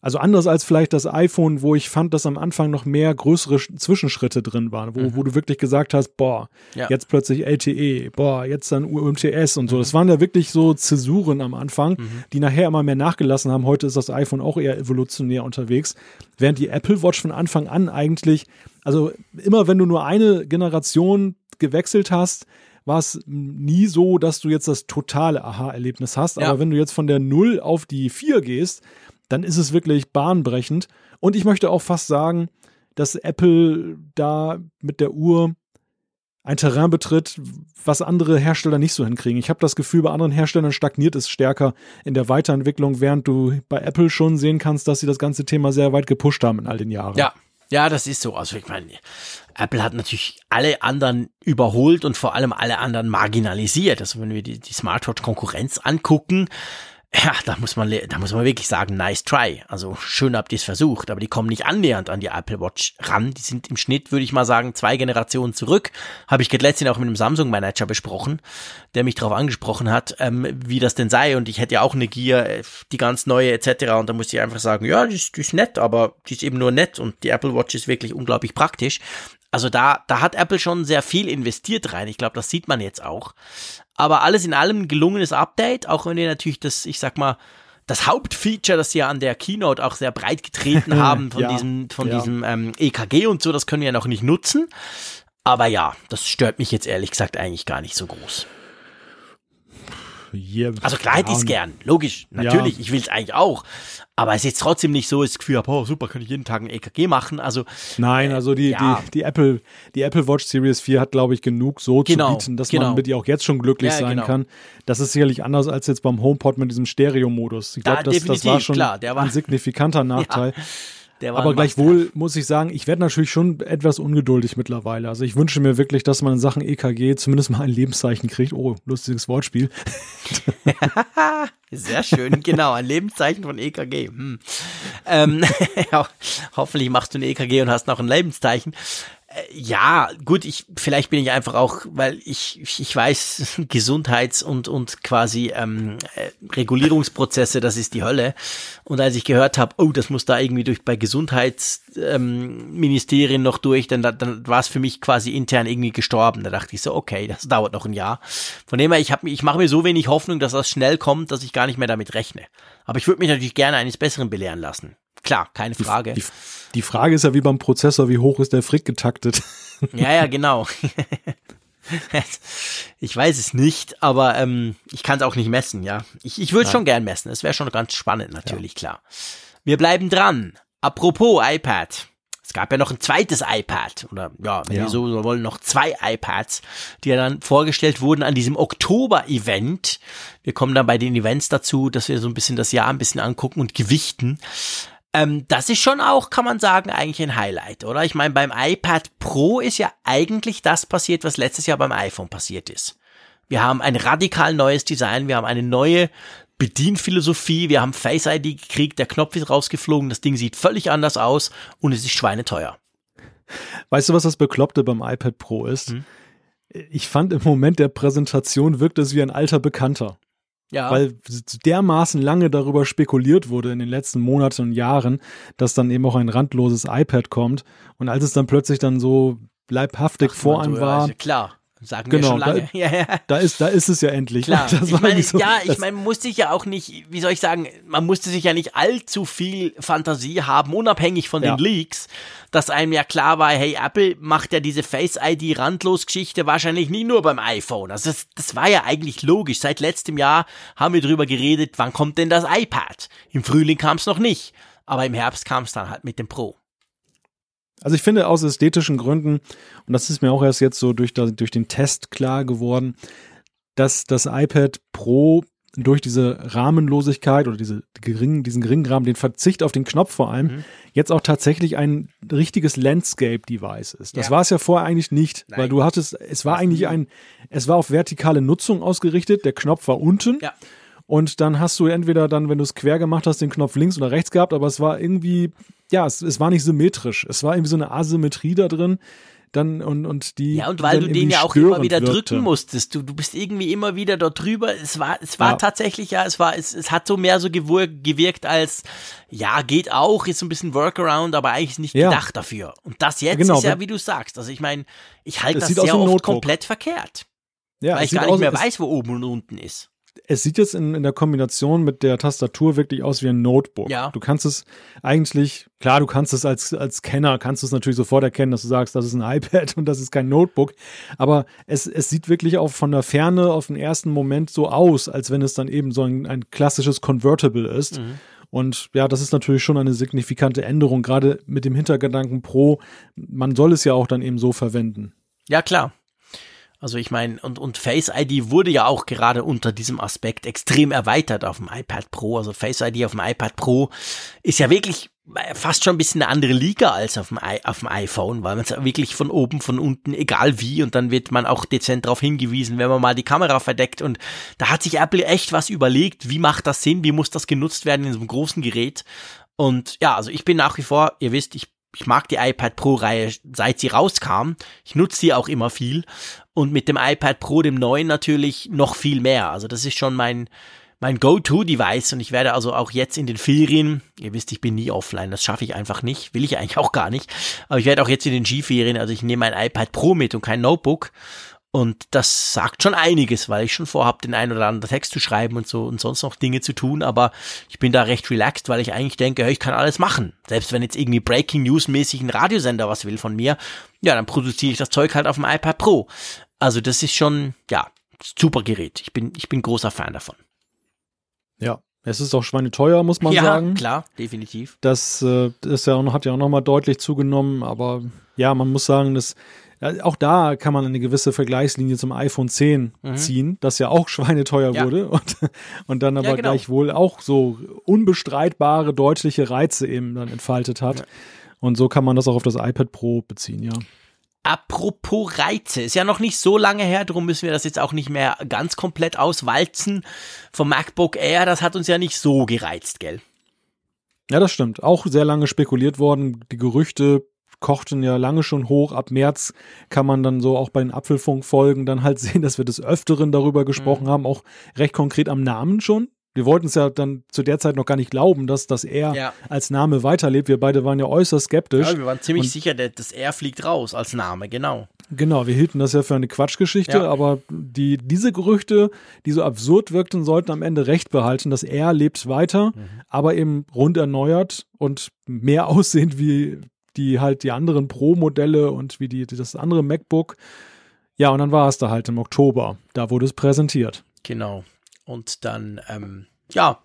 Also anders als vielleicht das iPhone, wo ich fand, dass am Anfang noch mehr größere Sch- Zwischenschritte drin waren, wo, wo du wirklich gesagt hast, boah, Mhm. Ja. jetzt plötzlich LTE, boah, jetzt dann UMTS Mhm. und so. Das waren ja wirklich so Zäsuren am Anfang, die nachher immer mehr nachgelassen haben. Heute ist das iPhone auch eher evolutionär unterwegs, während die Apple Watch von Anfang an eigentlich, also immer wenn du nur eine Generation gewechselt hast, war es nie so, dass du jetzt das totale Aha-Erlebnis hast. Ja. Aber wenn du jetzt von der 0 auf die 4 gehst, dann ist es wirklich bahnbrechend. Und ich möchte auch fast sagen, dass Apple da mit der Uhr ein Terrain betritt, was andere Hersteller nicht so hinkriegen. Ich habe das Gefühl, bei anderen Herstellern stagniert es stärker in der Weiterentwicklung, während du bei Apple schon sehen kannst, dass sie das ganze Thema sehr weit gepusht haben in all den Jahren. Ja, ja, das ist so. Also ich meine, Apple hat natürlich alle anderen überholt und vor allem alle anderen marginalisiert. Also wenn wir die, die Smartwatch-Konkurrenz angucken, ja, da muss man, da muss man wirklich sagen, nice try. Also schön habt ihr es versucht, aber die kommen nicht annähernd an die Apple Watch ran. Die sind im Schnitt, würde ich mal sagen, zwei Generationen zurück. Habe ich letztens auch mit einem Samsung-Manager besprochen, der mich darauf angesprochen hat, ähm, wie das denn sei. Und ich hätte ja auch eine Gear, äh, die ganz neue etc. Und da musste ich einfach sagen, ja, die ist, die ist nett, aber die ist eben nur nett und die Apple Watch ist wirklich unglaublich praktisch. Also da, da hat Apple schon sehr viel investiert rein. Ich glaube, das sieht man jetzt auch. Aber alles in allem ein gelungenes Update, auch wenn wir natürlich das, ich sag mal, das Hauptfeature, das sie ja an der Keynote auch sehr breit getreten haben von Ja, diesem, von ja. diesem ähm, EKG und so, das können wir ja noch nicht nutzen. Aber ja, das stört mich jetzt ehrlich gesagt eigentlich gar nicht so groß. Yeah. Also klar hätte ich es gern, logisch, natürlich, Ja. ich will es eigentlich auch. Aber es ist jetzt trotzdem nicht so, das Gefühl habe, oh super, kann ich jeden Tag ein EKG machen. Also Nein, also die, ja. die, die Apple, die Apple Watch Series 4 hat, glaube ich, genug so Genau, zu bieten, dass genau. man mit ihr auch jetzt schon glücklich Ja, sein genau. kann. Das ist sicherlich anders als jetzt beim HomePod mit diesem Stereo-Modus. Ich Da, glaube, das, das war schon klar, war- ein signifikanter Nachteil. Aber gleichwohl muss ich sagen, ich werde natürlich schon etwas ungeduldig mittlerweile. Also ich wünsche mir wirklich, dass man in Sachen EKG zumindest mal ein Lebenszeichen kriegt. Oh, lustiges Wortspiel. Sehr schön, genau, ein Lebenszeichen von EKG. Hm. Ähm, ja, hoffentlich machst du ein EKG und hast noch ein Lebenszeichen. Ja, gut, ich vielleicht bin ich einfach auch, weil ich ich weiß Gesundheits- und und quasi ähm, äh, Regulierungsprozesse, das ist die Hölle. Und als ich gehört habe, oh, das muss da irgendwie durch bei Gesundheitsministerien ähm, noch durch, dann dann war es für mich quasi intern irgendwie gestorben. Da dachte ich so, okay, das dauert noch ein Jahr. Von dem her, ich habe ich mache mir so wenig Hoffnung, dass das schnell kommt, dass ich gar nicht mehr damit rechne. Aber ich würde mich natürlich gerne eines Besseren belehren lassen. Klar, keine Frage. Die, die, die Frage ist ja wie beim Prozessor, wie hoch ist der Frick getaktet? Ja, ja, genau. ich weiß es nicht, aber ähm, ich kann es auch nicht messen, ja. Ich, ich würde schon gern messen. Es wäre schon ganz spannend, natürlich, ja. klar. Wir bleiben dran. Apropos iPad. Es gab ja noch ein zweites iPad oder ja, wenn ja. wir so wollen, noch zwei iPads, die ja dann vorgestellt wurden an diesem Oktober-Event. Wir kommen dann bei den Events dazu, dass wir so ein bisschen das Jahr ein bisschen angucken und gewichten. Ähm, das ist schon auch, kann man sagen, eigentlich ein Highlight, oder? Ich meine, beim iPad Pro ist ja eigentlich das passiert, was letztes Jahr beim iPhone passiert ist. Wir haben ein radikal neues Design, wir haben eine neue Bedienphilosophie, wir haben Face ID gekriegt, der Knopf ist rausgeflogen, das Ding sieht völlig anders aus und es ist schweineteuer. Weißt du, was das Bekloppte beim iPad Pro ist? Hm? Ich fand im Moment der Präsentation wirkt es wie ein alter Bekannter. Ja. Weil dermaßen lange darüber spekuliert wurde in den letzten Monaten und Jahren, dass dann eben auch ein randloses iPad kommt. Und als es dann plötzlich dann so leibhaftig Ach, vor einem war. klar. Sagen genau, wir schon lange. Da, ja, ja. da, ist, da ist es ja endlich. Klar. ich meine, so, ja, ich meine, man musste sich ja auch nicht, wie soll ich sagen, man musste sich ja nicht allzu viel Fantasie haben, unabhängig von ja. den Leaks, dass einem ja klar war, hey, Apple macht ja diese Face-ID-Randlos-Geschichte wahrscheinlich nicht nur beim iPhone. Also das, das war ja eigentlich logisch. Seit letztem Jahr haben wir drüber geredet, wann kommt denn das iPad? Im Frühling kam es noch nicht, aber im Herbst kam es dann halt mit dem Pro. Also ich finde aus ästhetischen Gründen, und das ist mir auch erst jetzt so durch, durch den Test klar geworden, dass das iPad Pro durch diese Rahmenlosigkeit oder diese geringen, diesen geringen Rahmen, den Verzicht auf den Knopf vor allem, mhm. jetzt auch tatsächlich ein richtiges Landscape-Device ist. Das ja. war es ja vorher eigentlich nicht, Nein. weil du hattest, es war eigentlich ein, es war auf vertikale Nutzung ausgerichtet, der Knopf war unten. Ja. Und dann hast du entweder dann, wenn du es quer gemacht hast, den Knopf links oder rechts gehabt, aber es war irgendwie, ja, es, es war nicht symmetrisch. Es war irgendwie so eine Asymmetrie da drin. Dann, und, und die. Ja, und weil du den ja auch immer wieder wirkte. drücken musstest. Du, du bist irgendwie immer wieder dort drüber. Es war, es war ja. tatsächlich, ja, es war, es, es hat so mehr so gewirkt als, ja, geht auch, ist so ein bisschen Workaround, aber eigentlich nicht ja. gedacht dafür. Und das jetzt genau, ist ja, wie du sagst. Also ich meine, ich halte das sehr oft komplett verkehrt. Ja, weil ich gar nicht mehr weiß, wo oben und unten ist es sieht jetzt in, in der Kombination mit der Tastatur wirklich aus wie ein Notebook. Ja. Du kannst es eigentlich, klar, du kannst es als, als Kenner, kannst du es natürlich sofort erkennen, dass du sagst, das ist ein iPad und das ist kein Notebook. Aber es, es sieht wirklich auch von der Ferne auf den ersten Moment so aus, als wenn es dann eben so ein, ein klassisches Convertible ist. Mhm. Und ja, das ist natürlich schon eine signifikante Änderung, gerade mit dem Hintergedanken Pro, man soll es ja auch dann eben so verwenden. Ja, klar. Also ich meine, und, und Face ID wurde ja auch gerade unter diesem Aspekt extrem erweitert auf dem iPad Pro. Also Face ID auf dem iPad Pro ist ja wirklich fast schon ein bisschen eine andere Liga als auf dem, I auf dem iPhone, weil man es wirklich von oben, von unten, egal wie, und dann wird man auch dezent darauf hingewiesen, wenn man mal die Kamera verdeckt. Und da hat sich Apple echt was überlegt, wie macht das Sinn, wie muss das genutzt werden in so einem großen Gerät. Und ja, also ich bin nach wie vor, ihr wisst, ich ich mag die iPad Pro Reihe, seit sie rauskam. Ich nutze sie auch immer viel. Und mit dem iPad Pro, dem neuen natürlich noch viel mehr. Also das ist schon mein, mein Go-To-Device und ich werde also auch jetzt in den Ferien, ihr wisst, ich bin nie offline, das schaffe ich einfach nicht, will ich eigentlich auch gar nicht, aber ich werde auch jetzt in den Skiferien, also ich nehme mein iPad Pro mit und kein Notebook und das sagt schon einiges, weil ich schon vorhabe, den einen oder anderen Text zu schreiben und so und sonst noch Dinge zu tun. Aber ich bin da recht relaxed, weil ich eigentlich denke, hey, ich kann alles machen. Selbst wenn jetzt irgendwie Breaking News mäßig ein Radiosender was will von mir, ja, dann produziere ich das Zeug halt auf dem iPad Pro. Also das ist schon, ja, super Gerät. Ich bin, ich bin großer Fan davon. Ja, es ist auch schweineteuer, muss man ja, sagen. Ja, klar, definitiv. Das, äh, ist ja hat ja auch nochmal deutlich zugenommen, aber ja, man muss sagen, dass auch da kann man eine gewisse Vergleichslinie zum iPhone 10 mhm. ziehen, das ja auch schweineteuer ja. wurde und, und dann aber ja, genau. gleichwohl auch so unbestreitbare, deutliche Reize eben dann entfaltet hat. Ja. Und so kann man das auch auf das iPad Pro beziehen, ja. Apropos Reize, ist ja noch nicht so lange her, darum müssen wir das jetzt auch nicht mehr ganz komplett auswalzen. Vom MacBook Air, das hat uns ja nicht so gereizt, gell? Ja, das stimmt. Auch sehr lange spekuliert worden. Die Gerüchte kochten ja lange schon hoch. Ab März kann man dann so auch bei den Apfelfunk-Folgen dann halt sehen, dass wir des Öfteren darüber gesprochen mhm. haben, auch recht konkret am Namen schon. Wir wollten es ja dann zu der Zeit noch gar nicht glauben, dass, dass er ja. als Name weiterlebt. Wir beide waren ja äußerst skeptisch. Ja, wir waren ziemlich sicher, dass er fliegt raus als Name, genau. Genau, wir hielten das ja für eine Quatschgeschichte, Ja. aber die, diese Gerüchte, die so absurd wirkten, sollten am Ende recht behalten, dass er lebt weiter, aber eben rund erneuert und mehr aussehend wie die halt die anderen Pro-Modelle und wie die, das andere MacBook. Ja, und dann war es da halt im Oktober. Da wurde es präsentiert. Genau. Und dann, ähm, ja,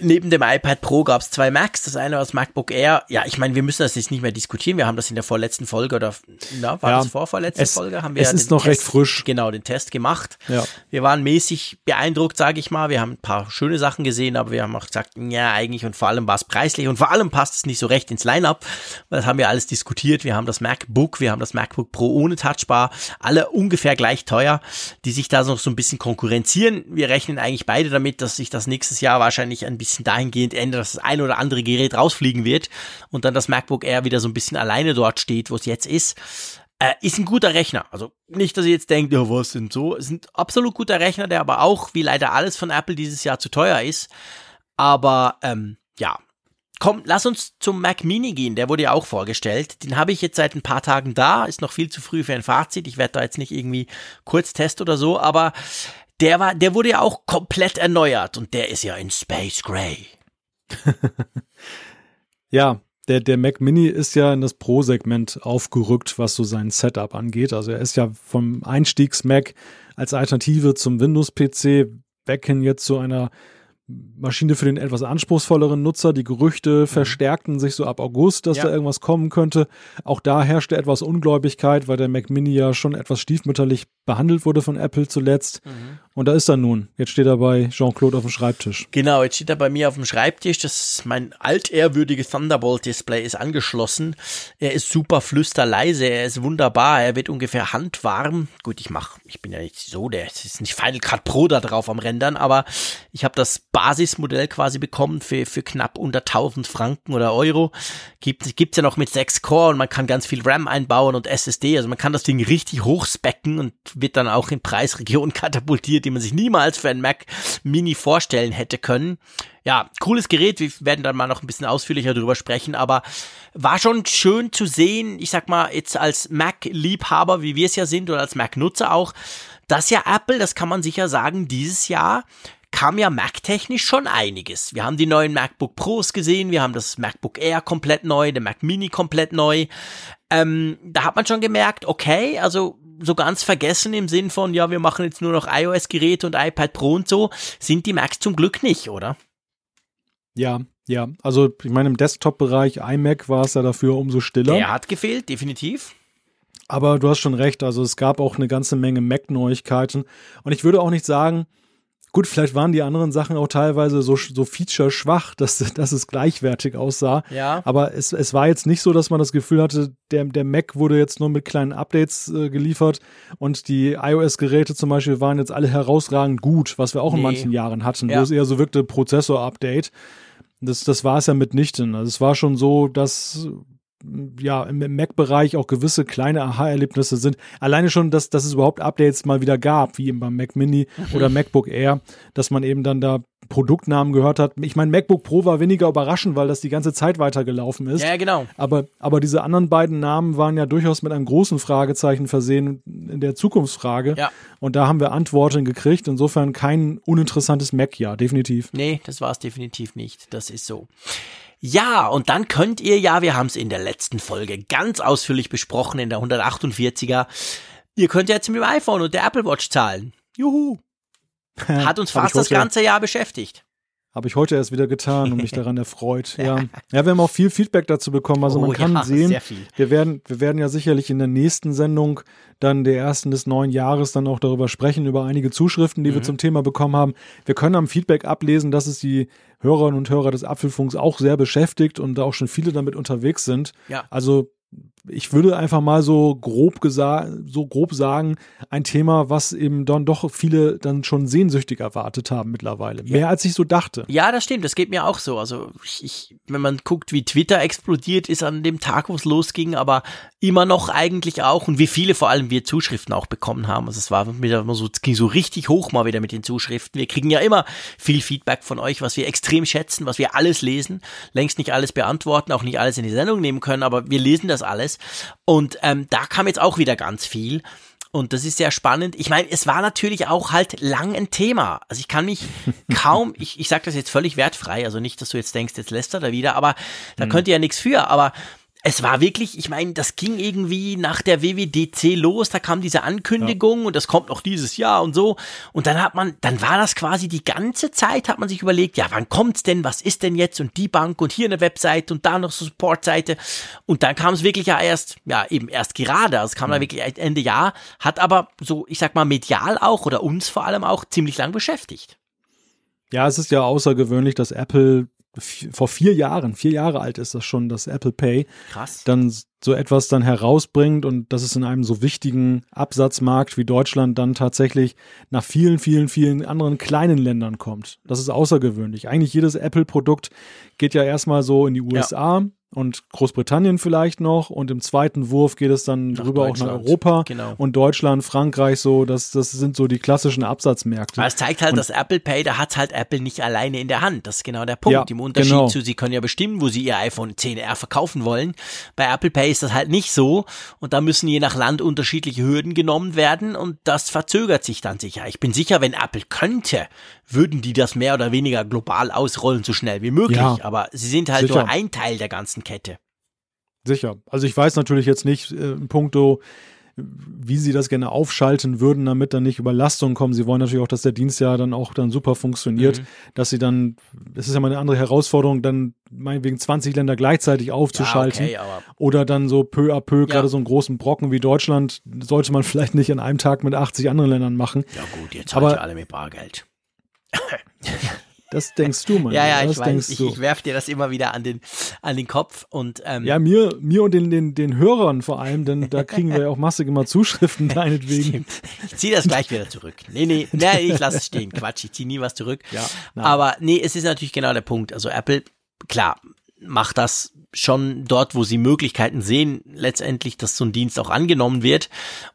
neben dem iPad Pro gab es zwei Macs. Das eine war das MacBook Air. Ja, ich meine, wir müssen das jetzt nicht mehr diskutieren. Wir haben das in der vorletzten Folge oder, na, war Ja, das vorvorletzte es- Folge? Haben wir es ja ist noch recht Test, frisch. Genau, den Test gemacht. Ja. Wir waren mäßig beeindruckt, sage ich mal. Wir haben ein paar schöne Sachen gesehen, aber wir haben auch gesagt, ja, eigentlich und vor allem war es preislich und vor allem passt es nicht so recht ins Line-Up. Das haben wir alles diskutiert. Wir haben das MacBook, wir haben das MacBook Pro ohne Touchbar, alle ungefähr gleich teuer, die sich da noch so ein bisschen konkurrenzieren. Wir rechnen eigentlich beide damit, dass sich das nächstes Jahr wahrscheinlich ein bisschen dahingehend ändert, dass das ein oder andere Gerät rausfliegen wird und dann das MacBook Air wieder so ein bisschen alleine dort steht, wo es jetzt ist. Äh, ist ein guter Rechner. Also nicht, dass ihr jetzt denkt, ja, was sind so? Ist ein absolut guter Rechner, der aber auch, wie leider alles von Apple dieses Jahr zu teuer ist. Aber ähm, ja. Komm, lass uns zum Mac Mini gehen. Der wurde ja auch vorgestellt. Den habe ich jetzt seit ein paar Tagen da. Ist noch viel zu früh für ein Fazit. Ich werde da jetzt nicht irgendwie Kurztest oder so, aber der war, der wurde ja auch komplett erneuert und der ist ja in Space Gray. Ja, der, der Mac Mini ist ja in das Pro-Segment aufgerückt, was so sein Setup angeht. Also er ist ja vom Einstiegs-Mac als Alternative zum Windows-PC weg hin jetzt zu einer Maschine für den etwas anspruchsvolleren Nutzer. Die Gerüchte verstärkten sich so ab August, dass Ja. da irgendwas kommen könnte. Auch da herrschte etwas Ungläubigkeit, weil der Mac Mini ja schon etwas stiefmütterlich behandelt wurde von Apple zuletzt. Und da ist er nun. Jetzt steht er bei Jean-Claude auf dem Schreibtisch. Genau, jetzt steht er bei mir auf dem Schreibtisch. Das mein altehrwürdiges Thunderbolt-Display ist angeschlossen. Er ist super flüsterleise, er ist wunderbar, er wird ungefähr handwarm. Gut, ich mach, ich bin ja nicht so, der es ist nicht Final Cut Pro da drauf am Rendern, aber ich habe das Basismodell quasi bekommen für, für knapp unter 1000 Franken oder Euro. Gibt gibt's ja noch mit 6 Core und man kann ganz viel RAM einbauen und SSD. Also man kann das Ding richtig hochspecken und wird dann auch in Preisregionen katapultiert, die man sich niemals für ein Mac Mini vorstellen hätte können. Ja, cooles Gerät. Wir werden dann mal noch ein bisschen ausführlicher drüber sprechen, aber war schon schön zu sehen, ich sag mal, jetzt als Mac-Liebhaber, wie wir es ja sind, oder als Mac-Nutzer auch, dass ja Apple, das kann man sicher sagen, dieses Jahr kam ja Mac-technisch schon einiges. Wir haben die neuen MacBook Pros gesehen, wir haben das MacBook Air komplett neu, der Mac Mini komplett neu. Ähm, da hat man schon gemerkt, okay, also so ganz vergessen im Sinn von, ja, wir machen jetzt nur noch iOS-Geräte und iPad Pro und so, sind die Macs zum Glück nicht, oder? Ja, ja. Also ich meine, im Desktop-Bereich iMac war es ja dafür umso stiller. Der hat gefehlt, definitiv. Aber du hast schon recht, also es gab auch eine ganze Menge Mac-Neuigkeiten. Und ich würde auch nicht sagen, gut, vielleicht waren die anderen Sachen auch teilweise so, so feature-schwach, dass, dass es gleichwertig aussah. Ja. Aber es, es war jetzt nicht so, dass man das Gefühl hatte, der, der Mac wurde jetzt nur mit kleinen Updates äh, geliefert und die iOS-Geräte zum Beispiel waren jetzt alle herausragend gut, was wir auch in Nee. manchen Jahren hatten, Ja. wo es eher so wirkte, Prozessor-Update. Das, das war es ja mitnichten. Also es war schon so, dass ja im Mac-Bereich auch gewisse kleine Aha-Erlebnisse sind. Alleine schon, dass, dass es überhaupt Updates mal wieder gab, wie eben beim Mac Mini oder MacBook Air, dass man eben dann da Produktnamen gehört hat. Ich meine, MacBook Pro war weniger überraschend, weil das die ganze Zeit weitergelaufen ist. Ja, genau. Aber, aber diese anderen beiden Namen waren ja durchaus mit einem großen Fragezeichen versehen in der Zukunftsfrage. Ja. Und da haben wir Antworten gekriegt. Insofern kein uninteressantes Mac-Jahr, definitiv. Nee, das war es definitiv nicht. Das ist so. Ja, und dann könnt ihr ja, wir haben es in der letzten Folge ganz ausführlich besprochen, in der 148er, ihr könnt ja jetzt mit dem iPhone und der Apple Watch zahlen. Juhu. Hat uns fast das ganze Jahr beschäftigt. Habe ich heute erst wieder getan und mich daran erfreut. Ja. ja, wir haben auch viel Feedback dazu bekommen. Also Oh man kann ja, sehen, wir werden, wir werden ja sicherlich in der nächsten Sendung dann der ersten des neuen Jahres dann auch darüber sprechen, über einige Zuschriften, die wir Mhm. zum Thema bekommen haben. Wir können am Feedback ablesen, dass es die Hörerinnen und Hörer des Apfelfunks auch sehr beschäftigt und da auch schon viele damit unterwegs sind. Ja. Also ich würde einfach mal so grob gesagt, so grob sagen, ein Thema, was eben dann doch viele dann schon sehnsüchtig erwartet haben mittlerweile. Mehr als ich so dachte. Ja, das stimmt, das geht mir auch so. Also ich, ich, wenn man guckt, wie Twitter explodiert ist an dem Tag, wo es losging, aber immer noch eigentlich auch und wie viele vor allem wir Zuschriften auch bekommen haben. Also es war wieder so, es ging so richtig hoch mal wieder mit den Zuschriften. Wir kriegen ja immer viel Feedback von euch, was wir extrem schätzen, was wir alles lesen, längst nicht alles beantworten, auch nicht alles in die Sendung nehmen können, aber wir lesen das alles. Alles. Und ähm, da kam jetzt auch wieder ganz viel. Und das ist sehr spannend. Ich meine, es war natürlich auch halt lang ein Thema. Also ich kann mich kaum, ich, ich sage das jetzt völlig wertfrei, also nicht, dass du jetzt denkst, jetzt lässt er da wieder, aber da mhm. könnt ihr ja nichts für. Aber es war wirklich, ich meine, das ging irgendwie nach der WWDC los, da kam diese Ankündigung ja. und das kommt noch dieses Jahr und so. Und dann hat man, dann war das quasi die ganze Zeit, hat man sich überlegt, ja, wann kommt's denn, was ist denn jetzt und die Bank und hier eine Webseite und da noch so Supportseite. Und dann kam es wirklich ja erst, ja, eben erst gerade, also es kam mhm. da wirklich Ende Jahr, hat aber so, ich sag mal, medial auch oder uns vor allem auch ziemlich lang beschäftigt. Ja, es ist ja außergewöhnlich, dass Apple vor vier Jahren, vier Jahre alt ist das schon, das Apple Pay, Krass. dann so etwas dann herausbringt und dass es in einem so wichtigen Absatzmarkt wie Deutschland dann tatsächlich nach vielen, vielen, vielen anderen kleinen Ländern kommt. Das ist außergewöhnlich. Eigentlich jedes Apple-Produkt geht ja erstmal so in die USA, ja und Großbritannien vielleicht noch und im zweiten Wurf geht es dann nach rüber auch nach Europa genau. und Deutschland, Frankreich so, das, das sind so die klassischen Absatzmärkte. Aber es zeigt halt, und, dass Apple Pay, da hat halt Apple nicht alleine in der Hand. Das ist genau der Punkt. Ja, Im Unterschied genau. zu, sie können ja bestimmen, wo sie ihr iPhone 10R verkaufen wollen. Bei Apple Pay ist das halt nicht so und da müssen je nach Land unterschiedliche Hürden genommen werden und das verzögert sich dann sicher. Ich bin sicher, wenn Apple könnte, würden die das mehr oder weniger global ausrollen, so schnell wie möglich. Ja, Aber sie sind halt sicher. nur ein Teil der ganzen Kette. Sicher. Also ich weiß natürlich jetzt nicht äh, in puncto, wie sie das gerne aufschalten würden, damit dann nicht Überlastungen kommen. Sie wollen natürlich auch, dass der Dienst ja dann auch dann super funktioniert, mhm. dass sie dann, das ist ja mal eine andere Herausforderung, dann meinetwegen 20 Länder gleichzeitig aufzuschalten. Ja, okay, oder dann so peu à peu, ja. gerade so einen großen Brocken wie Deutschland, sollte man vielleicht nicht an einem Tag mit 80 anderen Ländern machen. Ja gut, jetzt aber alle mit Bargeld. Das denkst du, Mann. Ja, ja, das ich weiß. Ich, ich werfe dir das immer wieder an den, an den Kopf und ähm, ja, mir, mir und den, den, den Hörern vor allem, denn da kriegen wir ja auch massig immer Zuschriften deinetwegen. Ich ziehe das gleich wieder zurück. Nee, nee, nee, ich lasse es stehen. Quatsch, ich ziehe nie was zurück. Ja, Aber nee, es ist natürlich genau der Punkt. Also Apple, klar, macht das schon dort, wo sie Möglichkeiten sehen, letztendlich, dass so ein Dienst auch angenommen wird.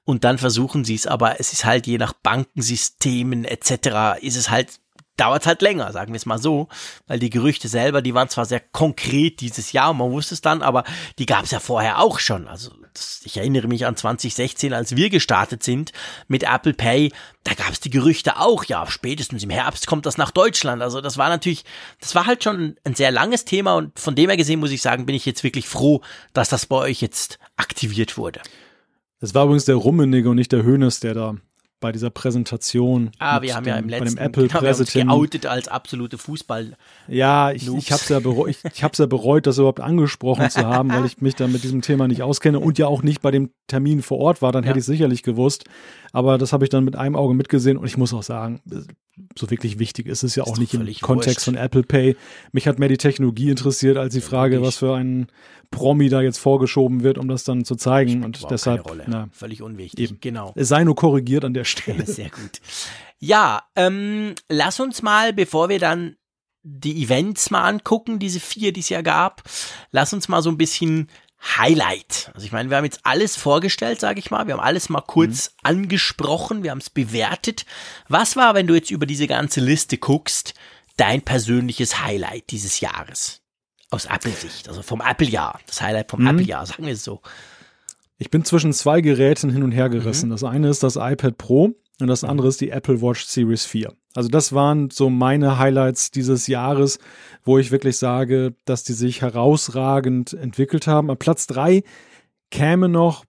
Und dann versuchen sie es, aber es ist halt je nach Bankensystemen etc. ist es halt dauert halt länger, sagen wir es mal so, weil die Gerüchte selber, die waren zwar sehr konkret dieses Jahr, man wusste es dann, aber die gab es ja vorher auch schon. Also das, ich erinnere mich an 2016, als wir gestartet sind mit Apple Pay, da gab es die Gerüchte auch, ja, spätestens im Herbst kommt das nach Deutschland. Also das war natürlich, das war halt schon ein sehr langes Thema und von dem her gesehen muss ich sagen, bin ich jetzt wirklich froh, dass das bei euch jetzt aktiviert wurde. Es war übrigens der Rummenigge und nicht der Hönes, der da bei dieser Präsentation. Ah, wir haben dem, ja im letzten Apple genau, geoutet als absolute Fußball. Ja, ich, ich habe es ja, bereut, ich, ich hab's ja bereut, das überhaupt angesprochen zu haben, weil ich mich da mit diesem Thema nicht auskenne und ja auch nicht bei dem Termin vor Ort war. Dann ja. hätte ich sicherlich gewusst. Aber das habe ich dann mit einem Auge mitgesehen und ich muss auch sagen, so wirklich wichtig ist es ja auch ist nicht im Kontext wurscht. von Apple Pay. Mich hat mehr die Technologie interessiert als die Frage, was für ein Promi da jetzt vorgeschoben wird, um das dann zu zeigen. Und deshalb na, völlig unwichtig. Eben. Genau. Es sei nur korrigiert an der Stelle. Sehr gut. Ja, ähm, lass uns mal, bevor wir dann die Events mal angucken, diese vier, die es ja gab, lass uns mal so ein bisschen Highlight. Also ich meine, wir haben jetzt alles vorgestellt, sage ich mal. Wir haben alles mal kurz mhm. angesprochen, wir haben es bewertet. Was war, wenn du jetzt über diese ganze Liste guckst, dein persönliches Highlight dieses Jahres? Aus Apple-Sicht, also vom Apple-Jahr. Das Highlight vom mhm. Apple-Jahr, sagen wir es so. Ich bin zwischen zwei Geräten hin und her gerissen. Mhm. Das eine ist das iPad Pro und das andere ist die Apple Watch Series 4. Also das waren so meine Highlights dieses Jahres, wo ich wirklich sage, dass die sich herausragend entwickelt haben. An Platz drei käme noch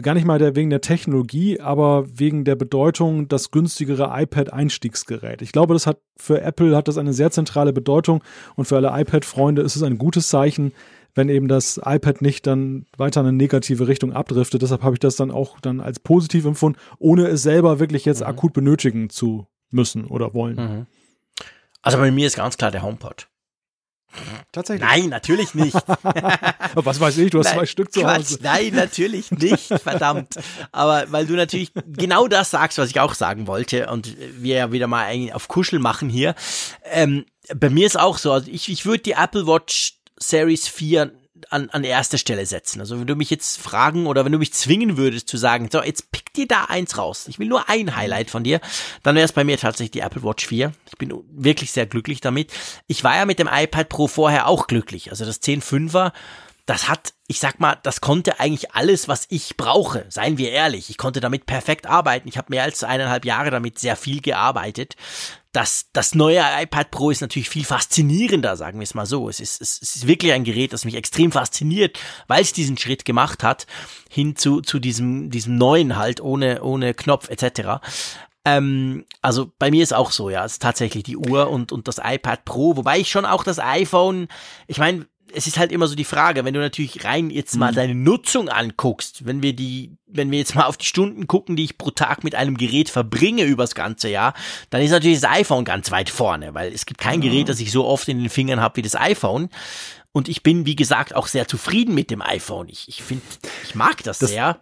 gar nicht mal der, wegen der Technologie, aber wegen der Bedeutung das günstigere iPad-Einstiegsgerät. Ich glaube, das hat für Apple hat das eine sehr zentrale Bedeutung und für alle iPad-Freunde ist es ein gutes Zeichen, wenn eben das iPad nicht dann weiter in eine negative Richtung abdriftet. Deshalb habe ich das dann auch dann als positiv empfunden, ohne es selber wirklich jetzt mhm. akut benötigen zu müssen oder wollen. Mhm. Also bei mir ist ganz klar der HomePod. Tatsächlich. Nein, natürlich nicht. Was weiß ich, du hast nein, zwei Stück zu Hause. Nein, natürlich nicht, verdammt. Aber weil du natürlich genau das sagst, was ich auch sagen wollte und wir ja wieder mal auf Kuschel machen hier. Ähm, bei mir ist auch so, also ich, ich würde die Apple Watch Series 4 an, an erster Stelle setzen. Also wenn du mich jetzt fragen oder wenn du mich zwingen würdest zu sagen, so, jetzt pick dir da eins raus. Ich will nur ein Highlight von dir. Dann wäre es bei mir tatsächlich die Apple Watch 4. Ich bin wirklich sehr glücklich damit. Ich war ja mit dem iPad Pro vorher auch glücklich. Also das 10.5er das hat, ich sag mal, das konnte eigentlich alles, was ich brauche, seien wir ehrlich. Ich konnte damit perfekt arbeiten. Ich habe mehr als eineinhalb Jahre damit sehr viel gearbeitet. Das, das neue iPad Pro ist natürlich viel faszinierender, sagen wir es mal so. Es ist, es ist wirklich ein Gerät, das mich extrem fasziniert, weil es diesen Schritt gemacht hat, hin zu, zu diesem, diesem neuen halt, ohne, ohne Knopf etc. Ähm, also bei mir ist auch so, ja, es ist tatsächlich die Uhr und, und das iPad Pro, wobei ich schon auch das iPhone, ich meine, es ist halt immer so die Frage, wenn du natürlich rein jetzt mal mhm. deine Nutzung anguckst, wenn wir die, wenn wir jetzt mal auf die Stunden gucken, die ich pro Tag mit einem Gerät verbringe übers ganze Jahr, dann ist natürlich das iPhone ganz weit vorne, weil es gibt kein Gerät, das ich so oft in den Fingern habe wie das iPhone. Und ich bin, wie gesagt, auch sehr zufrieden mit dem iPhone. Ich, ich finde, ich mag das, das sehr.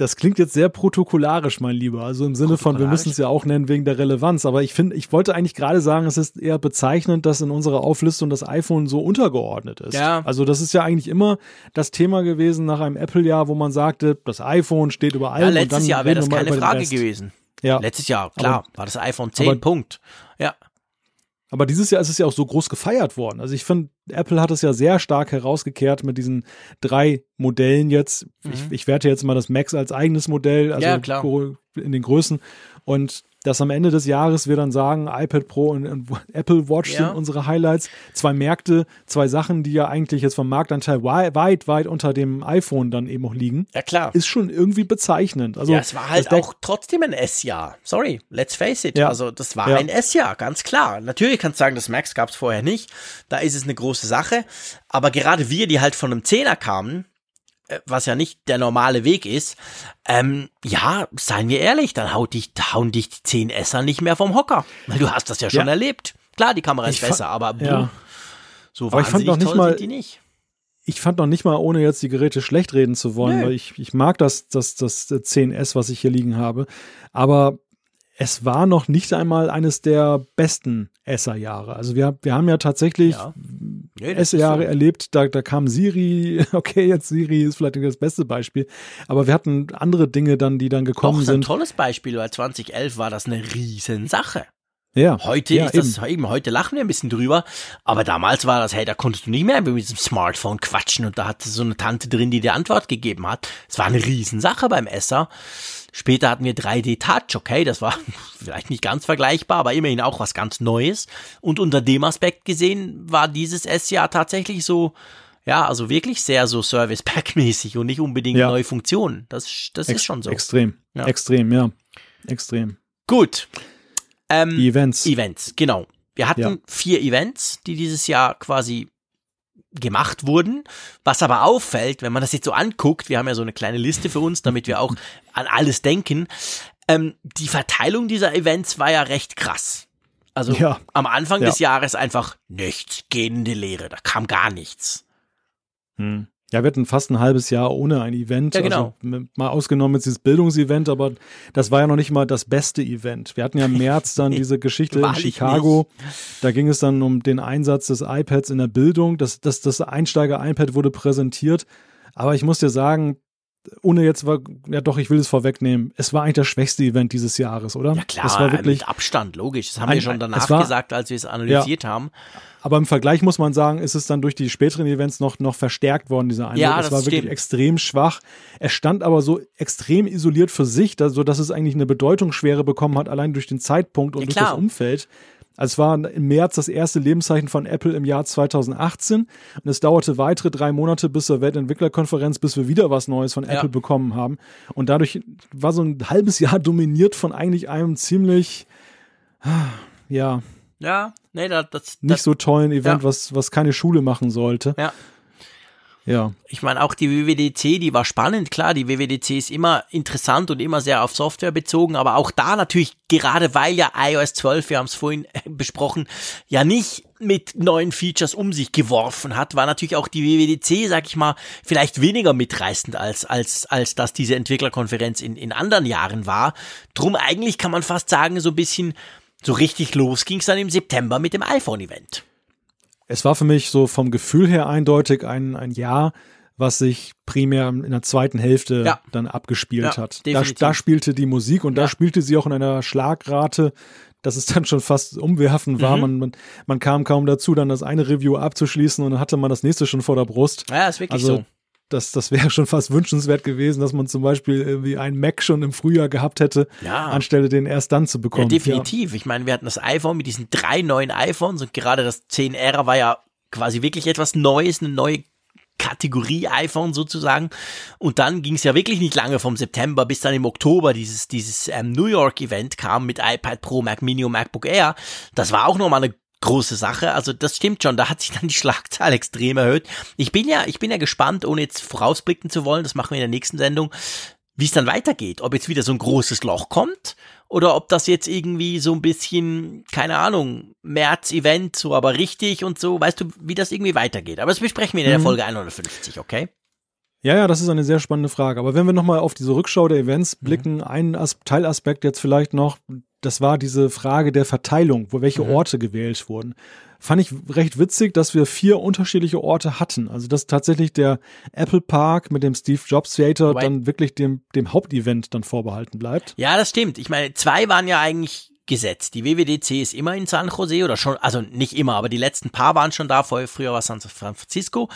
Das klingt jetzt sehr protokollarisch, mein Lieber. Also im Sinne von, wir müssen es ja auch nennen wegen der Relevanz. Aber ich finde, ich wollte eigentlich gerade sagen, es ist eher bezeichnend, dass in unserer Auflistung das iPhone so untergeordnet ist. Ja. Also das ist ja eigentlich immer das Thema gewesen nach einem Apple-Jahr, wo man sagte, das iPhone steht über allem. Ja, letztes Jahr wäre das keine Frage gewesen. Ja. Letztes Jahr, klar, aber, war das iPhone 10, aber, Punkt. Ja. Aber dieses Jahr ist es ja auch so groß gefeiert worden. Also ich finde, Apple hat es ja sehr stark herausgekehrt mit diesen drei Modellen jetzt. Mhm. Ich, ich werte jetzt mal das Max als eigenes Modell, also ja, in den Größen. Und dass am Ende des Jahres wir dann sagen, iPad Pro und, und Apple Watch ja. sind unsere Highlights. Zwei Märkte, zwei Sachen, die ja eigentlich jetzt vom Marktanteil weit, weit, unter dem iPhone dann eben auch liegen. Ja, klar. Ist schon irgendwie bezeichnend. Also, ja, es war halt auch trotzdem ein S-Jahr. Sorry, let's face it. Ja. Also, das war ja. ein S-Jahr, ganz klar. Natürlich kannst du sagen, das Max gab es vorher nicht. Da ist es eine große Sache. Aber gerade wir, die halt von einem Zehner kamen, was ja nicht der normale Weg ist, ähm, ja, seien wir ehrlich, dann haut dich, hauen dich die 10 Esser nicht mehr vom Hocker. Weil du hast das ja schon ja. erlebt. Klar, die Kamera ist ich besser, aber ja. so aber wahnsinnig ich fand noch nicht mal, die nicht. Ich fand noch nicht mal, ohne jetzt die Geräte schlecht reden zu wollen, nee. weil ich, ich mag das, das, das 10S, was ich hier liegen habe. Aber es war noch nicht einmal eines der besten Esser-Jahre. Also wir, wir haben ja tatsächlich ja. Nee, Esser-Jahre so. erlebt, da, da kam Siri, okay, jetzt Siri ist vielleicht das beste Beispiel, aber wir hatten andere Dinge dann, die dann gekommen Doch, sind. ein tolles Beispiel, weil 2011 war das eine Riesensache. Ja. Heute ja, ist das eben. eben, heute lachen wir ein bisschen drüber, aber damals war das, hey, da konntest du nicht mehr mit diesem Smartphone quatschen und da hatte so eine Tante drin, die dir Antwort gegeben hat. Es war eine Riesensache beim Esser. Später hatten wir 3D Touch, okay, das war vielleicht nicht ganz vergleichbar, aber immerhin auch was ganz Neues. Und unter dem Aspekt gesehen war dieses S-Jahr tatsächlich so, ja, also wirklich sehr so Service Pack mäßig und nicht unbedingt ja. neue Funktionen. Das, das Ex ist schon so. Extrem, ja. extrem, ja, extrem. Gut. Ähm, Events. Events, genau. Wir hatten ja. vier Events, die dieses Jahr quasi gemacht wurden. Was aber auffällt, wenn man das jetzt so anguckt, wir haben ja so eine kleine Liste für uns, damit wir auch an alles denken. Ähm, die Verteilung dieser Events war ja recht krass. Also ja. am Anfang ja. des Jahres einfach nichts, gehende Lehre, da kam gar nichts. Hm. Ja, wir hatten fast ein halbes Jahr ohne ein Event. Ja, genau. Also, mal ausgenommen jetzt dieses Bildungsevent, aber das war ja noch nicht mal das beste Event. Wir hatten ja im März dann diese Geschichte in Chicago. Da ging es dann um den Einsatz des iPads in der Bildung. Das, das, das Einsteiger-iPad wurde präsentiert. Aber ich muss dir sagen, ohne jetzt war, ja doch, ich will es vorwegnehmen. Es war eigentlich das schwächste Event dieses Jahres, oder? Ja klar, es war wirklich mit Abstand, logisch. Das haben ein, wir schon danach war, gesagt, als wir es analysiert ja, haben. Aber im Vergleich muss man sagen, ist es dann durch die späteren Events noch, noch verstärkt worden, dieser Eindruck. Ja, es war stimmt. wirklich extrem schwach. Es stand aber so extrem isoliert für sich, so dass es eigentlich eine Bedeutungsschwere bekommen hat, allein durch den Zeitpunkt und ja, durch das Umfeld. Also es war im März das erste Lebenszeichen von Apple im Jahr 2018 und es dauerte weitere drei Monate bis zur Weltentwicklerkonferenz, bis wir wieder was Neues von Apple ja. bekommen haben. Und dadurch war so ein halbes Jahr dominiert von eigentlich einem ziemlich, ja. Ja, nee, das, das nicht so tollen Event, ja. was, was keine Schule machen sollte. Ja. Ja. Ich meine, auch die WWDC, die war spannend, klar, die WWDC ist immer interessant und immer sehr auf Software bezogen, aber auch da natürlich, gerade weil ja iOS 12, wir haben es vorhin besprochen, ja nicht mit neuen Features um sich geworfen hat, war natürlich auch die WWDC, sag ich mal, vielleicht weniger mitreißend als, als, als das diese Entwicklerkonferenz in, in anderen Jahren war. Drum eigentlich kann man fast sagen, so ein bisschen, so richtig los ging es dann im September mit dem iPhone-Event es war für mich so vom Gefühl her eindeutig ein, ein Jahr, was sich primär in der zweiten Hälfte ja. dann abgespielt ja, hat. Da, da, spielte die Musik und ja. da spielte sie auch in einer Schlagrate, dass es dann schon fast umwerfend war. Mhm. Man, man, man kam kaum dazu, dann das eine Review abzuschließen und dann hatte man das nächste schon vor der Brust. Ja, ist wirklich also, so. Das, das wäre schon fast wünschenswert gewesen, dass man zum Beispiel irgendwie einen Mac schon im Frühjahr gehabt hätte, ja. anstelle den erst dann zu bekommen. Ja, definitiv. Ja. Ich meine, wir hatten das iPhone mit diesen drei neuen iPhones und gerade das 10R war ja quasi wirklich etwas Neues, eine neue Kategorie iPhone sozusagen. Und dann ging es ja wirklich nicht lange vom September bis dann im Oktober dieses, dieses ähm, New York Event kam mit iPad Pro, Mac Mini und MacBook Air. Das war auch nochmal eine große Sache. Also das stimmt schon, da hat sich dann die Schlagzahl extrem erhöht. Ich bin ja, ich bin ja gespannt, ohne jetzt vorausblicken zu wollen, das machen wir in der nächsten Sendung, wie es dann weitergeht. Ob jetzt wieder so ein großes Loch kommt oder ob das jetzt irgendwie so ein bisschen, keine Ahnung, März-Event, so aber richtig und so, weißt du, wie das irgendwie weitegeht. Aber das besprechen wir in der mhm. Folge 150, okay? Ja, ja, das ist eine sehr spannende Frage. Aber wenn wir nochmal auf diese Rückschau der Events mhm. blicken, mhm. ein As Teilaspekt jetzt vielleicht noch, das war diese Frage der Verteilung, wo welche mhm. Orte gewählt wurden fand ich recht witzig, dass wir vier unterschiedliche Orte hatten. Also dass tatsächlich der Apple Park mit dem Steve Jobs Theater Wobei, dann wirklich dem, dem Hauptevent dann vorbehalten bleibt. Ja, das stimmt. Ich meine, zwei waren ja eigentlich gesetzt. Die WWDC ist immer in San Jose oder schon, also nicht immer, aber die letzten paar waren schon da. Vorher, früher war San Francisco.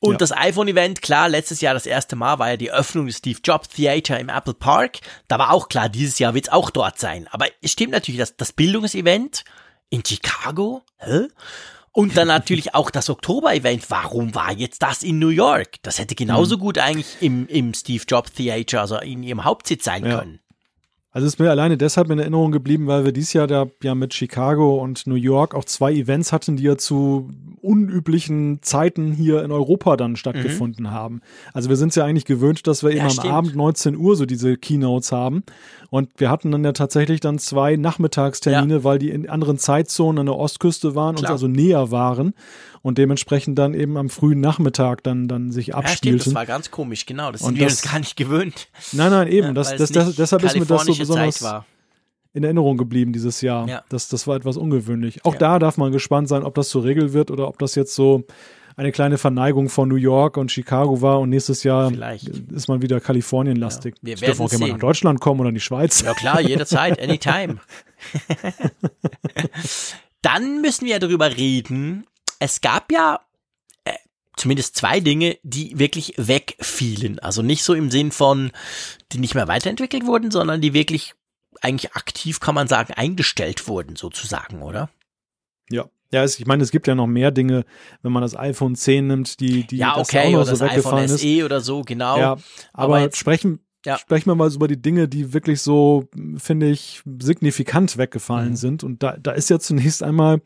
Und ja. das iPhone-Event, klar, letztes Jahr das erste Mal war ja die Öffnung des Steve Jobs Theater im Apple Park. Da war auch klar, dieses Jahr wird es auch dort sein. Aber es stimmt natürlich, dass das Bildungsevent in Chicago? Hä? Und dann natürlich auch das Oktober-Event. Warum war jetzt das in New York? Das hätte genauso mhm. gut eigentlich im, im Steve Jobs Theater, also in ihrem Hauptsitz sein ja. können. Also ist mir alleine deshalb in Erinnerung geblieben, weil wir dieses Jahr da ja mit Chicago und New York auch zwei Events hatten, die ja zu unüblichen Zeiten hier in Europa dann stattgefunden mhm. haben. Also wir sind es ja eigentlich gewöhnt, dass wir ja, immer am Abend 19 Uhr so diese Keynotes haben. Und wir hatten dann ja tatsächlich dann zwei Nachmittagstermine, ja. weil die in anderen Zeitzonen an der Ostküste waren Klar. und also näher waren und dementsprechend dann eben am frühen Nachmittag dann, dann sich abspielten. Ja, stimmt, das war ganz komisch, genau. Das sind und wir das, uns gar nicht gewöhnt. Nein, nein, eben. Ja, das, das, das, deshalb ist mir das so besonders in Erinnerung geblieben dieses Jahr. Ja. Das, das war etwas ungewöhnlich. Auch ja. da darf man gespannt sein, ob das zur Regel wird oder ob das jetzt so eine kleine Verneigung von New York und Chicago war und nächstes Jahr Vielleicht. ist man wieder Kalifornienlastig. Ja, wir dürfen auch gerne nach Deutschland kommen oder in die Schweiz. Ja klar, jederzeit, anytime. Dann müssen wir ja darüber reden, es gab ja äh, zumindest zwei Dinge, die wirklich wegfielen. Also nicht so im Sinn von, die nicht mehr weiterentwickelt wurden, sondern die wirklich eigentlich aktiv, kann man sagen, eingestellt wurden, sozusagen, oder? Ja. Ja, es, ich meine, es gibt ja noch mehr Dinge, wenn man das iPhone 10 nimmt, die, die ja, okay, auch noch oder so das iPhone SE ist. oder so, genau. Ja, aber, aber jetzt, sprechen, ja. sprechen wir mal so über die Dinge, die wirklich so, finde ich, signifikant weggefallen mhm. sind. Und da, da ist ja zunächst einmal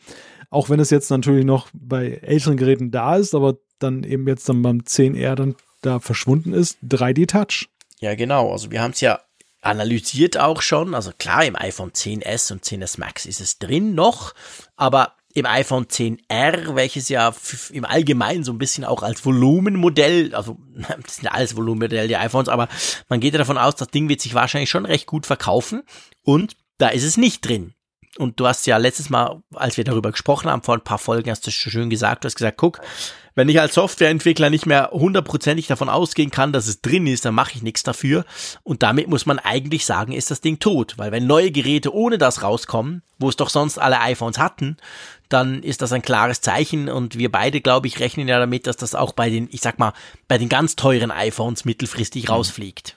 auch wenn es jetzt natürlich noch bei älteren Geräten da ist, aber dann eben jetzt dann beim 10R dann da verschwunden ist, 3D Touch. Ja, genau. Also wir haben es ja analysiert auch schon. Also klar, im iPhone 10s und 10s Max ist es drin noch, aber im iPhone 10R, welches ja im Allgemeinen so ein bisschen auch als Volumenmodell, also das sind ja alles Volumenmodelle, die iPhones, aber man geht ja davon aus, das Ding wird sich wahrscheinlich schon recht gut verkaufen und da ist es nicht drin. Und du hast ja letztes Mal, als wir darüber gesprochen haben, vor ein paar Folgen, hast du schön gesagt, du hast gesagt, guck, wenn ich als Softwareentwickler nicht mehr hundertprozentig davon ausgehen kann, dass es drin ist, dann mache ich nichts dafür. Und damit muss man eigentlich sagen, ist das Ding tot. Weil wenn neue Geräte ohne das rauskommen, wo es doch sonst alle iPhones hatten, dann ist das ein klares Zeichen. Und wir beide, glaube ich, rechnen ja damit, dass das auch bei den, ich sag mal, bei den ganz teuren iPhones mittelfristig mhm. rausfliegt.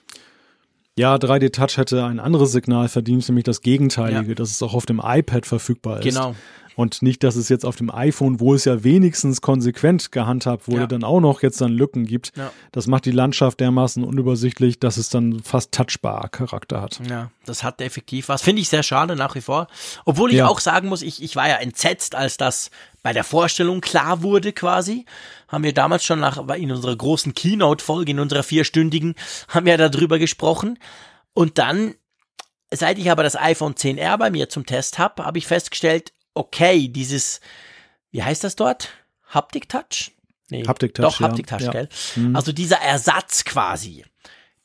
Ja, 3D Touch hätte ein anderes Signal verdient, nämlich das Gegenteilige, ja. dass es auch auf dem iPad verfügbar ist. Genau. Und nicht, dass es jetzt auf dem iPhone, wo es ja wenigstens konsequent gehandhabt wurde, ja. dann auch noch jetzt dann Lücken gibt. Ja. Das macht die Landschaft dermaßen unübersichtlich, dass es dann fast touchbar Charakter hat. Ja, das hat effektiv was. Finde ich sehr schade nach wie vor. Obwohl ich ja. auch sagen muss, ich, ich war ja entsetzt, als das bei der Vorstellung klar wurde quasi. Haben wir damals schon nach, in unserer großen Keynote-Folge, in unserer vierstündigen, haben wir darüber gesprochen. Und dann Seit ich aber das iPhone 10R bei mir zum Test habe, habe ich festgestellt, okay, dieses, wie heißt das dort? Haptic Touch? Nee, Haptic Touch. Doch, Haptic Touch, ja. gell? Mhm. Also dieser Ersatz quasi,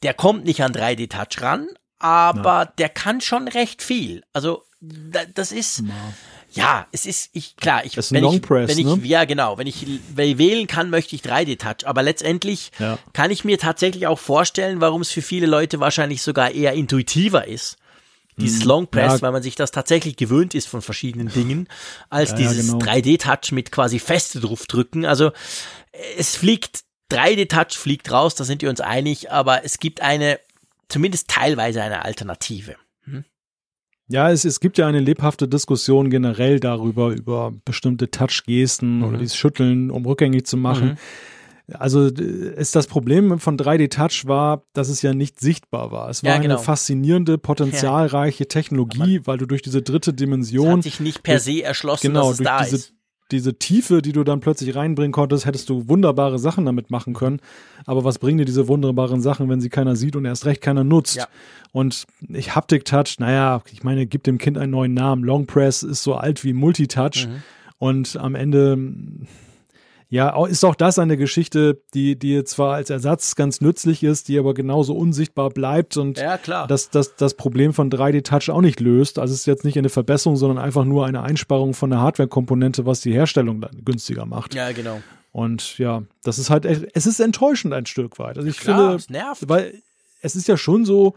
der kommt nicht an 3D Touch ran, aber Na. der kann schon recht viel. Also das ist. Na. Ja, es ist ich klar, ich wenn, ich, wenn ich ne? ja genau, wenn ich, wenn ich wählen kann, möchte ich 3D Touch, aber letztendlich ja. kann ich mir tatsächlich auch vorstellen, warum es für viele Leute wahrscheinlich sogar eher intuitiver ist, dieses Mhm. Long Press, Ja. weil man sich das tatsächlich gewöhnt ist von verschiedenen Dingen, als Ja, dieses genau. 3D-Touch mit quasi feste draufdrücken. Also es fliegt, 3D-Touch fliegt raus, da sind wir uns einig, aber es gibt eine, zumindest teilweise eine Alternative. Ja, es, es gibt ja eine lebhafte Diskussion generell darüber, über bestimmte Touch-Gesten oder dieses Schütteln, um rückgängig zu machen. Also ist das Problem von 3D-Touch war, dass es ja nicht sichtbar war. Es war Ja, genau. eine faszinierende, potenzialreiche Technologie, weil du durch diese dritte Dimension hat sich nicht per se erschlossen, genau, dass es durch da diese, ist. diese Tiefe, die du dann plötzlich reinbringen konntest, hättest du wunderbare Sachen damit machen können. Aber was bringen dir diese wunderbaren Sachen, wenn sie keiner sieht und erst recht keiner nutzt? Ja. Und ich Haptik-Touch, naja, ich meine, gib dem Kind einen neuen Namen. Long Press ist so alt wie Multitouch. Mhm. Und am Ende, ja, ist auch das eine Geschichte, die, die zwar als Ersatz ganz nützlich ist, die aber genauso unsichtbar bleibt und Ja, das, das, das Problem von 3D-Touch auch nicht löst. Also es ist jetzt nicht eine Verbesserung, sondern einfach nur eine Einsparung von der Hardware-Komponente, was die Herstellung dann günstiger macht. ja, genau. Und ja, das ist halt, echt- es ist enttäuschend ein Stück weit. Also ich Klar, finde, es nervt. weil es ist ja schon so,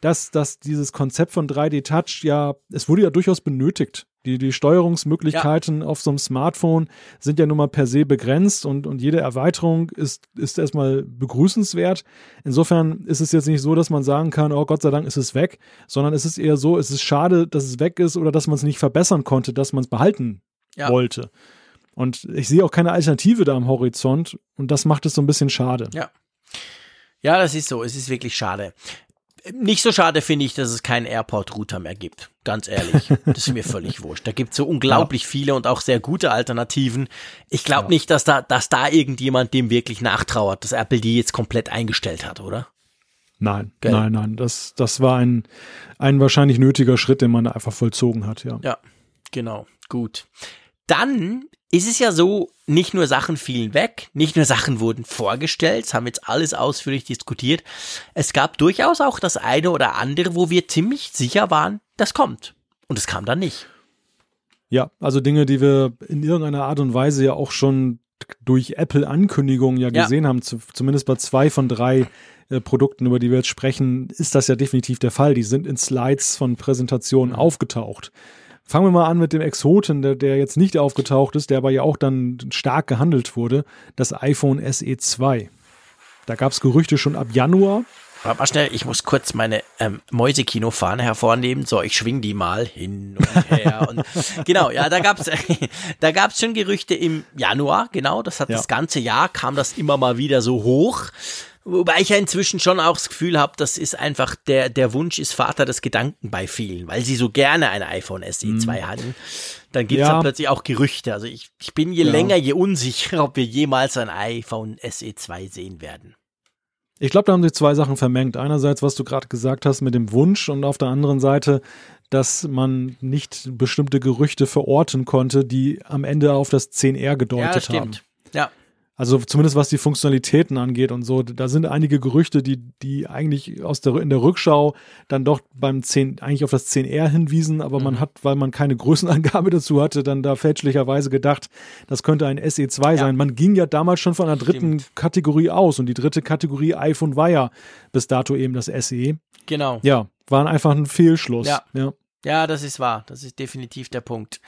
dass, dass dieses Konzept von 3D-Touch ja, es wurde ja durchaus benötigt. Die, die Steuerungsmöglichkeiten auf so einem Smartphone sind ja nun mal per se begrenzt und, und jede Erweiterung ist, ist erstmal begrüßenswert. Insofern ist es jetzt nicht so, dass man sagen kann, oh Gott sei Dank ist es weg, sondern es ist eher so, es ist schade, dass es weg ist oder dass man es nicht verbessern konnte, dass man es behalten Ja. wollte. Und ich sehe auch keine Alternative da am Horizont und das macht es so ein bisschen schade. Ja. Ja, das ist so. Es ist wirklich schade. Nicht so schade finde ich, dass es keinen Airport-Router mehr gibt. Ganz ehrlich. Das ist mir völlig wurscht. Da gibt es so unglaublich viele und auch sehr gute Alternativen. Ich glaube nicht, dass da, dass da irgendjemand dem wirklich nachtrauert, dass Apple die jetzt komplett eingestellt hat, oder? Nein, Gell? nein, nein. Das, das war ein, ein wahrscheinlich nötiger Schritt, den man einfach vollzogen hat, ja. Ja, genau. Gut. Dann ist es ja so, nicht nur Sachen fielen weg, nicht nur Sachen wurden vorgestellt, das haben wir jetzt alles ausführlich diskutiert. Es gab durchaus auch das eine oder andere, wo wir ziemlich sicher waren, das kommt. Und es kam dann nicht. Ja, also Dinge, die wir in irgendeiner Art und Weise ja auch schon durch Apple-Ankündigungen ja Ja. gesehen haben, zu, zumindest bei zwei von drei äh, Produkten, über die wir jetzt sprechen, ist das ja definitiv der Fall. Die sind in Slides von Präsentationen aufgetaucht. Fangen wir mal an mit dem Exoten, der, der jetzt nicht aufgetaucht ist, der aber ja auch dann stark gehandelt wurde, das iPhone SE 2. Da gab es Gerüchte schon ab Januar. Warte mal schnell, ich muss kurz meine ähm, Mäusekino-Fahne hervornehmen. So, ich schwing die mal hin und her. und, genau, ja, da gab's, da gab's schon Gerüchte im Januar, genau. Das hat Ja. das ganze Jahr, kam das immer mal wieder so hoch. Wobei ich ja inzwischen schon auch das Gefühl habe, das ist einfach, der, der Wunsch ist Vater des Gedanken bei vielen, weil sie so gerne ein iPhone SE 2 hatten. Dann gibt's Ja. dann plötzlich auch Gerüchte. Also ich, ich bin je Ja. länger, je unsicherer, ob wir jemals ein iPhone SE 2 sehen werden. Ich glaube, da haben sich zwei Sachen vermengt. Einerseits, was du gerade gesagt hast mit dem Wunsch und auf der anderen Seite, dass man nicht bestimmte Gerüchte verorten konnte, die am Ende auf das 10R gedeutet haben. Ja, Also zumindest was die Funktionalitäten angeht und so. Da sind einige Gerüchte, die, die eigentlich aus der, in der Rückschau dann doch beim 10, eigentlich auf das 10R hinwiesen, aber Mhm. man hat, weil man keine Größenangabe dazu hatte, dann da fälschlicherweise gedacht, das könnte ein SE2 sein. Man ging ja damals schon von einer dritten Kategorie aus und die dritte Kategorie iPhone war ja bis dato eben das SE. genau. Ja, war einfach ein Fehlschluss. Ja. ja. Ja, das ist wahr. Das ist definitiv der Punkt.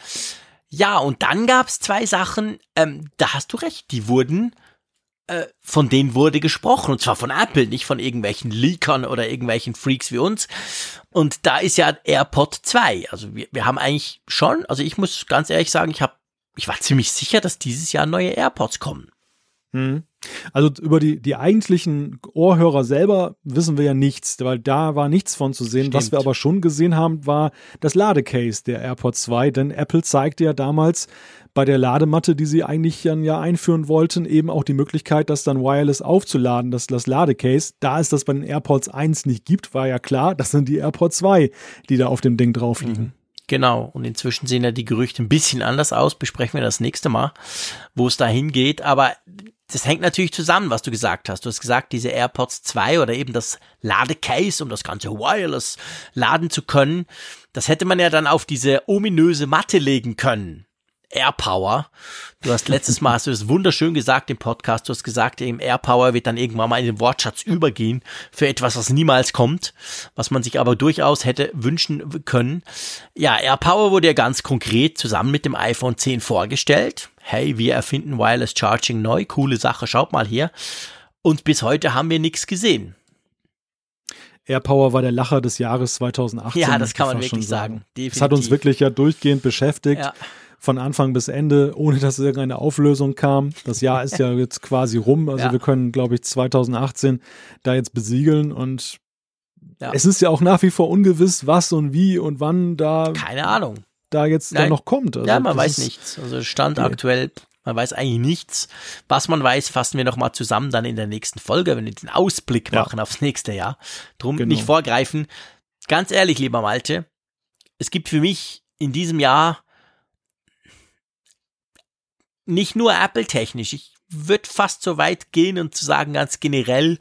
Ja, und dann gab's zwei Sachen, ähm, da hast du recht, die wurden, äh, von denen wurde gesprochen, und zwar von Apple, nicht von irgendwelchen Leakern oder irgendwelchen Freaks wie uns. Und da ist ja AirPod 2. Also wir, wir haben eigentlich schon, also ich muss ganz ehrlich sagen, ich habe, ich war ziemlich sicher, dass dieses Jahr neue AirPods kommen. Also über die, die eigentlichen Ohrhörer selber wissen wir ja nichts, weil da war nichts von zu sehen. Was Stimmt. wir aber schon gesehen haben, war das Ladecase der AirPods 2, denn Apple zeigte ja damals bei der Ladematte, die sie eigentlich dann ja einführen wollten, eben auch die Möglichkeit, das dann wireless aufzuladen, das, das Ladecase. Da es das bei den AirPods 1 nicht gibt, war ja klar, das sind die AirPods 2, die da auf dem Ding drauf liegen. Genau, und inzwischen sehen ja die Gerüchte ein bisschen anders aus, besprechen wir das nächste Mal, wo es da hingeht, aber das hängt natürlich zusammen, was du gesagt hast. Du hast gesagt, diese AirPods 2 oder eben das Ladecase, um das ganze wireless laden zu können, das hätte man ja dann auf diese ominöse Matte legen können. Airpower. Du hast letztes Mal hast du es wunderschön gesagt im Podcast. Du hast gesagt, eben Airpower wird dann irgendwann mal in den Wortschatz übergehen für etwas, was niemals kommt, was man sich aber durchaus hätte wünschen können. Ja, Airpower wurde ja ganz konkret zusammen mit dem iPhone 10 vorgestellt. Hey, wir erfinden Wireless Charging neu. Coole Sache. Schaut mal hier. Und bis heute haben wir nichts gesehen. AirPower war der Lacher des Jahres 2018. Ja, das kann man wirklich sagen. sagen. Es hat uns wirklich ja durchgehend beschäftigt. Ja. Von Anfang bis Ende, ohne dass irgendeine Auflösung kam. Das Jahr ist ja jetzt quasi rum. Also ja. wir können, glaube ich, 2018 da jetzt besiegeln und ja. es ist ja auch nach wie vor ungewiss, was und wie und wann da. Keine Ahnung. Da jetzt dann noch kommt. Also ja, man weiß nichts. Also Stand nee. aktuell man weiß eigentlich nichts. Was man weiß, fassen wir nochmal zusammen dann in der nächsten Folge, wenn wir den Ausblick ja. machen aufs nächste Jahr. Drum genau. nicht vorgreifen. Ganz ehrlich, lieber Malte, es gibt für mich in diesem Jahr nicht nur Apple-technisch. Ich würde fast so weit gehen und zu sagen, ganz generell,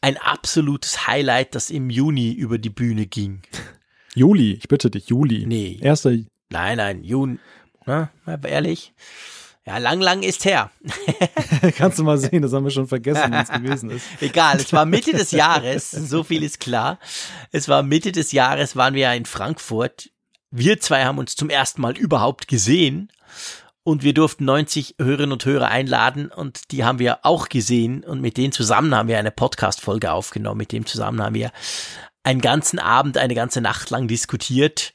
ein absolutes Highlight, das im Juni über die Bühne ging. Juli, ich bitte dich, Juli. Nee. Erster. Nein, nein, Juni. Na, ehrlich. Ja, lang, lang ist her. Kannst du mal sehen, das haben wir schon vergessen, wenn es gewesen ist. Egal, es war Mitte des Jahres, so viel ist klar. Es war Mitte des Jahres, waren wir ja in Frankfurt. Wir zwei haben uns zum ersten Mal überhaupt gesehen und wir durften 90 Hörerinnen und Hörer einladen und die haben wir auch gesehen und mit denen zusammen haben wir eine Podcast-Folge aufgenommen. Mit dem zusammen haben wir einen ganzen Abend, eine ganze Nacht lang diskutiert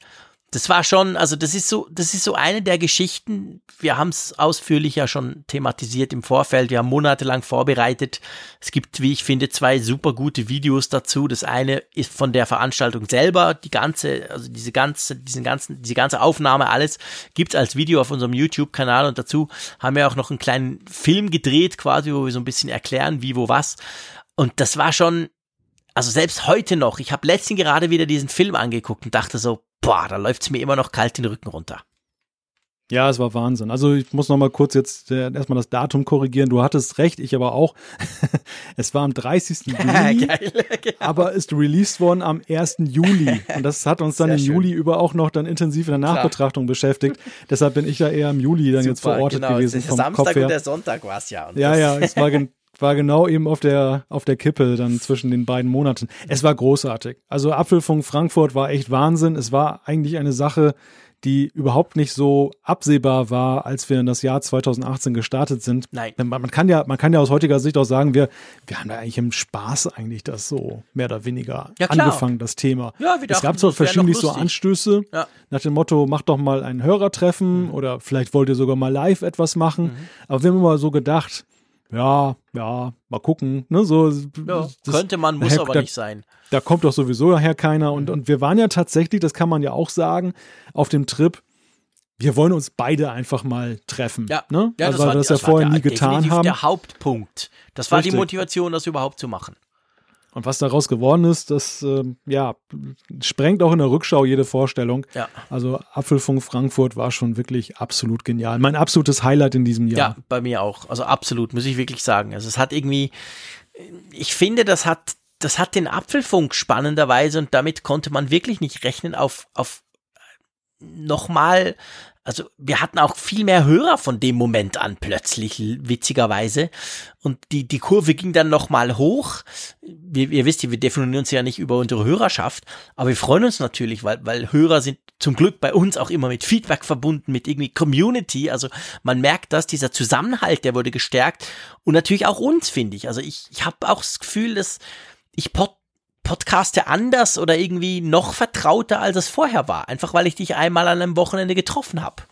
das war schon, also das ist so, das ist so eine der Geschichten. Wir haben es ausführlich ja schon thematisiert im Vorfeld. Wir haben monatelang vorbereitet. Es gibt, wie ich finde, zwei super gute Videos dazu. Das eine ist von der Veranstaltung selber, die ganze, also diese ganze, diesen ganzen, diese ganze Aufnahme, alles gibt's als Video auf unserem YouTube-Kanal und dazu haben wir auch noch einen kleinen Film gedreht, quasi, wo wir so ein bisschen erklären, wie, wo, was. Und das war schon, also selbst heute noch, ich habe letztens gerade wieder diesen Film angeguckt und dachte so, boah, da läuft es mir immer noch kalt den Rücken runter. Ja, es war Wahnsinn. Also ich muss noch mal kurz jetzt äh, erstmal das Datum korrigieren. Du hattest recht, ich aber auch. es war am 30. Juni, Geil, genau. aber ist released worden am 1. Juli. Und das hat uns dann Sehr im schön. Juli über auch noch dann intensiv in der Nachbetrachtung Klar. beschäftigt. Deshalb bin ich ja eher im Juli dann Super, jetzt verortet genau. gewesen. Der Samstag Kopf her. und der Sonntag war es ja. ja, ja, es war, war genau eben auf der, auf der Kippe dann zwischen den beiden Monaten. Es war großartig. Also Apfelfunk Frankfurt war echt Wahnsinn. Es war eigentlich eine Sache, die überhaupt nicht so absehbar war, als wir in das Jahr 2018 gestartet sind. Nein. Man kann ja, man kann ja aus heutiger Sicht auch sagen, wir, wir haben da eigentlich im Spaß eigentlich das so mehr oder weniger ja, angefangen, das Thema. Ja, wir es gab zwar verschiedentlich so Anstöße ja. nach dem Motto, macht doch mal ein Hörertreffen mhm. oder vielleicht wollt ihr sogar mal live etwas machen. Mhm. Aber wir haben immer so gedacht, ja, ja, mal gucken. Ne, so, ja, könnte man, muss aber da, nicht sein. Da kommt doch sowieso nachher keiner. Und, und wir waren ja tatsächlich, das kann man ja auch sagen, auf dem Trip, wir wollen uns beide einfach mal treffen. Ja, ne? ja also, das, war, das, das ja vorher nie getan haben. der Hauptpunkt. Das war Richtig. die Motivation, das überhaupt zu machen. Und was daraus geworden ist, das äh, ja, sprengt auch in der Rückschau jede Vorstellung. Ja. Also Apfelfunk Frankfurt war schon wirklich absolut genial. Mein absolutes Highlight in diesem Jahr. Ja, bei mir auch. Also absolut, muss ich wirklich sagen. Also es hat irgendwie, ich finde, das hat, das hat den Apfelfunk spannenderweise und damit konnte man wirklich nicht rechnen auf, auf nochmal also wir hatten auch viel mehr Hörer von dem Moment an plötzlich, witzigerweise. Und die, die Kurve ging dann nochmal hoch. Wir, ihr wisst, wir definieren uns ja nicht über unsere Hörerschaft, aber wir freuen uns natürlich, weil, weil Hörer sind zum Glück bei uns auch immer mit Feedback verbunden, mit irgendwie Community. Also man merkt dass dieser Zusammenhalt, der wurde gestärkt. Und natürlich auch uns, finde ich. Also ich, ich habe auch das Gefühl, dass ich pod podcaste anders oder irgendwie noch vertrauter, als es vorher war. Einfach weil ich dich einmal an einem Wochenende getroffen habe.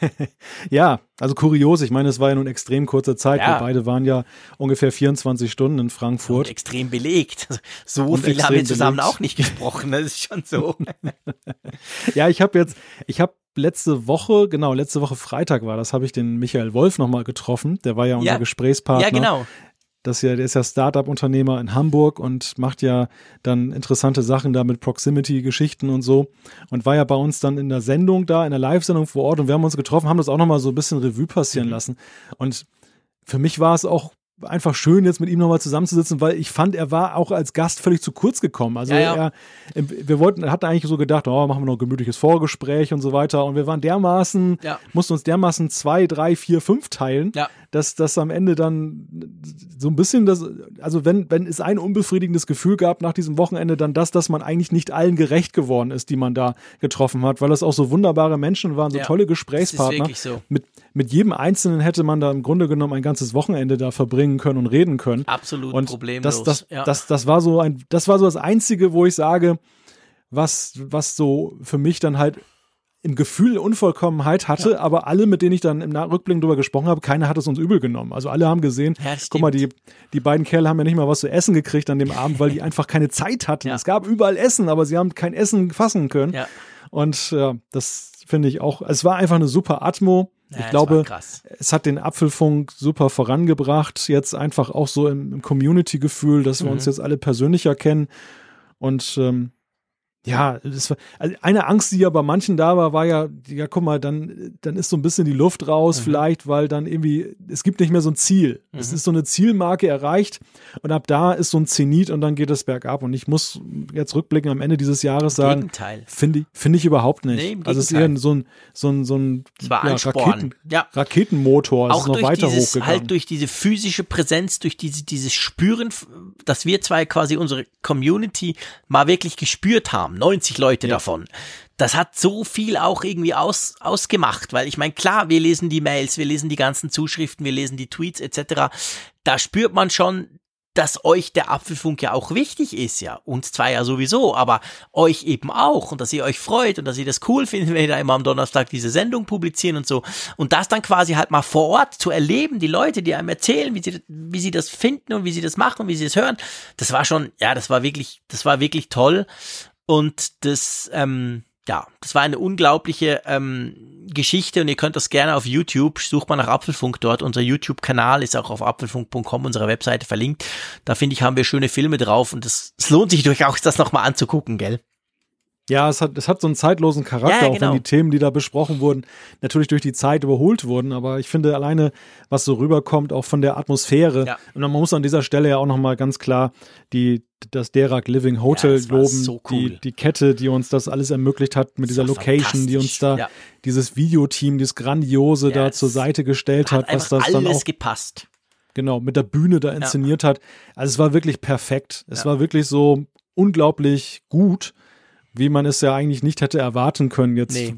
ja, also kurios. Ich meine, es war ja nun extrem kurze Zeit. Ja. Wir beide waren ja ungefähr 24 Stunden in Frankfurt. Und extrem belegt. So Und viel haben wir zusammen belegt. auch nicht gesprochen. Das ist schon so. ja, ich habe jetzt, ich habe letzte Woche, genau, letzte Woche Freitag war das, habe ich den Michael Wolf nochmal getroffen. Der war ja unser ja. Gesprächspartner. Ja, genau. Das ja, der ist ja Startup-Unternehmer in Hamburg und macht ja dann interessante Sachen da mit Proximity-Geschichten und so. Und war ja bei uns dann in der Sendung da, in der Live-Sendung vor Ort und wir haben uns getroffen, haben das auch nochmal so ein bisschen Revue passieren mhm. lassen. Und für mich war es auch einfach schön, jetzt mit ihm nochmal zusammenzusitzen, weil ich fand, er war auch als Gast völlig zu kurz gekommen. Also ja, ja. Er, wir wollten, hatten eigentlich so gedacht, oh, machen wir noch ein gemütliches Vorgespräch und so weiter. Und wir waren dermaßen, ja. mussten uns dermaßen zwei, drei, vier, fünf teilen, dass das am Ende dann so ein bisschen das, also wenn, wenn es ein unbefriedigendes Gefühl gab nach diesem Wochenende, dann das, dass man eigentlich nicht allen gerecht geworden ist, die man da getroffen hat, weil das auch so wunderbare Menschen waren, so tolle Gesprächspartner. So. Mit, mit jedem Einzelnen hätte man da im Grunde genommen ein ganzes Wochenende da verbringen können und reden können. Absolut und problemlos. Das, das, ja. das, das, war so ein, das war so das Einzige, wo ich sage, was, was so für mich dann halt im Gefühl Unvollkommenheit hatte, ja. aber alle, mit denen ich dann im Rückblick drüber gesprochen habe, keiner hat es uns übel genommen. Also alle haben gesehen, ja, guck mal, die, die beiden Kerle haben ja nicht mal was zu essen gekriegt an dem Abend, weil die einfach keine Zeit hatten. Ja. Es gab überall Essen, aber sie haben kein Essen fassen können. Und ja, das finde ich auch, es war einfach eine super Atmo. Ja, ich glaube, es hat den Apfelfunk super vorangebracht. Jetzt einfach auch so im, im Community-Gefühl, dass wir mhm. uns jetzt alle persönlicher kennen. Und ähm, ja, das war, also eine Angst, die ja bei manchen da war, war ja, ja, guck mal, dann, dann ist so ein bisschen die Luft raus, mhm. vielleicht, weil dann irgendwie, es gibt nicht mehr so ein Ziel. Mhm. Es ist so eine Zielmarke erreicht und ab da ist so ein Zenit und dann geht es bergab. Und ich muss jetzt rückblicken am Ende dieses Jahres sagen, finde ich, finde ich überhaupt nicht. Nee, also es ist eher so ein, so ein, so ein ja, Raketen, ja. Raketenmotor, es ist noch weiter dieses, hochgegangen. Halt durch diese physische Präsenz, durch diese, dieses Spüren, dass wir zwei quasi unsere Community mal wirklich gespürt haben 90 Leute ja. davon. Das hat so viel auch irgendwie aus, ausgemacht, weil ich meine, klar, wir lesen die Mails, wir lesen die ganzen Zuschriften, wir lesen die Tweets etc. Da spürt man schon, dass euch der Apfelfunk ja auch wichtig ist, ja. Uns zwar ja sowieso, aber euch eben auch und dass ihr euch freut und dass ihr das cool findet, wenn wir da immer am Donnerstag diese Sendung publizieren und so. Und das dann quasi halt mal vor Ort zu erleben, die Leute, die einem erzählen, wie sie, wie sie das finden und wie sie das machen und wie sie es hören, das war schon, ja, das war wirklich, das war wirklich toll. Und das, ähm, ja, das war eine unglaubliche ähm, Geschichte und ihr könnt das gerne auf YouTube, sucht mal nach Apfelfunk dort. Unser YouTube-Kanal ist auch auf apfelfunk.com, unserer Webseite verlinkt. Da finde ich, haben wir schöne Filme drauf und es lohnt sich durchaus, das nochmal anzugucken, gell? Ja, es hat, es hat so einen zeitlosen Charakter, ja, genau. auch wenn genau. die Themen, die da besprochen wurden, natürlich durch die Zeit überholt wurden. Aber ich finde alleine, was so rüberkommt, auch von der Atmosphäre. Ja. Und man muss an dieser Stelle ja auch nochmal ganz klar die, das Derak Living Hotel ja, loben. So cool. die, die Kette, die uns das alles ermöglicht hat mit dieser Location, die uns da, dieses Videoteam, dieses Grandiose da zur Seite gestellt hat, hat was das dann auch. gepasst. Genau, mit der Bühne da inszeniert hat. Also es war wirklich perfekt. Es war wirklich so unglaublich gut wie man es ja eigentlich nicht hätte erwarten können jetzt. Nee.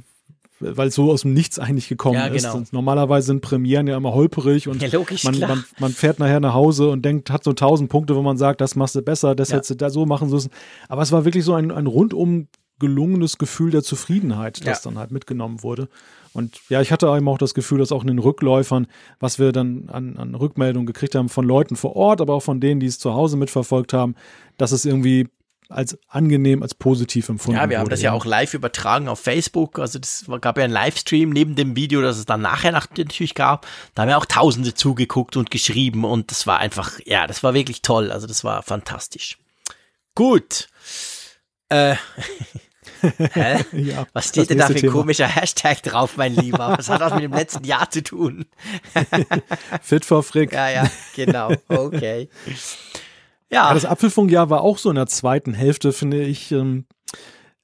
Weil es so aus dem Nichts eigentlich gekommen ja, genau. ist. Normalerweise sind Premieren ja immer holperig und ja, logisch, man, man, man, fährt nachher nach Hause und denkt, hat so tausend Punkte, wo man sagt, das machst du besser, das ja. hättest du da so machen müssen. Aber es war wirklich so ein, ein rundum gelungenes Gefühl der Zufriedenheit, das ja. dann halt mitgenommen wurde. Und ja, ich hatte eben auch das Gefühl, dass auch in den Rückläufern, was wir dann an, an Rückmeldungen gekriegt haben von Leuten vor Ort, aber auch von denen, die es zu Hause mitverfolgt haben, dass es irgendwie als angenehm, als positiv empfunden Ja, wir haben das ja auch live übertragen auf Facebook. Also das gab ja einen Livestream neben dem Video, das es dann nachher natürlich gab. Da haben ja auch Tausende zugeguckt und geschrieben und das war einfach, ja, das war wirklich toll. Also das war fantastisch. Gut. Äh, Hä? ja, Was steht denn da für ein Thema. komischer Hashtag drauf, mein Lieber? Was hat das mit dem letzten Jahr zu tun? Fit for Frick. Ja, ja, genau. Okay. Ja. ja das Apfelfunkjahr war auch so in der zweiten Hälfte, finde ich, ähm,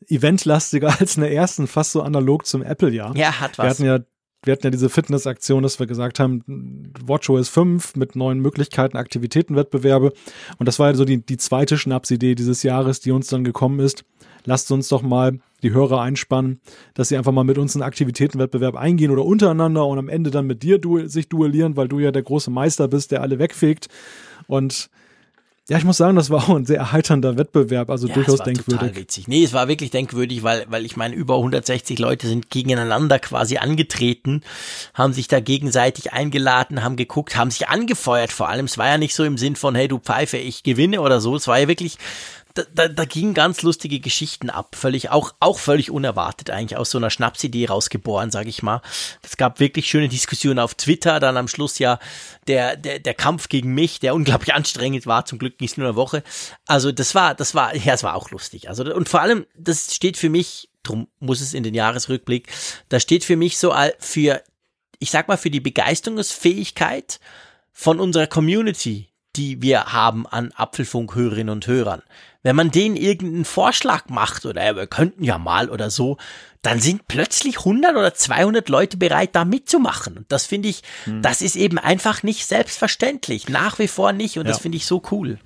eventlastiger als in der ersten, fast so analog zum Apple-Jahr. Ja, hat was. Wir hatten ja wir hatten ja diese Fitnessaktion, dass wir gesagt haben, WatchOS 5 mit neuen Möglichkeiten, Aktivitätenwettbewerbe. Und das war ja so die, die zweite Schnapsidee dieses Jahres, die uns dann gekommen ist. Lasst uns doch mal die Hörer einspannen, dass sie einfach mal mit uns einen Aktivitätenwettbewerb eingehen oder untereinander und am Ende dann mit dir du sich duellieren, weil du ja der große Meister bist, der alle wegfegt. Und ja, ich muss sagen, das war auch ein sehr erheiternder Wettbewerb, also ja, durchaus es war denkwürdig. Total witzig. Nee, es war wirklich denkwürdig, weil, weil ich meine, über 160 Leute sind gegeneinander quasi angetreten, haben sich da gegenseitig eingeladen, haben geguckt, haben sich angefeuert vor allem. Es war ja nicht so im Sinn von, hey, du Pfeife, ich gewinne oder so. Es war ja wirklich da, da, da gingen ganz lustige Geschichten ab, völlig auch auch völlig unerwartet eigentlich aus so einer Schnapsidee rausgeboren, sage ich mal. Es gab wirklich schöne Diskussionen auf Twitter, dann am Schluss ja der der der Kampf gegen mich, der unglaublich anstrengend war. Zum Glück ging es nur eine Woche. Also das war das war ja, es war auch lustig. Also und vor allem das steht für mich, drum muss es in den Jahresrückblick, das steht für mich so für ich sag mal für die Begeisterungsfähigkeit von unserer Community, die wir haben an Apfelfunk-Hörerinnen und Hörern, wenn man denen irgendeinen Vorschlag macht oder ja, wir könnten ja mal oder so, dann sind plötzlich 100 oder 200 Leute bereit, da mitzumachen. Und das finde ich, hm. das ist eben einfach nicht selbstverständlich. Nach wie vor nicht. Und ja. das finde ich so cool.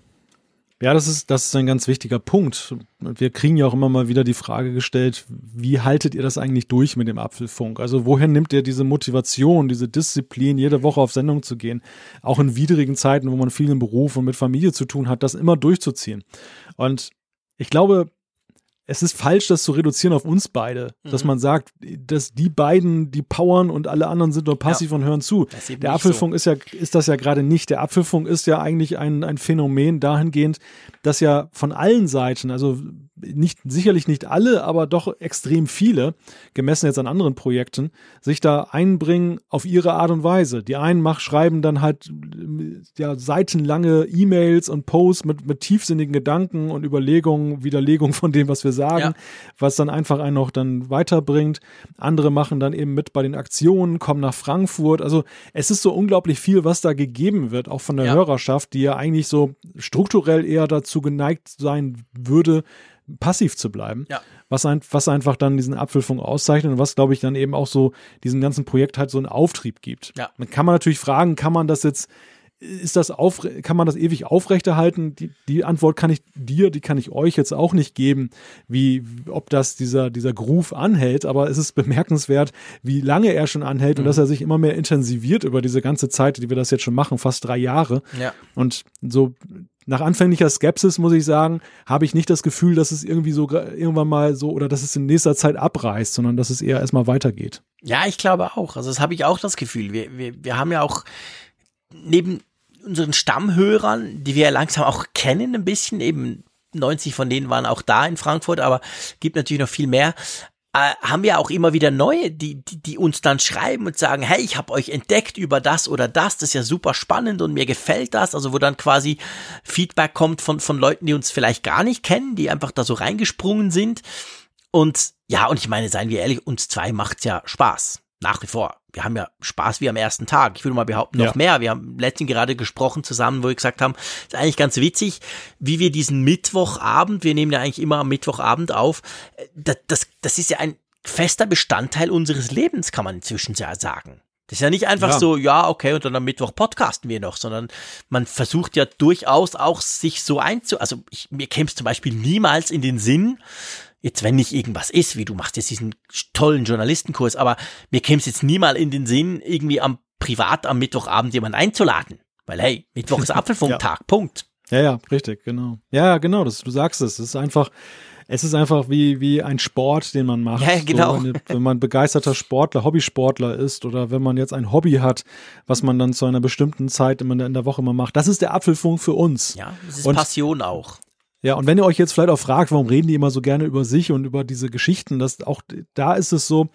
Ja, das ist, das ist ein ganz wichtiger Punkt. Wir kriegen ja auch immer mal wieder die Frage gestellt, wie haltet ihr das eigentlich durch mit dem Apfelfunk? Also woher nimmt ihr diese Motivation, diese Disziplin, jede Woche auf Sendung zu gehen? Auch in widrigen Zeiten, wo man viel im Beruf und mit Familie zu tun hat, das immer durchzuziehen. Und ich glaube, es ist falsch, das zu reduzieren auf uns beide. Mhm. Dass man sagt, dass die beiden, die powern und alle anderen sind nur passiv ja. und hören zu. Der Apfelfunk so. ist ja, ist das ja gerade nicht. Der Apfelfunk ist ja eigentlich ein, ein Phänomen dahingehend, dass ja von allen Seiten, also nicht, sicherlich nicht alle, aber doch extrem viele, gemessen jetzt an anderen Projekten, sich da einbringen auf ihre Art und Weise. Die einen mach, schreiben dann halt ja, seitenlange E-Mails und Posts mit, mit tiefsinnigen Gedanken und Überlegungen, Widerlegungen von dem, was wir sagen, ja. was dann einfach einen noch dann weiterbringt. Andere machen dann eben mit bei den Aktionen, kommen nach Frankfurt. Also es ist so unglaublich viel, was da gegeben wird, auch von der ja. Hörerschaft, die ja eigentlich so strukturell eher dazu geneigt sein würde, passiv zu bleiben. Ja. Was, ein, was einfach dann diesen Apfelfunk auszeichnet und was, glaube ich, dann eben auch so diesem ganzen Projekt halt so einen Auftrieb gibt. Ja. Dann kann man natürlich fragen, kann man das jetzt, ist das auf, kann man das ewig aufrechterhalten? Die, die Antwort kann ich dir, die kann ich euch jetzt auch nicht geben, wie, ob das dieser, dieser Groove anhält, aber es ist bemerkenswert, wie lange er schon anhält mhm. und dass er sich immer mehr intensiviert über diese ganze Zeit, die wir das jetzt schon machen, fast drei Jahre. Ja. Und so nach anfänglicher Skepsis muss ich sagen, habe ich nicht das Gefühl, dass es irgendwie so irgendwann mal so oder dass es in nächster Zeit abreißt, sondern dass es eher erstmal weitergeht. Ja, ich glaube auch. Also das habe ich auch das Gefühl. Wir, wir, wir haben ja auch neben unseren Stammhörern, die wir ja langsam auch kennen ein bisschen, eben 90 von denen waren auch da in Frankfurt, aber gibt natürlich noch viel mehr äh, haben wir auch immer wieder neue, die, die, die uns dann schreiben und sagen, hey, ich habe euch entdeckt über das oder das, das ist ja super spannend und mir gefällt das. Also wo dann quasi Feedback kommt von, von Leuten, die uns vielleicht gar nicht kennen, die einfach da so reingesprungen sind. Und ja, und ich meine, seien wir ehrlich, uns zwei macht's ja Spaß nach wie vor. Wir haben ja Spaß wie am ersten Tag. Ich würde mal behaupten, noch ja. mehr. Wir haben letztens gerade gesprochen zusammen, wo wir gesagt haben, ist eigentlich ganz witzig, wie wir diesen Mittwochabend, wir nehmen ja eigentlich immer am Mittwochabend auf, das, das, das ist ja ein fester Bestandteil unseres Lebens, kann man inzwischen ja sagen. Das ist ja nicht einfach ja. so, ja, okay, und dann am Mittwoch podcasten wir noch, sondern man versucht ja durchaus auch sich so einzu, also ich, mir käme es zum Beispiel niemals in den Sinn, jetzt wenn nicht irgendwas ist, wie du machst jetzt diesen tollen Journalistenkurs, aber mir käme es jetzt nie mal in den Sinn, irgendwie am privat am Mittwochabend jemanden einzuladen. Weil hey, Mittwoch ist Apfelfunktag, ja. Punkt. Ja, ja, richtig, genau. Ja, genau, das, du sagst es. Es ist einfach, es ist einfach wie, wie ein Sport, den man macht. Ja, genau. So, wenn, wenn man begeisterter Sportler, Hobbysportler ist oder wenn man jetzt ein Hobby hat, was man dann zu einer bestimmten Zeit in der Woche immer macht. Das ist der Apfelfunk für uns. Ja, das ist Und Passion auch. Ja, und wenn ihr euch jetzt vielleicht auch fragt, warum reden die immer so gerne über sich und über diese Geschichten, das auch da ist es so,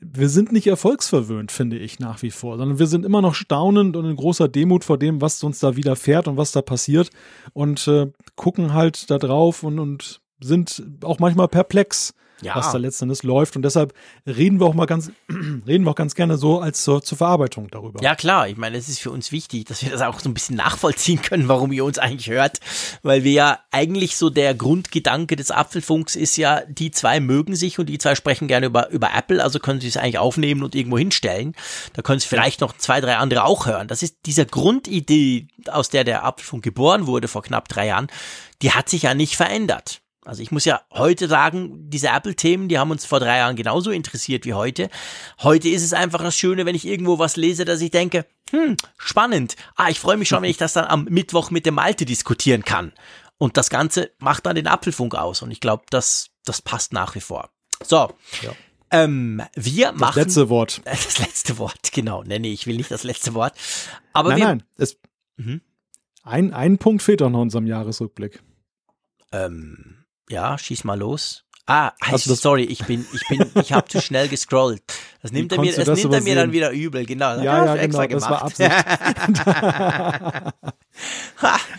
wir sind nicht erfolgsverwöhnt, finde ich nach wie vor, sondern wir sind immer noch staunend und in großer Demut vor dem, was uns da widerfährt und was da passiert und äh, gucken halt da drauf und, und sind auch manchmal perplex ja. was da letztendlich läuft. Und deshalb reden wir auch mal ganz, reden wir auch ganz gerne so als zur, zur Verarbeitung darüber. Ja, klar. Ich meine, es ist für uns wichtig, dass wir das auch so ein bisschen nachvollziehen können, warum ihr uns eigentlich hört. Weil wir ja eigentlich so der Grundgedanke des Apfelfunks ist ja, die zwei mögen sich und die zwei sprechen gerne über, über Apple, also können sie es eigentlich aufnehmen und irgendwo hinstellen. Da können sie vielleicht noch zwei, drei andere auch hören. Das ist diese Grundidee, aus der der Apfelfunk geboren wurde vor knapp drei Jahren, die hat sich ja nicht verändert. Also ich muss ja heute sagen, diese Apple-Themen, die haben uns vor drei Jahren genauso interessiert wie heute. Heute ist es einfach das Schöne, wenn ich irgendwo was lese, dass ich denke, hm, spannend. Ah, ich freue mich schon, wenn ich das dann am Mittwoch mit dem Malte diskutieren kann. Und das Ganze macht dann den Apfelfunk aus. Und ich glaube, das, das passt nach wie vor. So. Ja. Ähm, wir machen. Das letzte Wort. Das letzte Wort, genau. Nee, nee, ich will nicht das letzte Wort. Aber nein, wir, nein. Es, mhm. ein, ein Punkt fehlt auch noch in unserem Jahresrückblick. Ähm, ja, schieß mal los. Ah, also sorry, ich bin, ich bin, ich habe zu schnell gescrollt. Das nimmt er mir, das, das nimmt er mir dann wieder übel, genau. Ja, ja, genau, das war Absicht.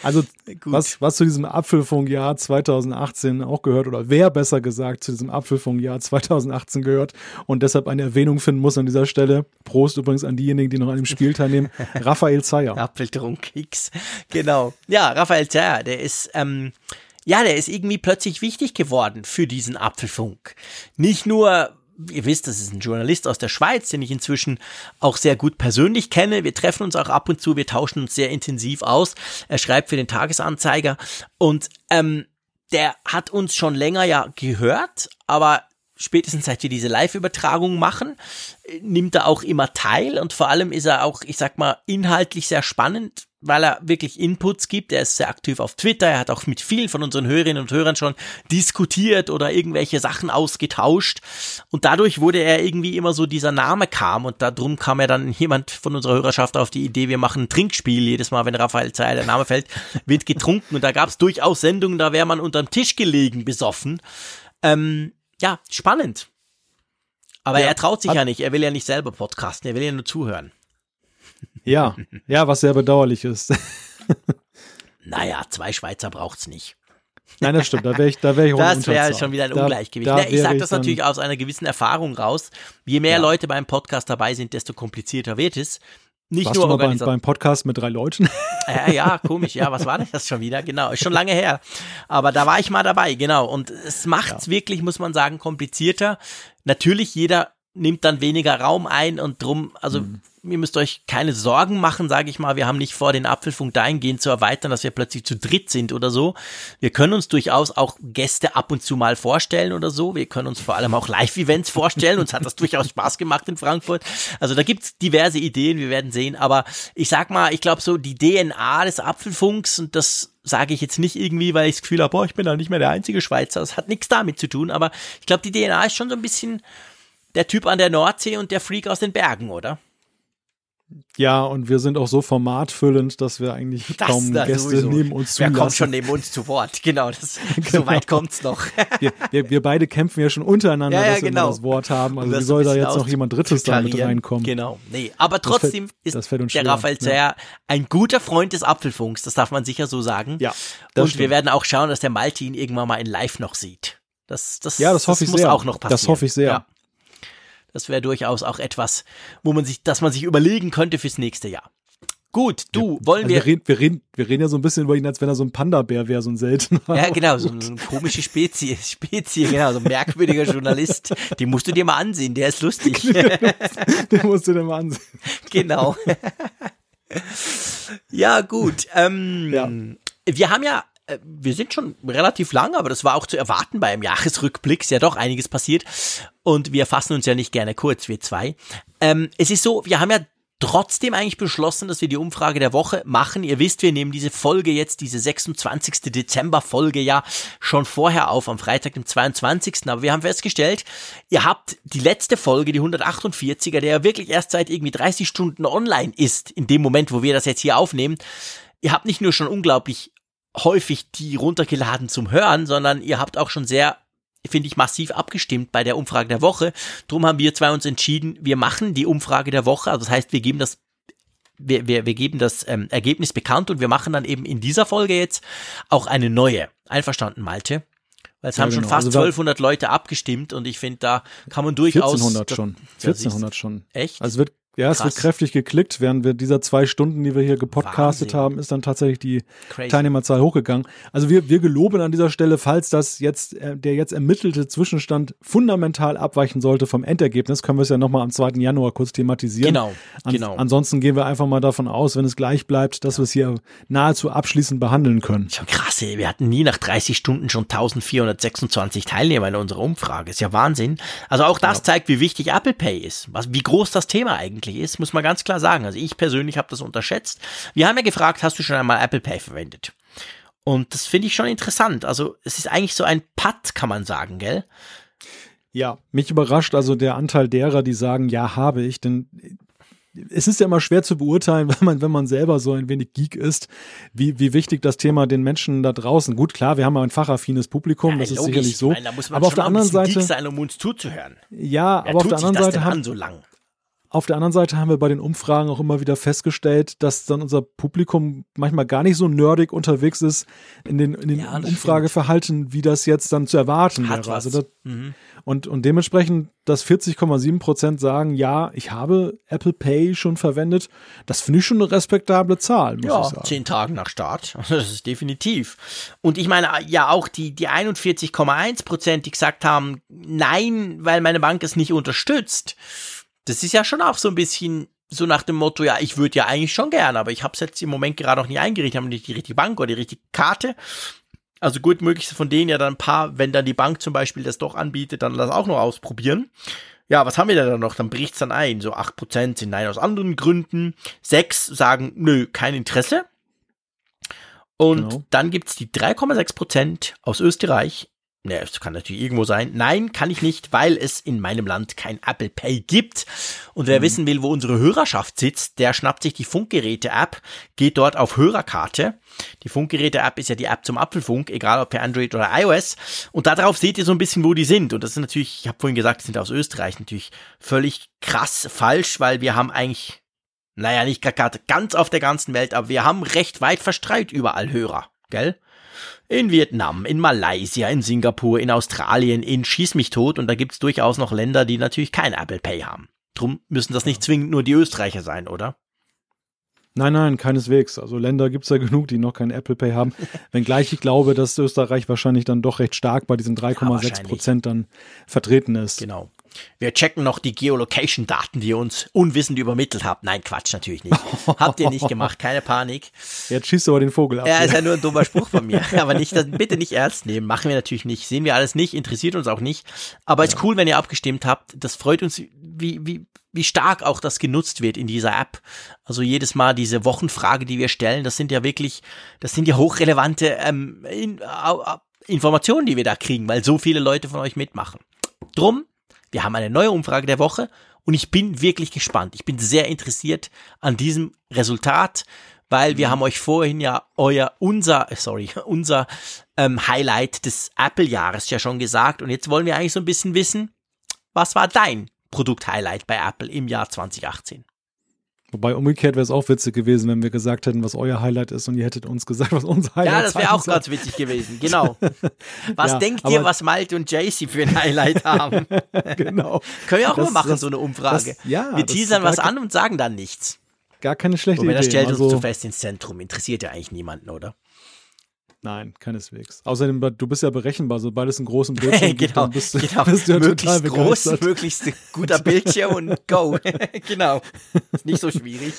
Also was, was zu diesem Apfelfunkjahr 2018 auch gehört oder wer besser gesagt zu diesem Apfelfunkjahr 2018 gehört und deshalb eine Erwähnung finden muss an dieser Stelle. Prost übrigens an diejenigen, die noch an dem Spiel teilnehmen. Raphael Zeyer. Apfeltrunk X. Genau. Ja, Raphael Zeyer, der ist ähm, ja, der ist irgendwie plötzlich wichtig geworden für diesen Apfelfunk. Nicht nur ihr wisst, das ist ein Journalist aus der Schweiz, den ich inzwischen auch sehr gut persönlich kenne. Wir treffen uns auch ab und zu, wir tauschen uns sehr intensiv aus. Er schreibt für den Tagesanzeiger und ähm, der hat uns schon länger ja gehört, aber spätestens seit wir diese Live-Übertragung machen, nimmt er auch immer teil und vor allem ist er auch, ich sag mal, inhaltlich sehr spannend, weil er wirklich Inputs gibt. Er ist sehr aktiv auf Twitter. Er hat auch mit vielen von unseren Hörerinnen und Hörern schon diskutiert oder irgendwelche Sachen ausgetauscht. Und dadurch wurde er irgendwie immer so dieser Name kam und darum kam er dann jemand von unserer Hörerschaft auf die Idee, wir machen ein Trinkspiel. Jedes Mal, wenn Raphael Zeyer der Name fällt, wird getrunken. Und da gab es durchaus Sendungen, da wäre man unterm Tisch gelegen, besoffen. Ähm, ja, spannend. Aber ja, er traut sich ja nicht. Er will ja nicht selber podcasten. Er will ja nur zuhören. Ja, ja, was sehr bedauerlich ist. naja, zwei Schweizer braucht's nicht. Nein, das stimmt. Da wäre ich, da wäre ich Das wäre schon wieder ein da, Ungleichgewicht. Da ich sage das natürlich aus einer gewissen Erfahrung raus. Je mehr ja. Leute beim Podcast dabei sind, desto komplizierter wird es. Nicht Warst nur du mal beim, beim Podcast mit drei Leuten. Ja, ja, komisch. Ja, was war denn das schon wieder? Genau, ist schon lange her. Aber da war ich mal dabei, genau. Und es macht's ja. wirklich, muss man sagen, komplizierter. Natürlich, jeder nimmt dann weniger Raum ein und drum, also mhm ihr müsst euch keine Sorgen machen, sage ich mal. Wir haben nicht vor, den Apfelfunk dahingehend zu erweitern, dass wir plötzlich zu dritt sind oder so. Wir können uns durchaus auch Gäste ab und zu mal vorstellen oder so. Wir können uns vor allem auch Live-Events vorstellen. Uns hat das durchaus Spaß gemacht in Frankfurt. Also da gibt's diverse Ideen, wir werden sehen. Aber ich sag mal, ich glaube so die DNA des Apfelfunks und das sage ich jetzt nicht irgendwie, weil ich das Gefühl habe, boah, ich bin da nicht mehr der einzige Schweizer. Das hat nichts damit zu tun. Aber ich glaube, die DNA ist schon so ein bisschen der Typ an der Nordsee und der Freak aus den Bergen, oder? Ja, und wir sind auch so formatfüllend, dass wir eigentlich das kaum Gäste sowieso. neben uns zulassen. Wer kommt schon neben uns zu Wort? Genau, das, genau. so weit kommt's noch. wir, wir, wir, beide kämpfen ja schon untereinander, ja, ja, dass genau. wir das Wort haben. Also wie soll da jetzt noch jemand Drittes da mit reinkommen? Genau, nee, aber trotzdem das fällt, ist der Raphael Zeyer ja. ein guter Freund des Apfelfunks, das darf man sicher so sagen. Ja, Und stimmt. wir werden auch schauen, dass der Malte ihn irgendwann mal in Live noch sieht. Das, das, ja, das hoffe das ich sehr. auch noch passieren. Das hoffe ich sehr. Ja. Das wäre durchaus auch etwas, wo man sich, dass man sich überlegen könnte fürs nächste Jahr. Gut, du, ja, wollen also wir. Wir reden, wir, reden, wir reden ja so ein bisschen über ihn, als wenn er so ein Panda-Bär wäre, so ein seltener. Ja, genau, so, eine komische Spezie, Spezie, genau, so ein merkwürdiger Journalist. Den musst du dir mal ansehen, der ist lustig. den musst du dir mal ansehen. Genau. ja, gut. Ähm, ja. Wir haben ja wir sind schon relativ lang, aber das war auch zu erwarten bei einem Jahresrückblick. Ist ja doch einiges passiert. Und wir fassen uns ja nicht gerne kurz, wir zwei. Ähm, es ist so, wir haben ja trotzdem eigentlich beschlossen, dass wir die Umfrage der Woche machen. Ihr wisst, wir nehmen diese Folge jetzt, diese 26. Dezember Folge ja schon vorher auf, am Freitag, dem 22. Aber wir haben festgestellt, ihr habt die letzte Folge, die 148er, der ja wirklich erst seit irgendwie 30 Stunden online ist, in dem Moment, wo wir das jetzt hier aufnehmen. Ihr habt nicht nur schon unglaublich häufig die runtergeladen zum Hören, sondern ihr habt auch schon sehr finde ich, massiv abgestimmt bei der Umfrage der Woche. Drum haben wir zwei uns entschieden, wir machen die Umfrage der Woche. Also das heißt, wir geben das, wir, wir, wir geben das ähm, Ergebnis bekannt und wir machen dann eben in dieser Folge jetzt auch eine neue. Einverstanden, Malte? Weil es ja, haben genau. schon fast also 1200 Leute abgestimmt und ich finde, da kann man durchaus. 1400 schon. 1400 schon. Echt? Also wird ja, es wird kräftig geklickt. Während wir dieser zwei Stunden, die wir hier gepodcastet Wahnsinn. haben, ist dann tatsächlich die Crazy. Teilnehmerzahl hochgegangen. Also wir, wir geloben an dieser Stelle, falls das jetzt, äh, der jetzt ermittelte Zwischenstand fundamental abweichen sollte vom Endergebnis, können wir es ja nochmal am 2. Januar kurz thematisieren. Genau, an, genau. Ansonsten gehen wir einfach mal davon aus, wenn es gleich bleibt, dass ja. wir es hier nahezu abschließend behandeln können. Schon krass, ey. Wir hatten nie nach 30 Stunden schon 1426 Teilnehmer in unserer Umfrage. Ist ja Wahnsinn. Also auch das ja. zeigt, wie wichtig Apple Pay ist. Was, wie groß das Thema eigentlich eigentlich ist, muss man ganz klar sagen. Also ich persönlich habe das unterschätzt. Wir haben ja gefragt, hast du schon einmal Apple Pay verwendet? Und das finde ich schon interessant. Also es ist eigentlich so ein Putt, kann man sagen, gell? Ja, mich überrascht also der Anteil derer, die sagen, ja, habe ich, denn es ist ja immer schwer zu beurteilen, wenn man, wenn man selber so ein wenig Geek ist, wie, wie wichtig das Thema den Menschen da draußen. Gut, klar, wir haben ein fachaffines Publikum, ja, das ist sicherlich so. Meine, aber auf der anderen Seite sein, um uns zuzuhören. Ja, Wer aber auf der anderen Seite haben so lang? Auf der anderen Seite haben wir bei den Umfragen auch immer wieder festgestellt, dass dann unser Publikum manchmal gar nicht so nerdig unterwegs ist in den, in den Ja, Umfrageverhalten, wie das jetzt dann zu erwarten Hat wäre. Also das, Mhm. und, und dementsprechend, dass 40,7 Prozent sagen, ja, ich habe Apple Pay schon verwendet, das finde ich schon eine respektable Zahl, muss ich Ja, sagen. zehn Tagen nach Start. Das ist definitiv. Und ich meine, ja, auch die, die 41,1 Prozent, die gesagt haben, nein, weil meine Bank es nicht unterstützt. Das ist ja schon auch so ein bisschen so nach dem Motto, ja, ich würde ja eigentlich schon gern, aber ich habe es jetzt im Moment gerade noch nicht eingerichtet, habe nicht die richtige Bank oder die richtige Karte. Also gut möglich von denen ja dann ein paar, wenn dann die Bank zum Beispiel das doch anbietet, dann das auch noch ausprobieren. Ja, was haben wir da dann noch? Dann bricht's dann ein. So 8% sind nein aus anderen Gründen. 6 sagen, nö, kein Interesse. Und Genau. dann gibt's die 3,6% aus Österreich. Ne, es kann natürlich irgendwo sein. Nein, kann ich nicht, weil es in meinem Land kein Apple Pay gibt. Und wer wissen will, wo unsere Hörerschaft sitzt, der schnappt sich die Funkgeräte-App, geht dort auf Hörerkarte. Die Funkgeräte-App ist ja die App zum Apfelfunk, egal ob per Android oder iOS. Und darauf seht ihr so ein bisschen, wo die sind. Und das ist natürlich, ich habe vorhin gesagt, die sind aus Österreich natürlich völlig krass falsch, weil wir haben eigentlich, naja, nicht gerade ganz auf der ganzen Welt, aber wir haben recht weit verstreut überall Hörer, gell? In Vietnam, in Malaysia, in Singapur, in Australien, in Schieß mich tot und da gibt's durchaus noch Länder, die natürlich kein Apple Pay haben. Drum müssen das nicht zwingend nur die Österreicher sein, oder? Nein, nein, keineswegs. Also Länder gibt es ja genug, die noch kein Apple Pay haben. Wenngleich ich glaube, dass Österreich wahrscheinlich dann doch recht stark bei diesen 3,6 wahrscheinlich. Prozent dann vertreten ist. Genau. Wir checken noch die Geolocation-Daten, die ihr uns unwissend übermittelt habt. Nein, Quatsch, natürlich nicht. Habt ihr nicht gemacht, keine Panik. Jetzt schießt du aber den Vogel ab. Ja, ist ja nur ein dummer Spruch von mir. Aber nicht, bitte nicht ernst nehmen. Machen wir natürlich nicht. Sehen wir alles nicht, interessiert uns auch nicht. Aber ist cool, wenn ihr abgestimmt habt. Das freut uns, wie, wie, wie stark auch das genutzt wird in dieser App. Also jedes Mal diese Wochenfrage, die wir stellen, das sind ja wirklich, das sind ja hochrelevante ähm, in, Informationen, die wir da kriegen, weil so viele Leute von euch mitmachen. Drum, wir haben eine neue Umfrage der Woche und ich bin wirklich gespannt. Ich bin sehr interessiert an diesem Resultat, weil wir haben euch vorhin ja euer, unser, äh, sorry, unser ähm, Highlight des Apple-Jahres ja schon gesagt und jetzt wollen wir eigentlich so ein bisschen wissen, was war dein Produkt-Highlight bei Apple im Jahr 2018? Wobei umgekehrt wäre es auch witzig gewesen, wenn wir gesagt hätten, was euer Highlight ist und ihr hättet uns gesagt, was unser Highlight ist. Ja, das wäre auch ganz witzig gewesen, genau. Was Ja, denkt ihr, was Malte und JC für ein Highlight haben? genau. Können wir auch Das- mal machen, das- so eine Umfrage. das- ja, wir das teasern was an und sagen dann nichts. Gar keine schlechte Wobei, das Idee. stellt uns also, zu fest ins Zentrum. Interessiert ja eigentlich niemanden, oder? Nein, keineswegs. Außerdem, du bist ja berechenbar, sobald es einen großen Bildschirm gibt, genau, dann bist du, genau. bist du ja total möglichst groß, möglichst guter Bildschirm und go. genau. Ist nicht so schwierig.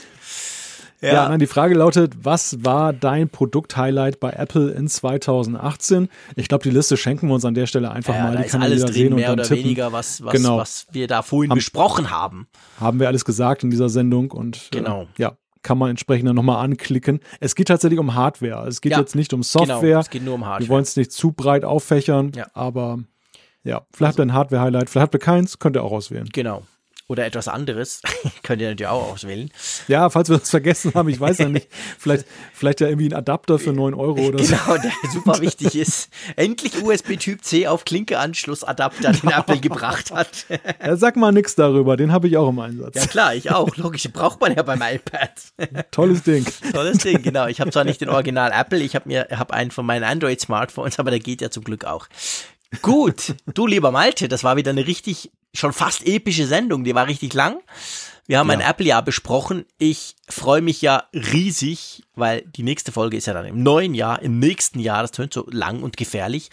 Ja, nein, die Frage lautet, was war dein Produkt-Highlight bei Apple in 2018? Ich glaube, die Liste schenken wir uns an der Stelle einfach ja, mal. da Die ist kann alles drin, sehen und mehr dann oder tippen. weniger, was, was, Genau. was wir da vorhin Haben- besprochen haben. Haben wir alles gesagt in dieser Sendung und Genau. äh, ja, kann man entsprechend dann nochmal anklicken. Es geht tatsächlich um Hardware. Es geht Ja, jetzt nicht um Genau, Software. es geht nur um wir Hardware. wollen es nicht zu breit auffächern, Ja. aber ja, vielleicht habt ihr ein Hardware-Highlight, vielleicht habt ihr keins, könnt ihr auch auswählen. Genau. Oder etwas anderes. Könnt ihr natürlich auch auswählen. Ja, falls wir das vergessen haben, ich weiß ja nicht, vielleicht, vielleicht ja irgendwie ein Adapter für 9 Euro oder so. Genau, der super wichtig ist. Endlich USB Typ C auf Klinke-Anschlussadapter, den Apple gebracht hat. Ja, sag mal nichts darüber, den habe ich auch im Einsatz. Ja klar, ich auch. Logisch, braucht man ja beim iPad. Tolles Ding. Tolles Ding, genau. Ich habe zwar nicht den Original Apple, ich habe mir hab einen von meinen Android Smartphones, aber der geht ja zum Glück auch. Gut, du lieber Malte, das war wieder eine richtig schon fast epische Sendung, die war richtig lang. Wir haben ein Apple-Jahr besprochen. Ich freue mich ja riesig, weil die nächste Folge ist ja dann im neuen Jahr, im nächsten Jahr. Das tönt so lang und gefährlich.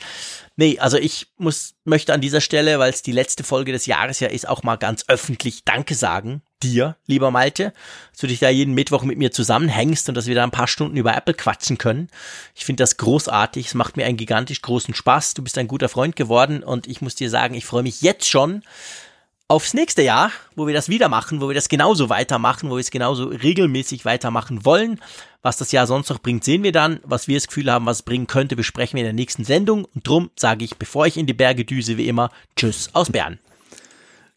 Nee, also ich muss, möchte an dieser Stelle, weil es die letzte Folge des Jahres ja ist, auch mal ganz öffentlich Danke sagen. Dir, lieber Malte, dass du dich da jeden Mittwoch mit mir zusammenhängst und dass wir da ein paar Stunden über Apple quatschen können. Ich finde das großartig. Es macht mir einen gigantisch großen Spaß. Du bist ein guter Freund geworden und ich muss dir sagen, ich freue mich jetzt schon aufs nächste Jahr, wo wir das wieder machen, wo wir das genauso weitermachen, wo wir es genauso regelmäßig weitermachen wollen. Was das Jahr sonst noch bringt, sehen wir dann. Was wir das Gefühl haben, was es bringen könnte, besprechen wir in der nächsten Sendung. Und drum sage ich, bevor ich in die Berge düse, wie immer, Tschüss aus Bern.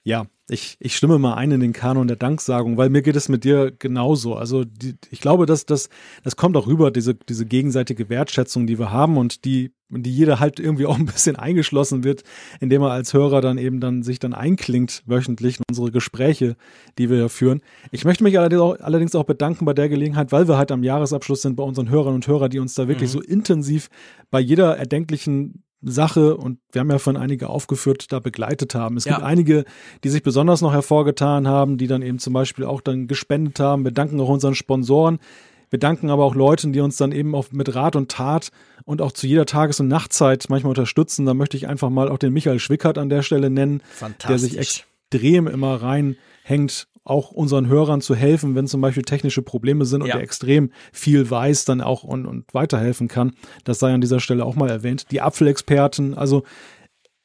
Ja, ich, ich stimme mal ein in den Kanon der Danksagung, weil mir geht es mit dir genauso. Also die, ich glaube, dass das, das kommt auch rüber, diese, diese gegenseitige Wertschätzung, die wir haben und die, die jeder halt irgendwie auch ein bisschen eingeschlossen wird, indem er als Hörer dann eben dann sich dann einklingt wöchentlich in unsere Gespräche, die wir führen. Ich möchte mich allerdings auch, allerdings auch bedanken bei der Gelegenheit, weil wir halt am Jahresabschluss sind bei unseren Hörern und Hörern, die uns da wirklich mhm. so intensiv bei jeder erdenklichen Sache und wir haben ja von einige aufgeführt, da begleitet haben. Es ja. gibt einige, die sich besonders noch hervorgetan haben, die dann eben zum Beispiel auch dann gespendet haben. Wir danken auch unseren Sponsoren. Wir danken aber auch Leuten, die uns dann eben auch mit Rat und Tat und auch zu jeder Tages- und Nachtzeit manchmal unterstützen. Da möchte ich einfach mal auch den Michael Schwickert an der Stelle nennen, der sich extrem immer reinhängt auch unseren Hörern zu helfen, wenn zum Beispiel technische Probleme sind und ja. er extrem viel weiß, dann auch und, und weiterhelfen kann. Das sei an dieser Stelle auch mal erwähnt. Die Apfelexperten, also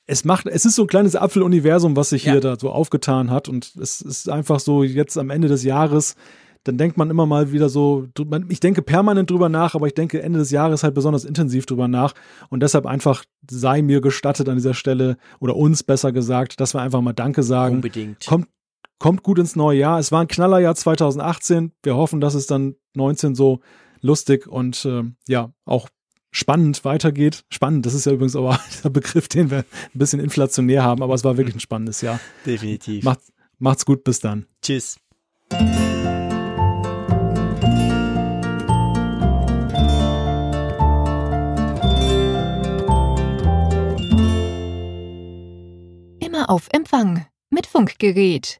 es macht, es ist so ein kleines Apfeluniversum, was sich ja. hier da so aufgetan hat und es ist einfach so jetzt am Ende des Jahres, dann denkt man immer mal wieder so, ich denke permanent drüber nach, aber ich denke Ende des Jahres halt besonders intensiv drüber nach und deshalb einfach sei mir gestattet an dieser Stelle oder uns besser gesagt, dass wir einfach mal Danke sagen. Unbedingt. Kommt, kommt gut ins neue Jahr. Es war ein Knallerjahr 2018. Wir hoffen, dass es dann 19 so lustig und äh, ja, auch spannend weitergeht. Spannend, das ist ja übrigens aber der Begriff, den wir ein bisschen inflationär haben, aber es war wirklich ein spannendes Jahr. Definitiv. Macht, macht's gut, bis dann. Tschüss. Immer auf Empfang mit Funkgerät